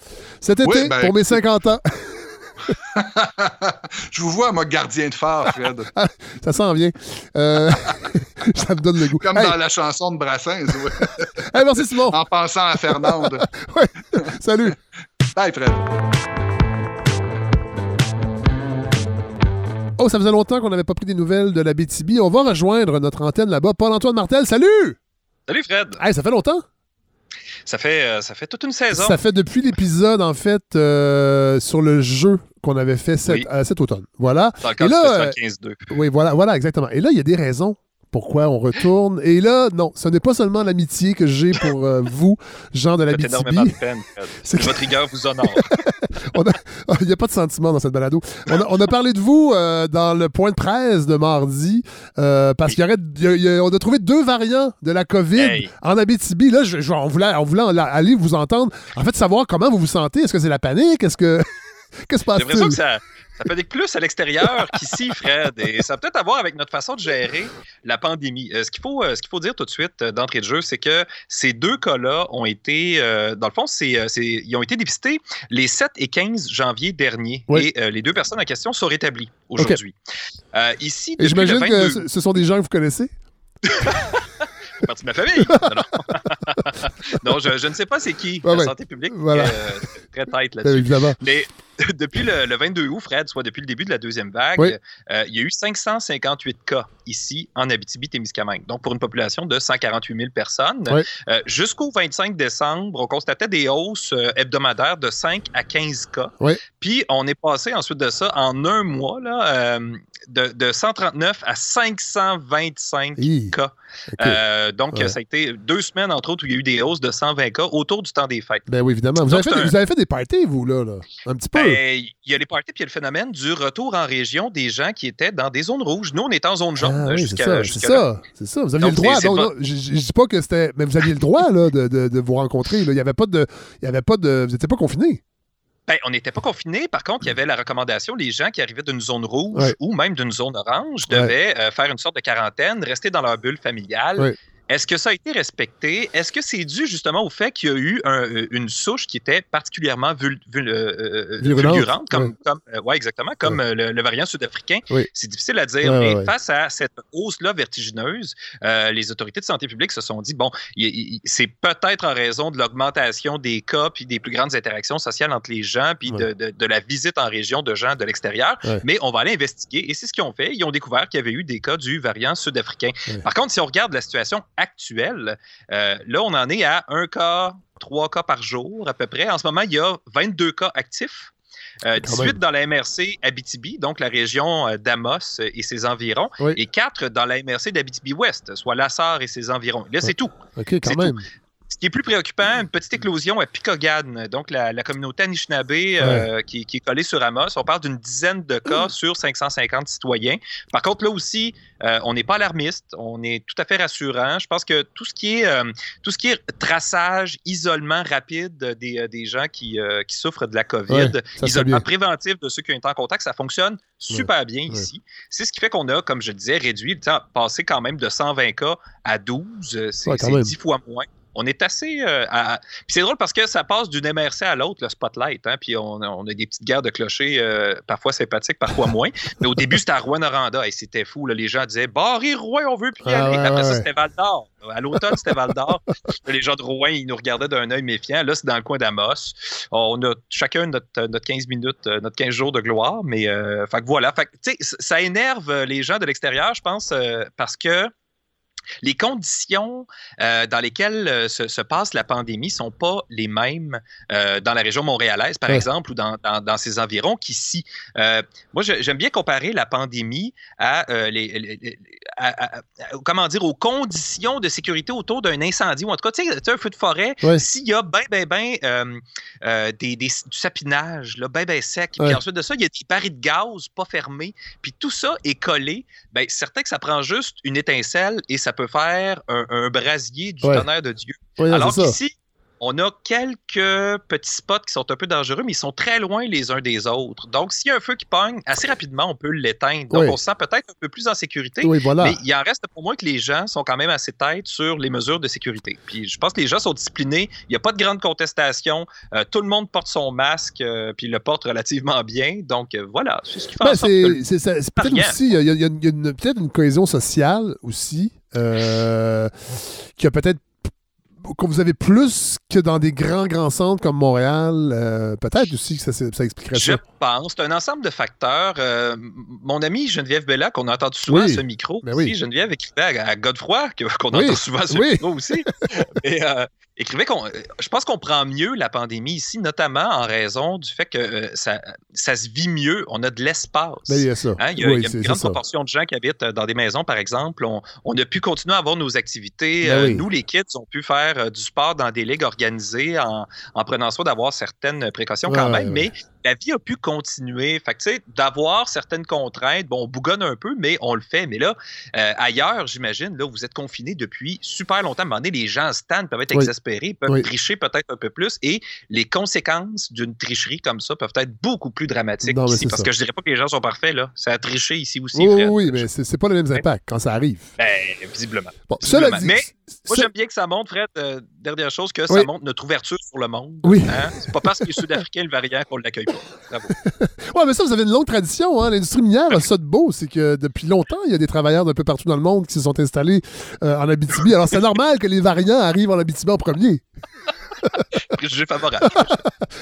cet été Oui, ben, pour mes 50 ans. <laughs> <laughs> Je vous vois, moi, gardien de phare, Fred. <laughs> Ça s'en vient. Euh, <laughs> ça me donne le goût. Comme Hey, dans la chanson de Brassens, ouais. hey, merci Simon. en pensant à Fernande. Salut. Bye, Fred. Oh, ça faisait longtemps qu'on n'avait pas pris des nouvelles de la BTB. On va rejoindre notre antenne là-bas. Paul-Antoine Martel, salut! Salut Fred! Hey, ça fait longtemps? Ça fait, euh, ça fait toute une saison. Ça fait depuis l'épisode, en fait, euh, sur le jeu qu'on avait fait cet, Oui. euh, cet automne. Voilà. Dans le Et là, du Festival 15-2. Oui, voilà, voilà, exactement. Et là, il y a des raisons pourquoi on retourne. Et là, non, ce n'est pas seulement l'amitié que j'ai pour euh, <laughs> vous, gens de la Ça fait énormément de peine, <laughs> Fred. C'est Votre rigueur vous honore. <laughs> Il n'y a pas de sentiment dans cette balado. On a, on a parlé de vous euh, dans le point de presse de mardi euh, parce qu'il y aurait, il y a- a- on a trouvé deux variants de la COVID Hey. en Abitibi. Là, je, je- on, voulait, on voulait aller vous entendre. En fait, savoir comment vous vous sentez. Est-ce que c'est la panique? Est-ce que. <laughs> Qu'est-ce qui se J'ai l'impression que ça, ça panique plus à l'extérieur qu'ici, Fred. Et ça a peut-être à voir avec notre façon de gérer la pandémie. Euh, ce qu'il faut, euh, ce qu'il faut dire tout de suite euh, d'entrée de jeu, c'est que ces deux cas-là ont été, dans le fond, c'est, c'est- ils ont été dépistés les 7 et 15 janvier dernier. Oui. Et les deux personnes en question sont rétablies aujourd'hui. Euh, ici, Et j'imagine 22 que ce- sont des gens que vous connaissez? <laughs> partie de ma famille. <laughs> Non, non. Non, je, je ne sais pas c'est qui, la ouais. santé publique, Voilà. très tête Euh, là-dessus. évidemment. Mais <laughs> depuis le, le 22 août, Fred, soit depuis le début de la deuxième vague, Oui. euh, il y a eu 558 cas ici en Abitibi-Témiscamingue. Donc, pour une population de 148 000 personnes. Oui. Euh, Jusqu'au 25 décembre, on constatait des hausses euh, hebdomadaires de 5 à 15 cas. Oui. Puis, on est passé ensuite de ça, en un mois, là, euh, de, de 139 à 525 Hi. cas. Donc, Ouais. ça a été deux semaines, entre autres, où il y a eu des hausses de 120 cas autour du temps des fêtes. Ben oui, évidemment. Vous Donc, avez, fait, un- vous avez fait des parties, vous, là, là. Un petit peu. Ben, il y a les parties puis il y a le phénomène du retour en région des gens qui étaient dans des zones rouges. Nous, on était en zone jaune Ah euh, oui, jusqu'à ça, c'est ça, c'est ça. Vous aviez Donc, le droit. donc, non, je, dis pas que c'était, mais vous aviez le droit là, de, de- de vous rencontrer. là. Il y avait pas de, il y avait pas de, vous n'étiez pas confinés. Ben, on n'était pas confinés. Par contre, il y avait la recommandation les gens qui arrivaient d'une zone rouge Ouais. ou même d'une zone orange Ouais. devaient euh, faire une sorte de quarantaine, rester dans leur bulle familiale. Ouais. Est-ce que ça a été respecté? Est-ce que c'est dû justement au fait qu'il y a eu un- euh, une souche qui était particulièrement vul- vul- euh, euh, comme, ouais. comme euh, ouais, exactement, comme le, le variant sud-africain? Oui. C'est difficile à dire, mais face à cette hausse-là vertigineuse, euh, les autorités de santé publique se sont dit, bon, c'est peut-être en raison de l'augmentation des cas puis des plus grandes interactions sociales entre les gens puis de, de- de la visite en région de gens de l'extérieur, mais on va aller investiguer. Et c'est ce qu'ils ont fait. Ils ont découvert qu'il y avait eu des cas du variant sud-africain. Par contre, si on regarde la situation actuelle, euh, là, on en est à un cas, trois cas par jour à peu près. En ce moment, il y a 22 cas actifs. Euh, Quand 18 même. dans la MRC Abitibi, donc la région euh, d'Amos et ses environs, Oui. et 4 dans la MRC d'Abitibi-Ouest, soit Lassar et ses environs. Là, c'est tout. OK, quand même. Ce qui est plus préoccupant, une petite éclosion à Picogan, donc la, la communauté Anishinaabe euh, qui, qui est collée sur Amos. On parle d'une dizaine de cas sur 550 citoyens. Par contre, là aussi, euh, on n'est pas alarmiste, on est tout à fait rassurant. Je pense que tout ce qui est, euh, tout ce qui est traçage, isolement rapide des, des gens qui, qui souffrent de la COVID, Ouais, isolement préventif de ceux qui ont été en contact, ça fonctionne super bien ici. C'est ce qui fait qu'on a, comme je le disais, réduit le temps, passé quand même de 120 cas à 12. euh, C'est Ouais, quand c'est même. 10 fois moins. On est assez. euh, à- Puis c'est drôle parce que ça passe d'une MRC à l'autre, le spotlight. Hein, puis on, a- on a des petites guerres de clochers, euh, parfois sympathiques, parfois moins. Mais au début, c'était à Rouen-Noranda. Et c'était fou. là. Les gens disaient Barry, Rouen, on veut plus y Ah aller. ouais, Après ça, c'était Val d'Or. À l'automne, c'était Val d'Or. les gens de Rouen, ils nous regardaient d'un œil méfiant. Là, c'est dans le coin d'Amos. On a chacun notre, notre 15 minutes, euh, notre 15 jours de gloire. Mais euh, fait que voilà. Fait que, ça énerve les gens de l'extérieur, je pense, parce que les conditions euh, dans lesquelles euh, se, se passe la pandémie sont pas les mêmes euh, dans la région montréalaise, par Ouais. exemple, ou dans, dans, dans ses environs qu'ici. Euh, moi, j'aime bien comparer la pandémie à, les, les- les- à- à- à- comment dire, aux conditions de sécurité autour d'un incendie, ou en tout cas, tu sais, un feu de forêt, Ouais. s'il y a ben, ben, ben des, des- du sapinage, là, ben, ben sec, puis ensuite de ça, il y a des barils de gaz pas fermés, puis tout ça est collé, ben, certain que ça prend juste une étincelle et ça peut faire un, un brasier du Ouais. tonnerre de Dieu. Ouais, Alors qu'ici, on a quelques petits spots qui sont un peu dangereux, mais ils sont très loin les uns des autres. Donc, s'il y a un feu qui pogne, assez rapidement, on peut l'éteindre. Donc, Oui. on se sent peut-être un peu plus en sécurité. Oui, voilà. Mais il en reste pour moi que les gens sont quand même assez têtes sur les mesures de sécurité. Puis je pense que les gens sont disciplinés. Il n'y a pas de grande contestation. Euh, tout le monde porte son masque, euh, puis il le porte relativement bien. Donc euh, voilà, c'est ce qui fait en Ben, sorte que c'est peut-être aussi, il y a, peut-être une cohésion sociale aussi, euh, qui a peut-être que vous avez plus que dans des grands, grands centres comme Montréal. euh, peut-être aussi que ça, ça expliquerait Je ça. pense. C'est un ensemble de facteurs. Euh, mon amie Geneviève Bella, qu'on a entendu souvent Oui. à ce micro, Ben aussi, oui. Geneviève écrivait à, à Godefroy, qu'on Oui. entend souvent à ce micro aussi. <laughs> Euh, écrivait qu'on. euh, Je pense qu'on prend mieux la pandémie ici, notamment en raison du fait que euh, ça, ça se vit mieux. On a de l'espace. Ben, il y a ça. Hein, il y a, Oui, il y a c'est- une grande proportion de gens qui habitent euh, dans des maisons, par exemple. On, on a pu continuer à avoir nos activités. Ben Euh, oui. Nous, les kids, on pu faire euh, du sport dans des ligues organisées en, en prenant soin d'avoir certaines précautions quand même. ouais. Mais la vie a pu continuer. Fait que, tu sais, d'avoir certaines contraintes, bon, on bougonne un peu, mais on le fait. Mais là, euh, ailleurs, j'imagine, là, vous êtes confinés depuis super longtemps. À un moment donné, les gens en stand peuvent être Oui. exaspérés, peuvent Oui. tricher peut-être un peu plus. Et les conséquences d'une tricherie comme ça peuvent être beaucoup plus dramatiques Non, ici. Parce ça. que je dirais pas que les gens sont parfaits, là. Ça a triché ici aussi, Oui, oui, mais c'est pas les mêmes impacts quand ça arrive. Ben, visiblement. Bon, Visiblement. cela dit, Mais Moi, j'aime bien que ça montre, Fred, euh, dernière chose, que Oui. ça montre notre ouverture sur le monde. Oui. Hein? C'est pas parce qu'il est sud-africain le variant qu'on l'accueille pas. <laughs> Ouais, mais ça, vous avez une longue tradition. Hein? L'industrie minière a ça de beau. C'est que depuis longtemps, il y a des travailleurs d'un peu partout dans le monde qui se sont installés euh, en Abitibi. Alors, c'est normal que les variants arrivent en Abitibi en premier. <laughs> Préjugé favorable. <laughs>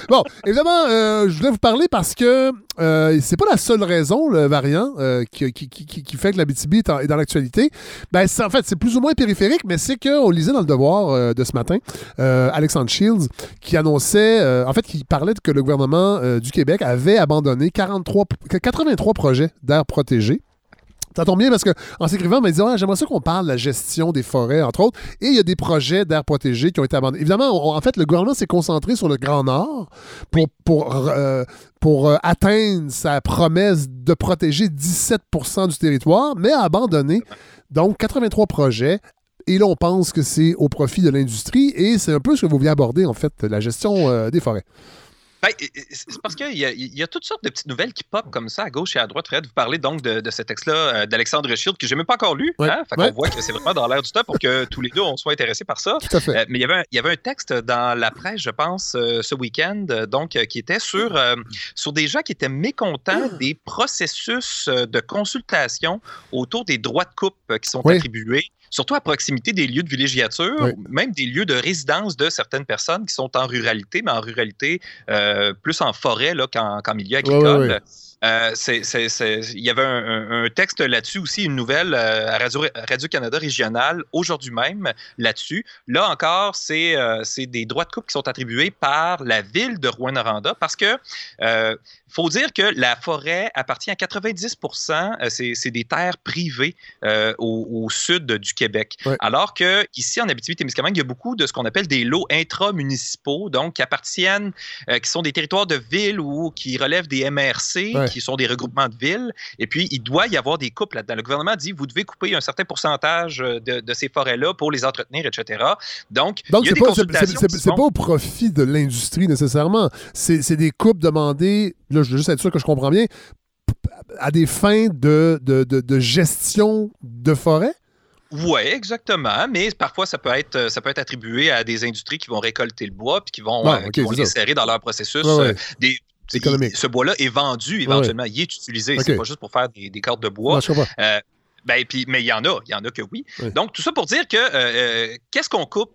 Bon, évidemment, euh, je voulais vous parler parce que euh, c'est pas la seule raison, le variant, euh, qui, fait que est, en- est dans l'actualité. Ben, en fait, c'est plus ou moins périphérique, mais c'est qu'on lisait dans le Devoir euh, de ce matin, Alexandre Shields, qui annonçait, en fait, qui parlait que le gouvernement du Québec avait abandonné 43, 83 projets d'aires protégées. Ça tombe bien parce qu'en s'écrivant, il m'a dit Ah, J'aimerais ça qu'on parle de la gestion des forêts, entre autres. Et il y a des projets d'aires protégées qui ont été abandonnés. Évidemment, on- en fait, le gouvernement s'est concentré sur le Grand Nord pour, pour, euh, pour euh, atteindre sa promesse de protéger 17% du territoire, mais a abandonné donc 83 projets. Et là, on pense que c'est au profit de l'industrie et c'est un peu ce que vous vouliez aborder, en fait, la gestion euh, des forêts. Ben, c'est parce qu'il y, a- il y a toutes sortes de petites nouvelles qui pop comme ça à gauche et à droite. Fred, vous parlez donc de, de ce texte-là euh, d'Alexandre Shield que j'ai même pas encore lu. Ouais, Hein? Fait ouais. qu'on voit que c'est vraiment dans l'air du temps pour que tous les deux on soit intéressés par ça. Tout à fait. Euh, mais il y, avait un, il y avait un texte dans la presse, je pense, euh, ce week-end, donc, euh, qui était sur, sur des gens qui étaient mécontents des processus de consultation autour des droits de coupe qui sont Oui. attribués, surtout à proximité des lieux de villégiature, Oui. même des lieux de résidence de certaines personnes qui sont en ruralité, mais en ruralité euh, plus en forêt là, qu'en qu'en milieu agricole. Euh, il y avait un, un- un texte là-dessus aussi, une nouvelle euh, à Radio- Radio-Canada régionale aujourd'hui même là-dessus. Là encore, c'est euh, des droits de coupe qui sont attribués par la ville de Rouen-Noranda parce que faut dire que la forêt appartient à 90 euh, c'est c'est des terres privées euh, au, au sud du Québec. Alors que ici en Abitibi-Témiscamingue, il y a beaucoup de ce qu'on appelle des lots intramunicipaux, donc qui appartiennent, euh, qui sont des territoires de ville ou qui relèvent des MRC. Qui sont des regroupements de villes. Et puis, il doit y avoir des coupes là-dedans. Le gouvernement dit, vous devez couper un certain pourcentage euh, de, de ces forêts-là pour les entretenir, etc. Donc, Donc, c'est pas, sont- pas au profit de l'industrie nécessairement. C'est des coupes demandées, là, je veux juste être sûr que je comprends bien, à des fins de, de, de- de gestion de forêt? Oui, exactement. Mais parfois, ça peut être, ça peut être attribué à des industries qui vont récolter le bois puis qui vont, Ouais, euh, ok, qui vont serrer dans leur processus. Ouais, ouais. euh, des, Économique. il- ce bois-là est vendu éventuellement. Il est utilisé. C'est Ok. pas juste pour faire des, des cordes de bois. Je comprends. Euh, ben, puis, mais il y en a, il y en a que oui. Oui. Donc, tout ça pour dire que euh, euh, qu'est-ce qu'on coupe?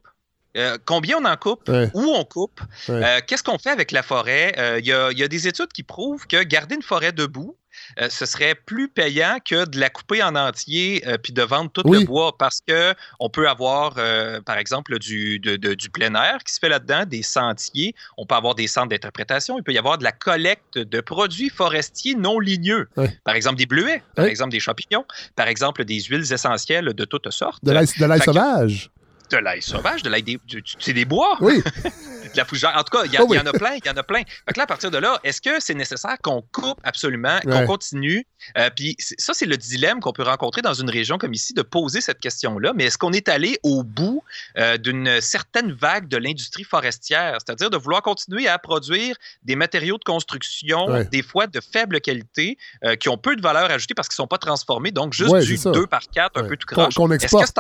Euh, combien on en coupe? Ouais. Où on coupe? Ouais. Euh, qu'est-ce qu'on fait avec la forêt? Il y, a, il y a des études qui prouvent que garder une forêt debout, euh, ce serait plus payant que de la couper en entier euh, puis de vendre tout Oui. le bois parce que on peut avoir, euh, par exemple, du, de- de- du plein air qui se fait là-dedans, des sentiers, on peut avoir des centres d'interprétation, il peut y avoir de la collecte de produits forestiers non ligneux, par exemple des bleuets, par exemple des champignons, par exemple des huiles essentielles de toutes sortes, De l'ail sauvage. De l'ail sauvage, de l'ail des, c'est des bois Oui. <laughs> de la fougère. En tout cas, il y, a- Oh oui. il y en a plein, il y en a plein. Fait que là, à partir de là, est-ce que c'est nécessaire qu'on coupe absolument, qu'on continue? Euh, puis ça, c'est le dilemme qu'on peut rencontrer dans une région comme ici, de poser cette question-là. Mais est-ce qu'on est allé au bout euh, d'une certaine vague de l'industrie forestière? C'est-à-dire de vouloir continuer à produire des matériaux de construction, Ouais. des fois de faible qualité, euh, qui ont peu de valeur ajoutée parce qu'ils ne sont pas transformés, donc juste Ouais, du c'est ça. 2 par 4, un peu tout croche. qu'on exporte.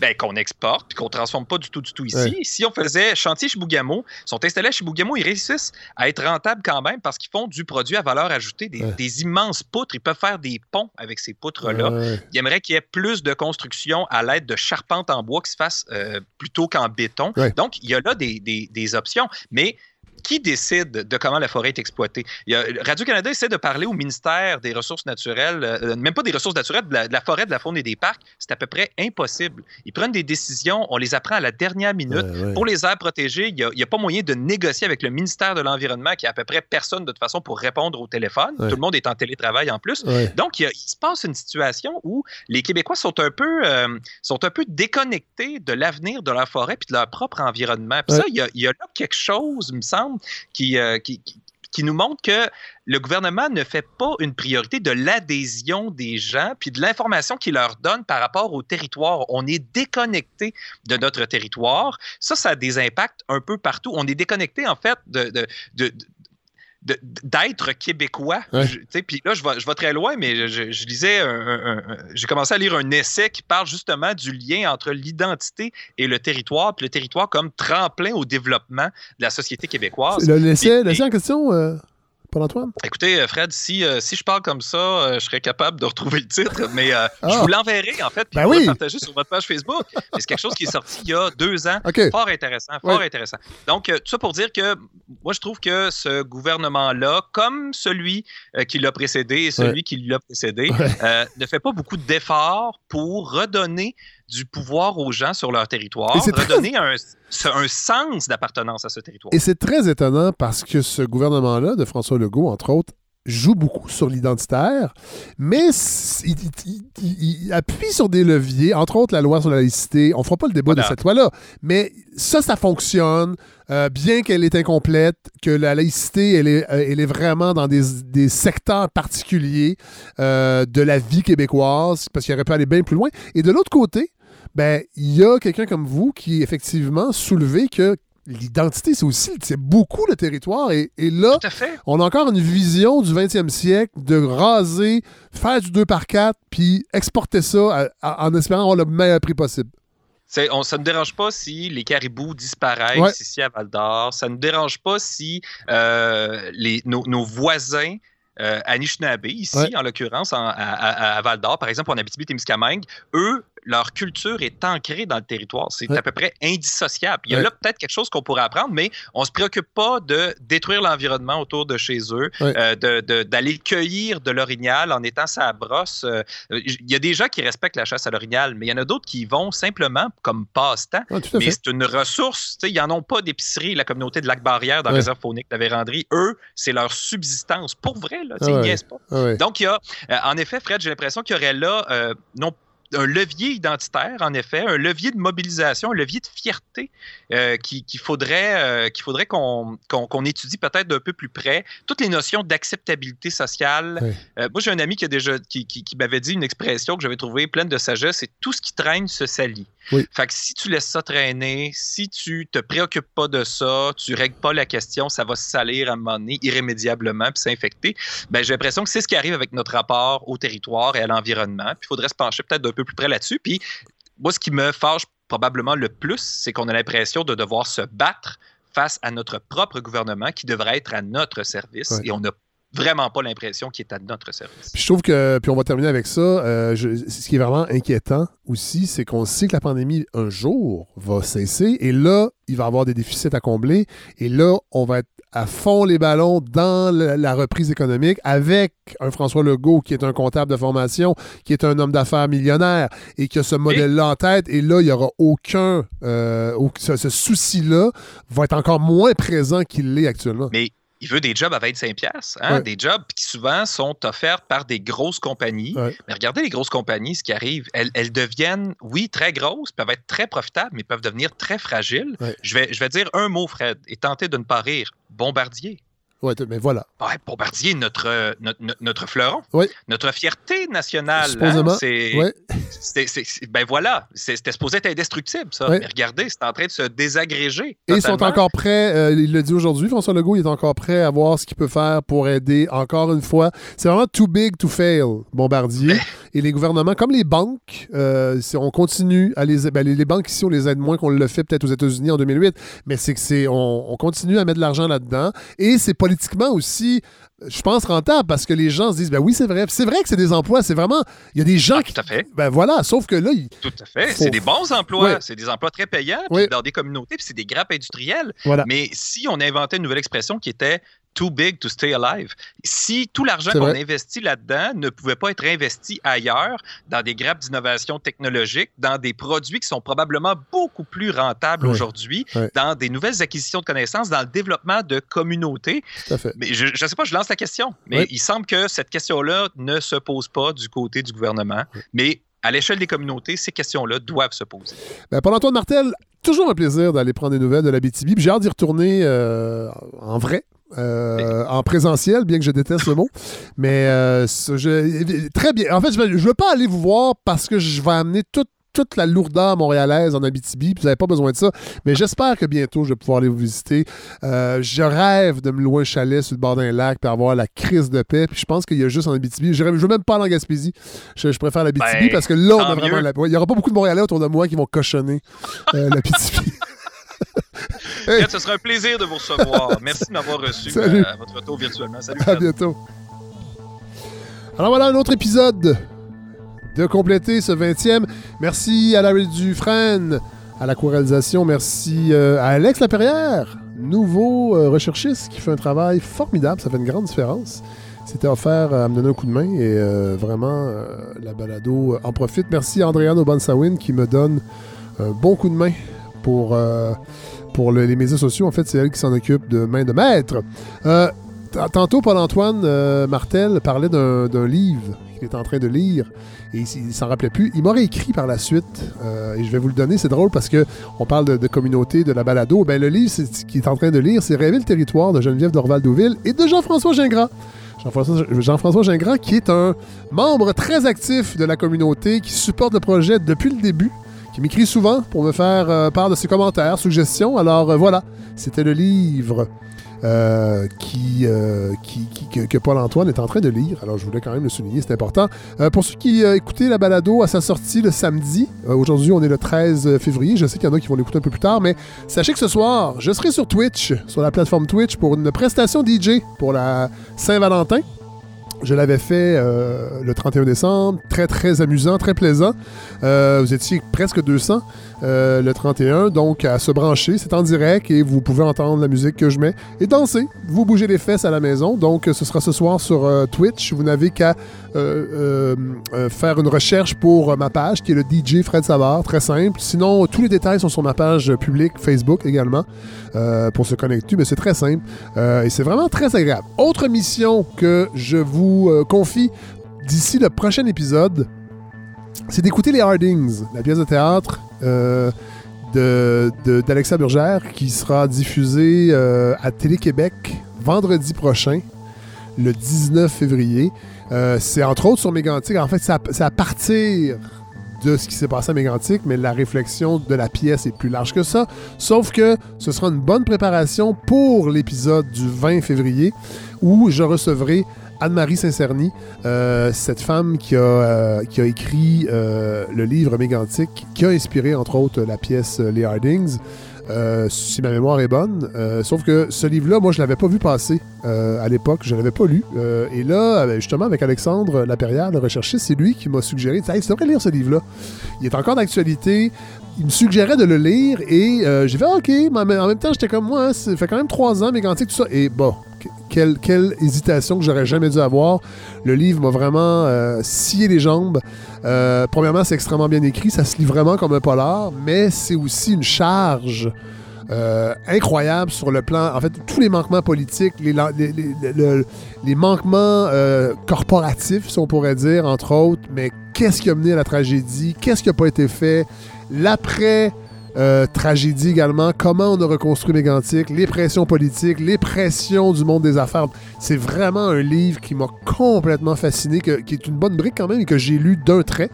ben, qu'on exporte puis qu'on transforme pas du tout, du tout ici. Ouais. Si on faisait chantier Chibougamau, ils sont installés à Chibougamau, ils réussissent à être rentables quand même parce qu'ils font du produit à valeur ajoutée, des, Ouais. des immenses poutres. Ils peuvent faire des ponts avec ces poutres-là. Ouais. Ils aimeraient qu'il y ait plus de construction à l'aide de charpentes en bois qui se fassent euh, plutôt qu'en béton. Donc, il y a là des, des- des options. Mais qui décide de comment la forêt est exploitée? Radio-Canada essaie de parler au ministère des Ressources naturelles, euh, même pas des ressources naturelles, de la, de la forêt, de la faune et des parcs. C'est à peu près impossible. Ils prennent des décisions, on les apprend à la dernière minute. Ouais, ouais. Pour les aires protégées, il n'y a, pas moyen de négocier avec le ministère de l'Environnement, qui a à peu près personne de toute façon pour répondre au téléphone. Ouais. Tout le monde est en télétravail en plus. Donc, il, y a- il se passe une situation où les Québécois sont un peu, euh, sont un peu déconnectés de l'avenir de leur forêt puis de leur propre environnement. Puis ça, il y, a, il y a là quelque chose, il me semble, qui, euh, qui, qui- qui nous montre que le gouvernement ne fait pas une priorité de l'adhésion des gens puis de l'information qu'il leur donne par rapport au territoire. On est déconnecté de notre territoire. Ça, ça a des impacts un peu partout. On est déconnecté, en fait, de- d'être québécois. Puis là, je vais, je vais très loin, mais je, je- lisais, j'ai commencé à lire un essai qui parle justement du lien entre l'identité et le territoire, puis le territoire comme tremplin au développement de la société québécoise. L'essai en question, euh, Écoutez, euh, Fred, si, euh, si je parle comme ça, euh, je serais capable de retrouver le titre, mais euh, je Ah. vous l'enverrai, en fait, puis Ben vous oui. partager sur votre page Facebook. C'est quelque chose qui est sorti il y a deux ans. Fort intéressant, fort intéressant. Donc, tout ça pour dire que moi, je trouve que ce gouvernement-là, comme celui qui l'a précédé et celui qui l'a précédé, ne fait pas beaucoup d'efforts pour redonner du pouvoir aux gens sur leur territoire, Et c'est très- redonner un, un sens d'appartenance à ce territoire. Et c'est très étonnant parce que ce gouvernement-là, de François Legault, entre autres, joue beaucoup sur l'identitaire, mais il, il- il- il appuie sur des leviers, entre autres la loi sur la laïcité. On fera pas le débat de cette loi-là, mais ça, ça fonctionne, euh, bien qu'elle est incomplète, que la laïcité, elle est, euh, elle est vraiment dans des, des secteurs particuliers euh, de la vie québécoise, parce qu'il aurait pu aller bien plus loin. Et de l'autre côté, ben, il y a quelqu'un comme vous qui, effectivement, soulevé que l'identité, c'est aussi, c'est beaucoup le territoire. Et, et là, on a encore une vision du 20e siècle de raser, faire du 2 par 4 puis exporter ça à- à- en espérant avoir le meilleur prix possible. On, ça ne dérange pas si les caribous disparaissent Ouais. ici à Val d'Or. Ça ne dérange pas si euh, les, nos, nos voisins euh, Anishinaabe, ici, Ouais. en l'occurrence, en- à, à- à Val d'Or, par exemple, en Abitibi-Témiscamingue, eux, leur culture est ancrée dans le territoire. C'est Ouais. à peu près indissociable. Il y a Ouais. là peut-être quelque chose qu'on pourrait apprendre, mais on ne se préoccupe pas de détruire l'environnement autour de chez eux, Ouais. euh, d'aller cueillir de l'orignal en étant sa brosse. Euh, Il y a des gens qui respectent la chasse à l'orignal, mais il y en a d'autres qui y vont simplement comme passe-temps. Mais c'est une ressource. Ils n'en ont pas d'épicerie, la communauté de Lac-Barrière dans la réserve faunique de la Vérandrie. Eux, c'est leur subsistance. Pour vrai, là, Ah ils niaisent pas. Ah. Donc, il y a, euh, en effet, Fred, j'ai l'impression qu'il y aurait là, non un levier identitaire, en effet, un levier de mobilisation, un levier de fierté euh, qui- qu'il faudrait euh, qu'il faudrait qu'on étudie peut-être d'un peu plus près. Toutes les notions d'acceptabilité sociale. Euh, moi, j'ai un ami qui, a déjà, qui, qui- qui m'avait dit une expression que j'avais trouvée pleine de sagesse, c'est tout ce qui traîne se salit. Oui. Fait que si tu laisses ça traîner, si tu te préoccupes pas de ça, tu règles pas la question, ça va salir à un moment donné irrémédiablement puis s'infecter. Ben, j'ai l'impression que c'est ce qui arrive avec notre rapport au territoire et à l'environnement. Puis il faudrait se pencher peut-être d'un peu plus près là-dessus. Puis moi, ce qui me fâche probablement le plus, c'est qu'on a l'impression de devoir se battre face à notre propre gouvernement qui devrait être à notre service et on n'a vraiment pas l'impression qu'il est à notre service. Puis je trouve que, puis on va terminer avec ça, euh, je- ce qui est vraiment inquiétant aussi, c'est qu'on sait que la pandémie, un jour, va cesser, et là, il va y avoir des déficits à combler, et là, on va être à fond les ballons dans la reprise économique avec un François Legault qui est un comptable de formation, qui est un homme d'affaires millionnaire, et qui a ce modèle-là en tête, et là, il n'y aura aucun, euh, ce, ce souci-là va être encore moins présent qu'il l'est actuellement. Mais il veut des jobs à 25 pièces, hein? Ouais. des jobs qui souvent sont offerts par des grosses compagnies. Ouais. Mais regardez les grosses compagnies, ce qui arrive, elles, elles deviennent, oui, très grosses, peuvent être très profitables, mais peuvent devenir très fragiles. Ouais. Je, vais, je vais dire un mot, Fred, et tenter de ne pas rire. Bombardier. Ouais, mais voilà. Ouais, Bombardier, notre, euh, notre, notre- fleuron, notre fierté nationale. Supposément, hein, c'est, Ouais. ben voilà, c'était supposé être indestructible, ça. Mais regardez, c'est en train de se désagréger. Et ils sont encore prêts, euh, il le dit aujourd'hui, François Legault, il est encore prêt à voir ce qu'il peut faire pour aider encore une fois. C'est vraiment too big to fail, Bombardier. Et les gouvernements, comme les banques, euh, on continue à les, ben, les, banques ici, on les aide moins qu'on le fait peut-être aux États-Unis en 2008, mais c'est que c'est, on, on continue à mettre de l'argent là-dedans. Et c'est politiquement aussi, je pense, rentable parce que les gens se disent, ben oui, c'est vrai. C'est vrai que c'est des emplois, c'est vraiment, il y a des gens Ah, qui, tout à fait. ben voilà, sauf que là, Tout à fait. Faut- C'est des bons emplois. Ouais. C'est des emplois très payants dans des communautés, puis c'est des grappes industrielles. voilà. Mais si on inventait une nouvelle expression qui était too big to stay alive, si tout l'argent qu'on investit là-dedans ne pouvait pas être investi ailleurs, dans des grappes d'innovation technologique, dans des produits qui sont probablement beaucoup plus rentables aujourd'hui, dans des nouvelles acquisitions de connaissances, dans le développement de communautés, Tout à fait. mais je ne sais pas, je lance la question. Mais Oui. il semble que cette question-là ne se pose pas du côté du gouvernement. Mais à l'échelle des communautés, ces questions-là doivent se poser. Ben, Paul-Antoine Martel, toujours un plaisir d'aller prendre des nouvelles de la BTB. J'ai hâte d'y retourner euh, en vrai. Euh, en présentiel, bien que je déteste le mot. <laughs> Mais euh, je- très bien. En fait, je ne veux pas aller vous voir parce que je vais amener toute, toute la lourdeur montréalaise en Abitibi, puis vous n'avez pas besoin de ça. Mais j'espère que bientôt, je vais pouvoir aller vous visiter. Euh, je rêve de me louer un chalet sur le bord d'un lac, puis avoir la crise de paix. Puis je pense qu'il y a juste en Abitibi. Je ne veux même pas aller en Gaspésie. Je, je préfère l'Abitibi Ben, parce que là, on a vraiment... la- Il n'y aura pas beaucoup de Montréalais autour de moi qui vont cochonner l'Abitibi. <laughs> <laughs> Hey. Ce sera un plaisir de vous recevoir. <laughs> Merci de m'avoir reçu Salut. euh, à votre retour virtuellement. Salut, À Fred. bientôt. Alors voilà un autre épisode de compléter ce 20e. Merci à Larry Dufresne à la co-réalisation. Merci euh, à Alex Laperrière, nouveau euh, recherchiste qui fait un travail formidable. Ça fait une grande différence. C'était offert à me donner un coup de main et euh, vraiment, la balado en profite. Merci à Andréane Obansawin qui me donne un bon coup de main pour, euh, pour le- les médias sociaux. En fait, c'est elle qui s'en occupe de main de maître. Euh, Tantôt, Paul-Antoine euh, Martel parlait d'un livre qu'il est en train de lire et il, il s'en rappelait plus. Il m'aurait écrit par la suite et je vais vous le donner. C'est drôle parce que on parle de, communauté, de la balado. Ben, le livre qu'il est en train de lire, c'est Rêver le territoire de Geneviève Dorval-Douville et de Jean-François Gingras. Jean-François Jean-François Gingras, qui est un membre très actif de la communauté, qui supporte le projet depuis le début, qui m'écrit souvent pour me faire euh, part de ses commentaires, suggestions. Alors euh, voilà, c'était le livre euh, qui, que, Paul-Antoine est en train de lire. Alors je voulais quand même le souligner, c'est important. Pour ceux qui écoutaient la balado à sa sortie le samedi, aujourd'hui on est le 13 février, je sais qu'il y en a qui vont l'écouter un peu plus tard, mais sachez que ce soir, je serai sur Twitch, sur la plateforme Twitch, pour une prestation DJ pour la Saint-Valentin. Je l'avais fait euh, le 31 décembre, très très amusant, très plaisant. Euh, vous étiez presque 200 euh, le 31, donc à se brancher, c'est en direct et vous pouvez entendre la musique que je mets et danser. Vous bougez les fesses à la maison, donc ce sera ce soir sur Twitch. Vous n'avez qu'à faire une recherche pour ma page qui est le DJ Fred Savard, très simple. Sinon, tous les détails sont sur ma page publique Facebook également pour se connecter, mais c'est très simple et c'est vraiment très agréable. Autre mission que je vous euh, confie d'ici le prochain épisode, c'est d'écouter les Hardings, la pièce de théâtre euh, d'Alexa Burgère qui sera diffusée euh, à Télé-Québec vendredi prochain, le 19 février. Euh, c'est entre autres sur Mégantic. En fait, c'est à, c'est à partir de ce qui s'est passé à Mégantic, mais la réflexion de la pièce est plus large que ça. Sauf que ce sera une bonne préparation pour l'épisode du 20 février où je recevrai Anne-Marie Saint-Cerny, euh, cette femme qui a, euh, écrit euh, le livre Mégantic, qui a inspiré entre autres la pièce Les Hardings. Si ma mémoire est bonne. Sauf que ce livre-là, moi, je l'avais pas vu passer à l'époque. Je l'avais pas lu. Et là, euh, justement, avec Alexandre Laperrière, le recherchiste, c'est lui qui m'a suggéré hey, tu devrais lire ce livre-là. Il est encore d'actualité. Il me suggérait de le lire et euh, j'ai fait OK, mais en même temps, j'étais comme moi, hein, ça fait quand même trois ans, Mégantic, tout ça. Et bon, que- quelle, quelle hésitation que j'aurais jamais dû avoir. Le livre m'a vraiment euh, scié les jambes. Euh, premièrement, c'est extrêmement bien écrit, ça se lit vraiment comme un polar, mais c'est aussi une charge incroyable sur le plan, en fait, tous les manquements politiques, les, les- les- le- les manquements corporatifs, si on pourrait dire, entre autres, mais qu'est-ce qui a mené à la tragédie, qu'est-ce qui n'a pas été fait, l'après... euh, tragédie également, comment on a reconstruit Mégantic, les pressions politiques, les pressions du monde des affaires. C'est vraiment un livre qui m'a complètement fasciné, qui est une bonne brique quand même et que j'ai lu d'un trait.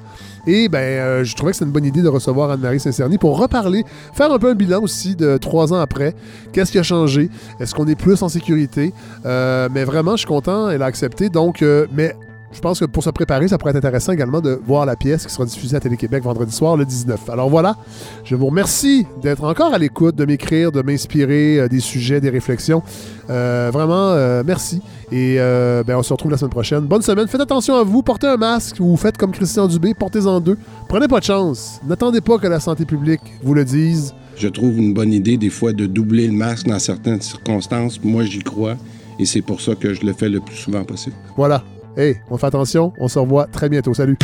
Et ben, euh, je trouvais que c'était une bonne idée de recevoir Anne-Marie Saint-Cerny pour reparler, faire un peu un bilan aussi de trois ans après. Qu'est-ce qui a changé? Est-ce qu'on est plus en sécurité? Euh, mais vraiment, je suis content, elle a accepté. Donc, mais je pense que pour se préparer, ça pourrait être intéressant également de voir la pièce qui sera diffusée à Télé-Québec vendredi soir, le 19. Alors voilà, je vous remercie d'être encore à l'écoute, de m'écrire, de m'inspirer euh, des sujets, des réflexions. Euh, vraiment, euh, merci. Et ben, on se retrouve la semaine prochaine. Bonne semaine. Faites attention à vous. Portez un masque ou faites comme Christian Dubé. Portez-en deux. Prenez pas de chance. N'attendez pas que la santé publique vous le dise. Je trouve une bonne idée des fois de doubler le masque dans certaines circonstances. Moi, j'y crois et c'est pour ça que je le fais le plus souvent possible. Voilà. Hey, on fait attention, on se revoit très bientôt. Salut!